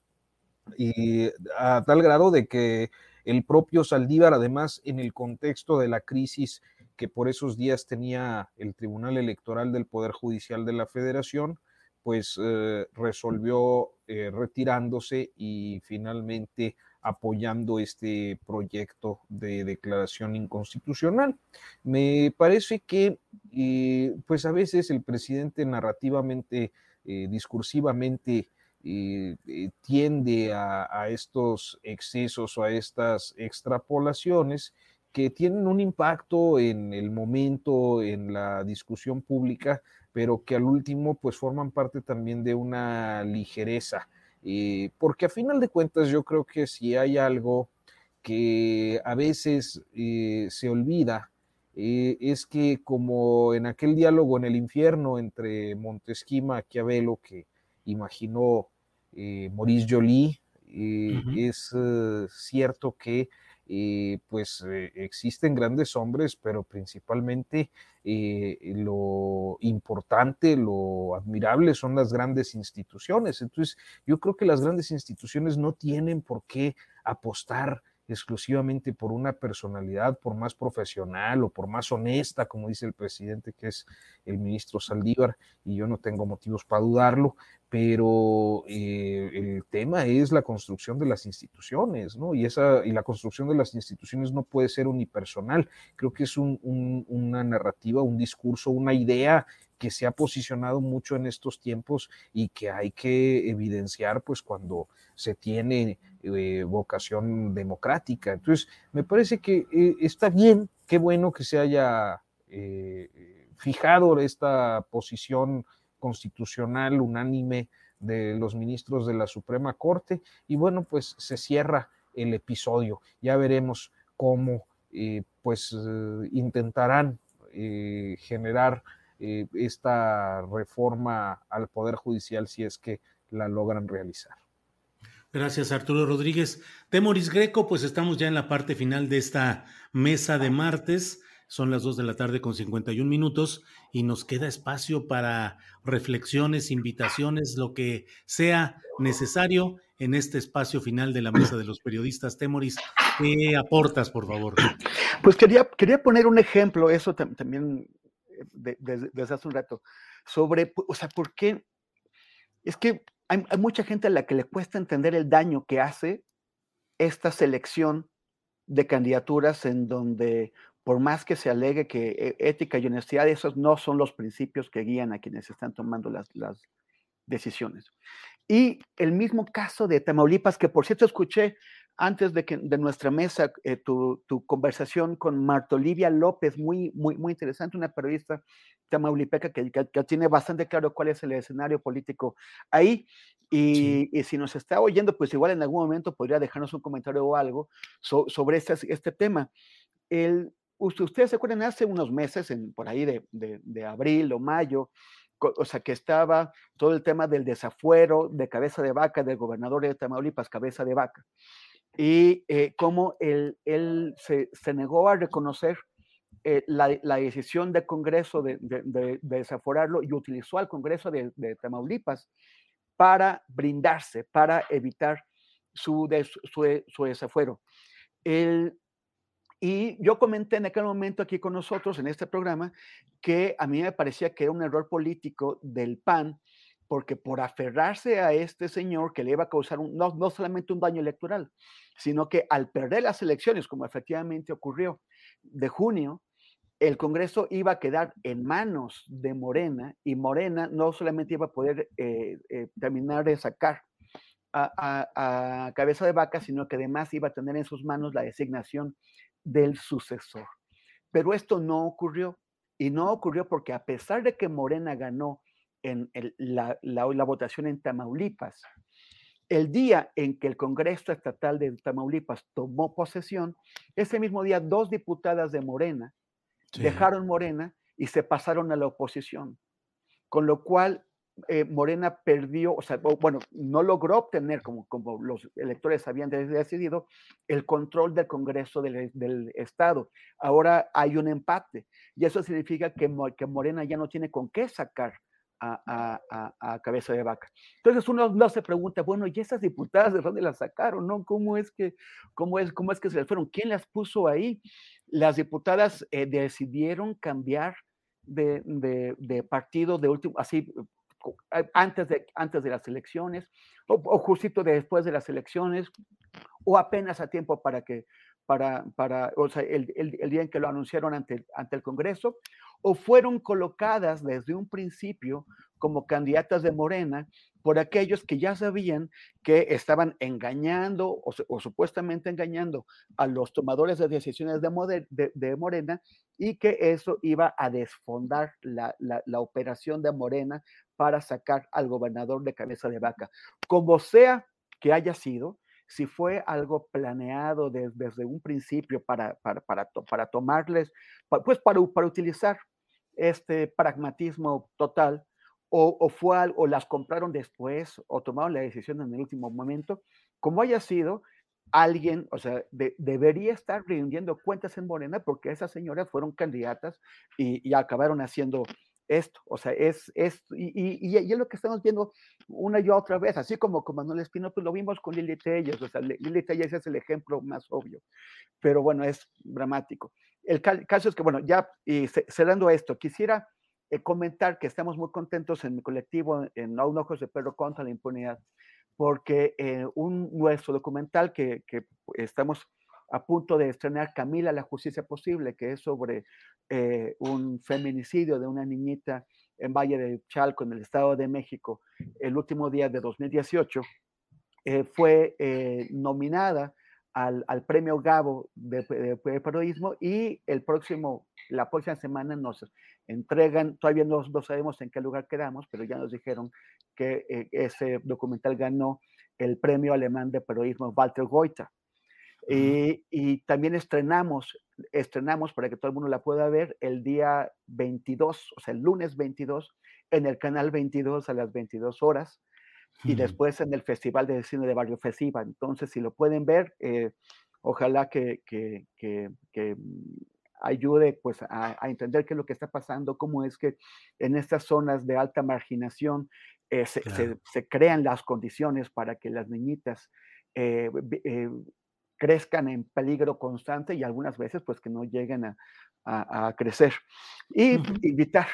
S14: y a tal grado de que el propio Saldívar, además, en el contexto de la crisis que por esos días tenía el Tribunal Electoral del Poder Judicial de la Federación, pues eh, resolvió eh, retirándose y finalmente apoyando este proyecto de declaración inconstitucional. Me parece que, eh, pues a veces el presidente narrativamente, discursivamente, tiende a, estos excesos o a estas extrapolaciones que tienen un impacto en el momento, en la discusión pública, pero que al último pues forman parte también de una ligereza. Eh, porque a final de cuentas yo creo que si hay algo que a veces eh, se olvida, eh, es que como en aquel diálogo en el infierno entre Montesquieu y Maquiavelo que imaginó Maurice Joly, es cierto que pues eh, existen grandes hombres, pero principalmente eh, lo importante, lo admirable son las grandes instituciones. Entonces, yo creo que las grandes instituciones no tienen por qué apostar exclusivamente por una personalidad, por más profesional o por más honesta, como dice el presidente, que es el ministro Saldívar, y yo no tengo motivos para dudarlo, pero eh, el tema es la construcción de las instituciones, ¿no? Y, esa, y la construcción de las instituciones no puede ser unipersonal, creo que es una narrativa, un discurso, una idea que se ha posicionado mucho en estos tiempos y que hay que evidenciar pues cuando se tiene eh, vocación democrática. Entonces, me parece que eh, está bien, qué bueno que se haya eh, fijado esta posición constitucional unánime de los ministros de la Suprema Corte y bueno, pues se cierra el episodio. Ya veremos cómo pues intentarán generar esta reforma al Poder Judicial si es que la logran realizar.
S5: Gracias, Arturo Rodríguez. Temoris Greco, pues estamos ya en la parte final de esta mesa de martes. Son las 2 de la tarde con 51 minutos y nos queda espacio para reflexiones, invitaciones, lo que sea necesario en este espacio final de la mesa de los periodistas. Temoris, ¿qué aportas, por favor?
S12: Pues quería, quería poner un ejemplo, eso también desde hace un rato, sobre, o sea, ¿por qué? Es que hay, mucha gente a la que le cuesta entender el daño que hace esta selección de candidaturas en donde, por más que se alegue que eh, ética y honestidad, esos no son los principios que guían a quienes están tomando las, decisiones. Y el mismo caso de Tamaulipas, que por cierto escuché antes de, que, de nuestra mesa eh, tu, conversación con Marta Olivia López, muy, muy, muy interesante, una periodista tamaulipeca que, que, tiene bastante claro cuál es el escenario político ahí. Y, si nos está oyendo, pues igual en algún momento podría dejarnos un comentario o algo sobre este, este tema. El, ustedes se acuerdan, hace unos meses, en, por ahí de, de, abril o mayo, o sea, que estaba todo el tema del desafuero de cabeza de vaca del gobernador de Tamaulipas, cabeza de vaca, y eh, cómo él, él se, se, negó a reconocer eh, la, decisión del Congreso de, desaforarlo y utilizó al Congreso de, Tamaulipas para brindarse, para evitar su, su, desafuero. y yo comenté en aquel momento aquí con nosotros en este programa que a mí me parecía que era un error político del PAN, porque por aferrarse a este señor que le iba a causar no, no solamente un daño electoral, sino que al perder las elecciones, como efectivamente ocurrió de junio, el Congreso iba a quedar en manos de Morena y Morena no solamente iba a poder eh, eh, terminar de sacar a, cabeza de vaca, sino que además iba a tener en sus manos la designación del sucesor. Pero esto no ocurrió y no ocurrió porque a pesar de que Morena ganó en la, la votación en Tamaulipas, el día en que el Congreso Estatal de Tamaulipas tomó posesión, ese mismo día dos diputadas de Morena, dejaron Morena y se pasaron a la oposición, con lo cual eh, Morena perdió, o sea, bueno, no logró obtener, como, como los electores habían decidido, el control del Congreso del, Estado. Ahora hay un empate y eso significa que, que Morena ya no tiene con qué sacar a, a, cabeza de vaca. Entonces uno no se pregunta, bueno, ¿y esas diputadas de dónde las sacaron? ¿no? ¿Cómo, es que, cómo, es, ¿Cómo es que se las fueron? ¿Quién las puso ahí? las diputadas eh, decidieron cambiar de, de, partido de último, así antes de, antes de las elecciones, o, o, justito después de las elecciones, o apenas a tiempo para que, para, para o sea, el, el, el, día en que lo anunciaron ante, ante el Congreso, o fueron colocadas desde un principio como candidatas de Morena por aquellos que ya sabían que estaban engañando o, supuestamente engañando a los tomadores de decisiones de, Morena y que eso iba a desfondar la, operación de Morena para sacar al gobernador de cabeza de vaca. Como sea que haya sido, si fue algo planeado desde un principio para, para, para, tomarles, pues para, para utilizar este pragmatismo total, o, fue o las compraron después o tomaron la decisión en el último momento, como haya sido, alguien, o sea, debería estar rindiendo cuentas en Morena porque esas señoras fueron candidatas y, acabaron haciendo esto, o sea, es, es y, y, es lo que estamos viendo una y otra vez, así como con Manuel Espino, pues lo vimos con Lili Telles, o sea, Lili Telles es el ejemplo más obvio, pero bueno, es dramático. El caso es que, bueno, ya y cerrando esto, quisiera eh, comentar que estamos muy contentos en mi colectivo, en No Ojos de Perro contra la Impunidad, porque eh, un nuestro documental que, que, estamos a punto de estrenar, Camila, la justicia posible, que es sobre eh, un feminicidio de una niñita en Valle de Chalco, en el Estado de México, el último día de 2018, eh, fue eh, nominada al, premio Gabo de, periodismo y el próximo, la próxima semana nos entregan, todavía no, no, sabemos en qué lugar quedamos, pero ya nos dijeron que ese documental ganó el premio alemán de periodismo Walter Goita. Y, también estrenamos, estrenamos para que todo el mundo la pueda ver el día 22, o sea, el lunes 22, en el canal 22 a las 22 horas y después en el Festival de Cine de Barrio Festival. Entonces, si lo pueden ver, eh, ojalá que, que, que, ayude pues, a, entender qué es lo que está pasando, cómo es que en estas zonas de alta marginación eh, se, se, crean las condiciones para que las niñitas eh, crezcan en peligro constante y algunas veces pues que no lleguen a, a, crecer. Y invitar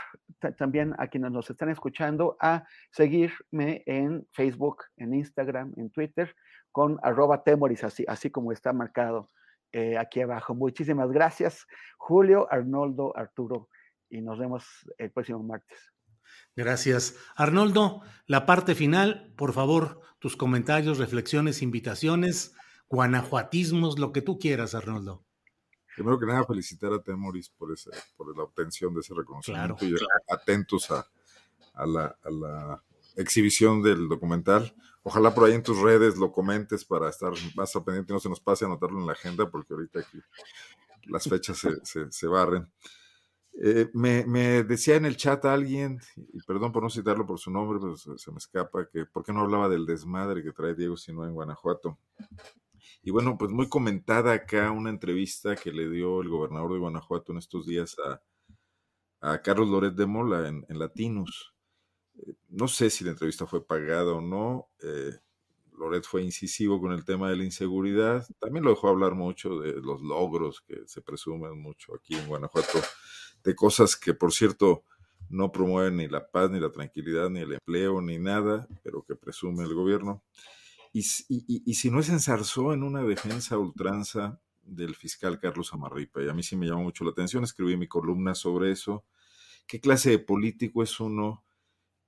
S12: también a quienes nos están escuchando a seguirme en Facebook, en Instagram, en Twitter, con arroba temoris, así, así como está marcado eh, aquí abajo. Muchísimas gracias, Julio, Arnoldo, Arturo, y nos vemos el próximo martes.
S5: Gracias. Arnoldo, la parte final, por favor, tus comentarios, reflexiones, invitaciones, guanajuatismos, lo que tú quieras, Arnoldo.
S13: Primero que nada, felicitar a Temoris por, ese, por la obtención de ese reconocimiento y atentos a, a, la, a, la, exhibición del documental. Ojalá por ahí en tus redes lo comentes para estar más pendiente y no se nos pase a anotarlo en la agenda porque ahorita aquí las fechas se, se, barren. Eh, me, me, decía en el chat alguien, y perdón por no citarlo por su nombre, pero se, se, me escapa, que por qué no hablaba del desmadre que trae Diego Sino en Guanajuato. Y bueno, pues muy comentada acá una entrevista que le dio el gobernador de Guanajuato en estos días a, Carlos Loret de Mola en, Latinus. Eh, no sé si la entrevista fue pagada o no. Eh, Loret fue incisivo con el tema de la inseguridad. También lo dejó hablar mucho de los logros que se presumen mucho aquí en Guanajuato, de cosas que, por cierto, no promueven ni la paz, ni la tranquilidad, ni el empleo, ni nada, pero que presume el gobierno. Y, si no se ensarzó en una defensa ultranza del fiscal Carlos Amarripa, y a mí sí me llamó mucho la atención, escribí mi columna sobre eso. ¿Qué clase de político es uno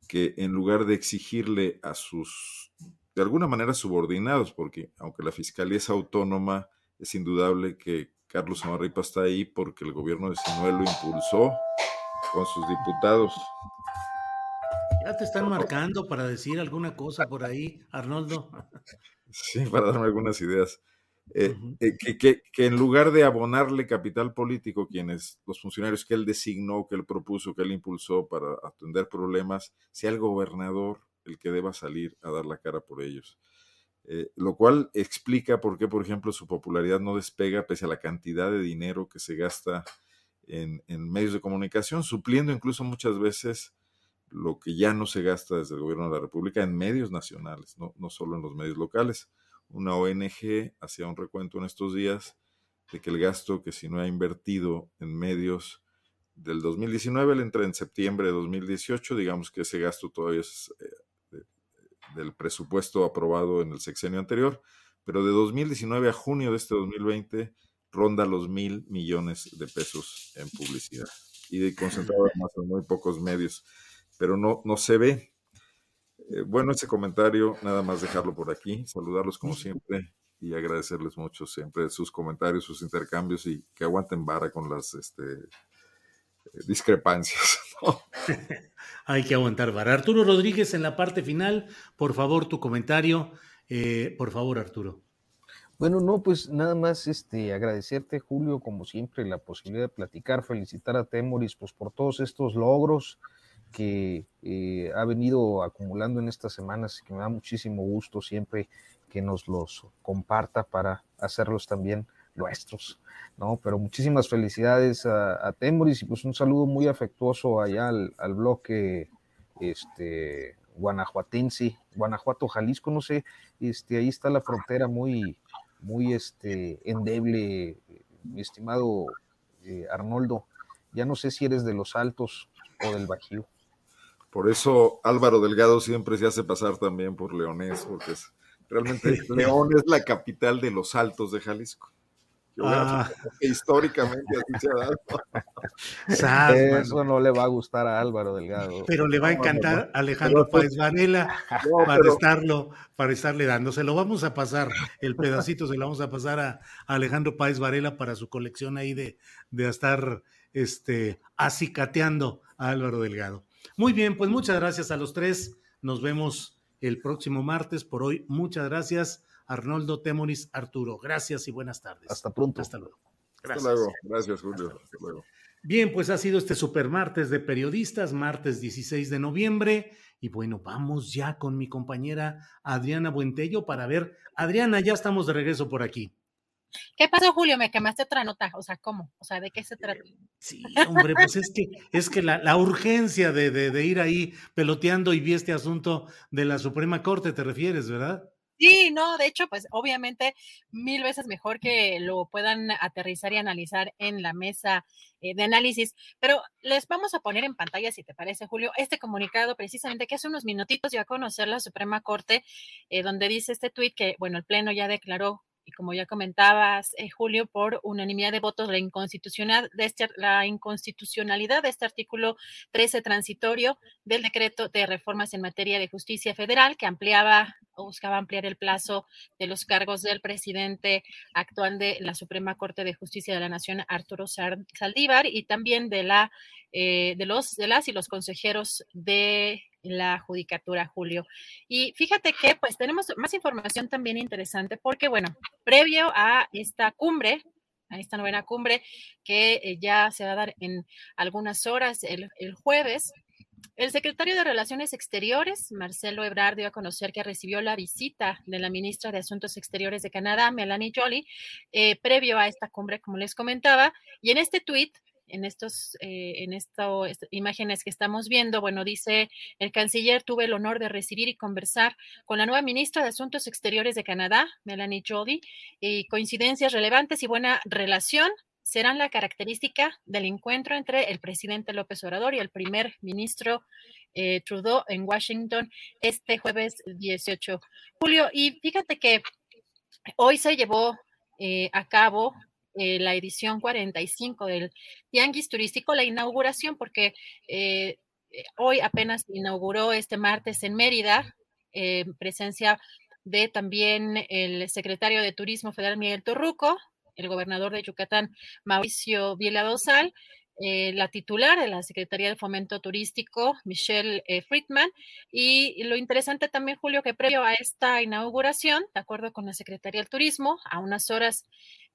S13: que en lugar de exigirle a sus, de alguna manera, subordinados, porque aunque la fiscalía es autónoma, es indudable que Carlos Amarripa está ahí porque el gobierno de Sinuel lo impulsó con sus diputados
S5: ya te están marcando para decir alguna cosa por ahí, Arnoldo.
S13: Sí, para darme algunas ideas. Eh, eh, que, en lugar de abonarle capital político, quienes, los funcionarios que él designó, que él propuso, que él impulsó para atender problemas, sea el gobernador el que deba salir a dar la cara por ellos. Eh, lo cual explica por qué, por ejemplo, su popularidad no despega pese a la cantidad de dinero que se gasta en, en medios de comunicación, supliendo incluso muchas veces lo que ya no se gasta desde el gobierno de la República en medios nacionales, no, no solo en los medios locales. Una ONG hacía un recuento en estos días de que el gasto que si no ha invertido en medios del 2019, le entra en septiembre de 2018, digamos que ese gasto todavía es eh, del presupuesto aprobado en el sexenio anterior, pero de 2019 a junio de este 2020 ronda los mil millones de pesos en publicidad y concentrado además en muy pocos medios pero no, no se ve. Eh, bueno, ese comentario, nada más dejarlo por aquí, saludarlos como siempre y agradecerles mucho siempre sus comentarios, sus intercambios y que aguanten vara con las este, eh, discrepancias.
S5: Hay que aguantar vara. Arturo Rodríguez, en la parte final, por favor, tu comentario. Eh, por favor, Arturo.
S14: Bueno, no, pues nada más este, agradecerte, Julio, como siempre, la posibilidad de platicar, felicitar a Temoris pues, por todos estos logros, que eh, ha venido acumulando en estas semanas, que me da muchísimo gusto siempre que nos los comparta para hacerlos también nuestros, ¿no? Pero muchísimas felicidades a, Temoris y pues un saludo muy afectuoso allá al, bloque este, guanajuatense, Guanajuato, Jalisco, no sé, este, ahí está la frontera muy, muy este, endeble, mi estimado eh, Arnoldo, ya no sé si eres de los altos o del bajío.
S13: Por eso Álvaro Delgado siempre se hace pasar también por leonés, porque es, realmente León es la capital de los altos de Jalisco. Ah. históricamente así se ha dado.
S14: Eso no le va a gustar a Álvaro Delgado.
S5: Pero le va a encantar a Alejandro Páez Varela para estarlo, para estarle dando. Se lo vamos a pasar, el pedacito se lo vamos a pasar a, Alejandro Páez Varela para su colección ahí de, de estar este, acicateando a Álvaro Delgado. Muy bien, pues muchas gracias a los tres. Nos vemos el próximo martes. Por hoy, muchas gracias. Arnoldo Temoris Arturo. Gracias y buenas tardes.
S14: Hasta pronto.
S5: Hasta luego.
S13: Gracias. Hasta luego. Gracias, Julio. Hasta luego.
S5: Bien, pues ha sido este super martes de periodistas, martes 16 de noviembre. Y bueno, vamos ya con mi compañera Adriana Buentello para ver. Adriana, ya estamos de regreso por aquí.
S8: ¿Qué pasó, Julio? Me quemaste otra nota. O sea, ¿cómo? O sea, ¿de qué se trata?
S5: Sí, hombre, pues es que, es que la, urgencia de, de, ir ahí peloteando y vi este asunto de la Suprema Corte, ¿te refieres, verdad?
S8: Sí, no, de hecho, pues obviamente mil veces mejor que lo puedan aterrizar y analizar en la mesa eh, de análisis, pero les vamos a poner en pantalla, si te parece, Julio, este comunicado precisamente que hace unos minutitos ya a conocer la Suprema Corte, eh, donde dice este tuit que, bueno, el Pleno ya declaró y como ya comentabas, eh, Julio, por unanimidad de votos, la, inconstitucional de este, la inconstitucionalidad de este artículo 13 transitorio del decreto de reformas en materia de justicia federal que ampliaba o buscaba ampliar el plazo de los cargos del presidente actual de la Suprema Corte de Justicia de la Nación, Arturo Saldívar, y también de la eh, de los de las y los consejeros de la judicatura, Julio. Y fíjate que pues tenemos más información también interesante porque, bueno, previo a esta cumbre, a esta novena cumbre que eh, ya se va a dar en algunas horas el, jueves, el secretario de Relaciones Exteriores, Marcelo Ebrard, dio a conocer que recibió la visita de la ministra de Asuntos Exteriores de Canadá, Melanie Jolie, eh, previo a esta cumbre, como les comentaba. Y en este tuit en estos, eh, en estas imágenes que estamos viendo, bueno, dice el canciller, tuve el honor de recibir y conversar con la nueva ministra de Asuntos Exteriores de Canadá, Melanie Joly, y coincidencias relevantes y buena relación serán la característica del encuentro entre el presidente López Obrador y el primer ministro eh, Trudeau en Washington este jueves 18 julio. Y fíjate que hoy se llevó eh, a cabo eh, la edición 45 del Tianguis Turístico, la inauguración, porque eh, eh, hoy apenas inauguró este martes en Mérida, en presencia de también el secretario de Turismo Federal Miguel Torruco, el gobernador de Yucatán Mauricio Viela Dosal, la titular de la Secretaría de Fomento Turístico, Michelle Friedman. Y lo interesante también, Julio, que previo a esta inauguración, de acuerdo con la Secretaría del Turismo, a unas horas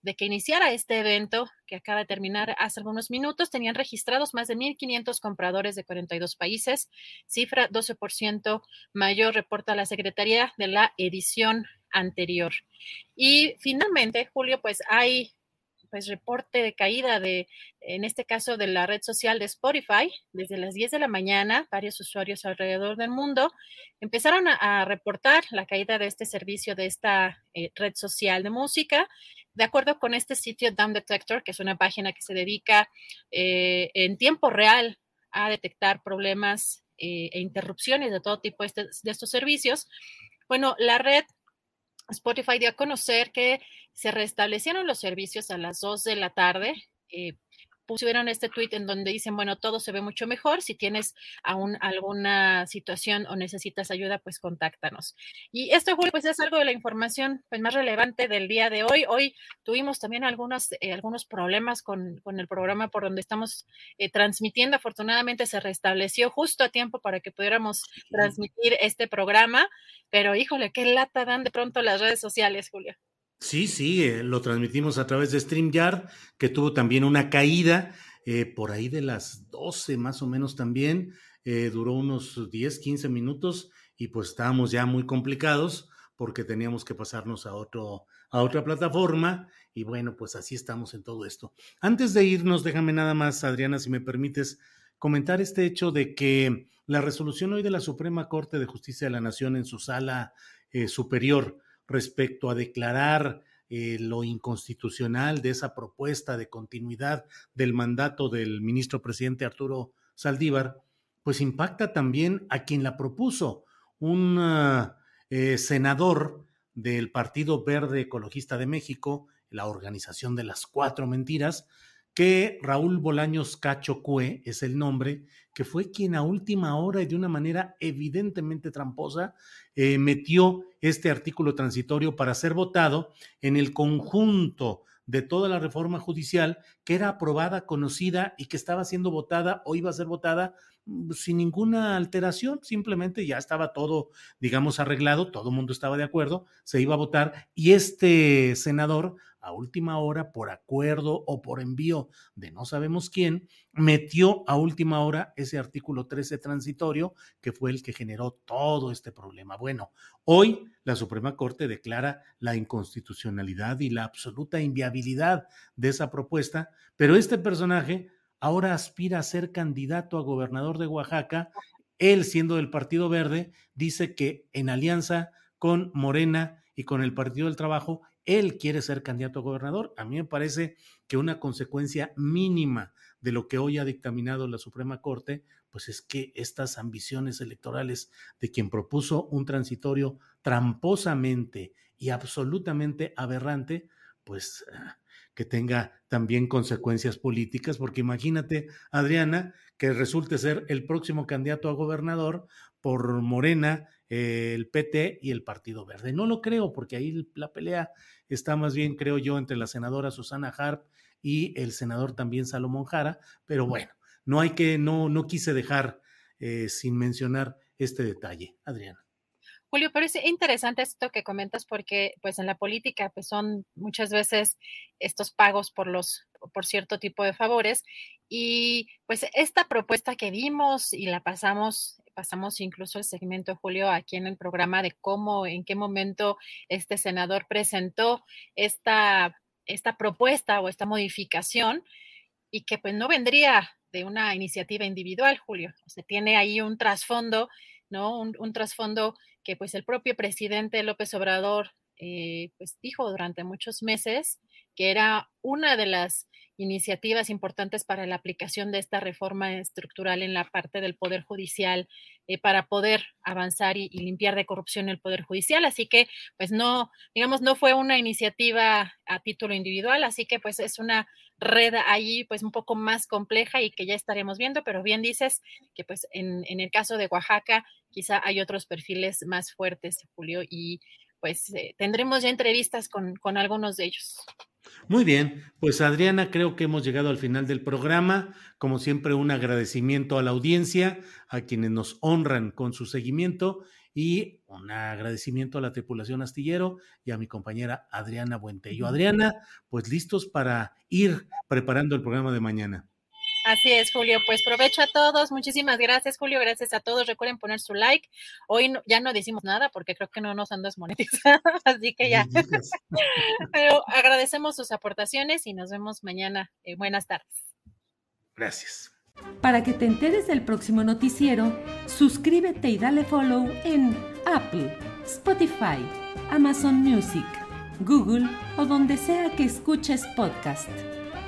S8: de que iniciara este evento, que acaba de terminar hace algunos minutos, tenían registrados más de 1.500 compradores de 42 países, cifra 12% mayor, reporta la Secretaría de la edición anterior. Y finalmente, Julio, pues hay pues reporte de caída de, en este caso, de la red social de Spotify, desde las 10 de la mañana, varios usuarios alrededor del mundo empezaron a, reportar la caída de este servicio, de esta eh, red social de música, de acuerdo con este sitio Down Detector, que es una página que se dedica eh, en tiempo real a detectar problemas eh, e interrupciones de todo tipo de, estos servicios, bueno, la red Spotify dio a conocer que se restablecieron los servicios a las 2 de la tarde. Eh, pusieron este tweet en donde dicen, bueno, todo se ve mucho mejor. Si tienes aún alguna situación o necesitas ayuda, pues contáctanos. Y esto, Julio, pues es algo de la información pues, más relevante del día de hoy. Hoy tuvimos también algunos, eh, algunos problemas con, con, el programa por donde estamos eh, transmitiendo. Afortunadamente se restableció justo a tiempo para que pudiéramos transmitir este programa. Pero híjole, qué lata dan de pronto las redes sociales, Julio.
S5: Sí, sí, eh, lo transmitimos a través de StreamYard, que tuvo también una caída eh, por ahí de las 12 más o menos también. Eh, duró unos 10, 15 minutos y pues estábamos ya muy complicados porque teníamos que pasarnos a, otro, a otra plataforma y bueno, pues así estamos en todo esto. Antes de irnos, déjame nada más, Adriana, si me permites, comentar este hecho de que la resolución hoy de la Suprema Corte de Justicia de la Nación en su sala superior respecto a declarar eh, lo inconstitucional de esa propuesta de continuidad del mandato del ministro presidente Arturo Saldívar, pues impacta también a quien la propuso, un ah, eh, senador del Partido Verde Ecologista de México, la organización de las cuatro mentiras, que Raúl Bolaños Cacho Cue es el nombre, que fue quien a última hora y de una manera evidentemente tramposa eh, metió este artículo transitorio para ser votado en el conjunto de toda la reforma judicial que era aprobada, conocida y que estaba siendo votada o iba a ser votada sin ninguna alteración, simplemente ya estaba todo, digamos, arreglado, todo el mundo estaba de acuerdo, se iba a votar y este senador a última hora, por acuerdo o por envío de no sabemos quién, metió a última hora ese artículo 13 transitorio que fue el que generó todo este problema. Bueno, hoy la Suprema Corte declara la inconstitucionalidad y la absoluta inviabilidad de esa propuesta, pero este personaje ahora aspira a ser candidato a gobernador de Oaxaca. Él, siendo del Partido Verde, dice que en alianza con Morena y con el Partido del Trabajo, él quiere ser candidato a gobernador. A mí me parece que una consecuencia mínima de lo que hoy ha dictaminado la Suprema Corte, pues es que estas ambiciones electorales de quien propuso un transitorio tramposamente y absolutamente aberrante, pues ah, que tenga también consecuencias políticas, porque imagínate, Adriana, que resulte ser el próximo candidato a gobernador por Morena, el PT y el Partido Verde. No lo creo, porque ahí la pelea está más bien, creo yo, entre la senadora Susana Harp y el senador también Salomón Jara, pero bueno, no hay que, no, no quise dejar eh, sin mencionar este detalle. Adriana.
S8: Julio, pero es interesante esto que comentas porque pues en la política pues son muchas veces estos pagos por los por cierto tipo de favores y pues esta propuesta que vimos y la pasamos pasamos incluso el segmento, Julio, aquí en el programa de cómo, en qué momento este senador presentó esta, esta propuesta o esta modificación y que pues no vendría de una iniciativa individual, Julio. O sea, tiene ahí un trasfondo, ¿no? Un, un trasfondo que pues el propio presidente López Obrador eh, pues dijo durante muchos meses que era una de las iniciativas importantes para la aplicación de esta reforma estructural en la parte del Poder Judicial eh, para poder avanzar y, limpiar de corrupción el Poder Judicial. Así que, pues no, digamos, no fue una iniciativa a título individual, así que pues es una red ahí pues un poco más compleja y que ya estaremos viendo, pero bien dices que pues en, en el caso de Oaxaca quizá hay otros perfiles más fuertes, Julio, y pues eh, tendremos ya entrevistas con, con algunos de ellos.
S5: Muy bien, pues Adriana, creo que hemos llegado al final del programa. Como siempre, un agradecimiento a la audiencia, a quienes nos honran con su seguimiento y un agradecimiento a la tripulación astillero y a mi compañera Adriana Buentello. Adriana, pues listos para ir preparando el programa de mañana.
S8: Así es, Julio. Pues provecho a todos. Muchísimas gracias, Julio. Gracias a todos. Recuerden poner su like. Hoy ya no decimos nada porque creo que no nos han desmonetizado, así que ya. Pero agradecemos sus aportaciones y nos vemos mañana. Eh, buenas tardes.
S5: Gracias.
S4: Para que te enteres del próximo noticiero, suscríbete y dale follow en Apple, Spotify, Amazon Music, Google o donde sea que escuches podcast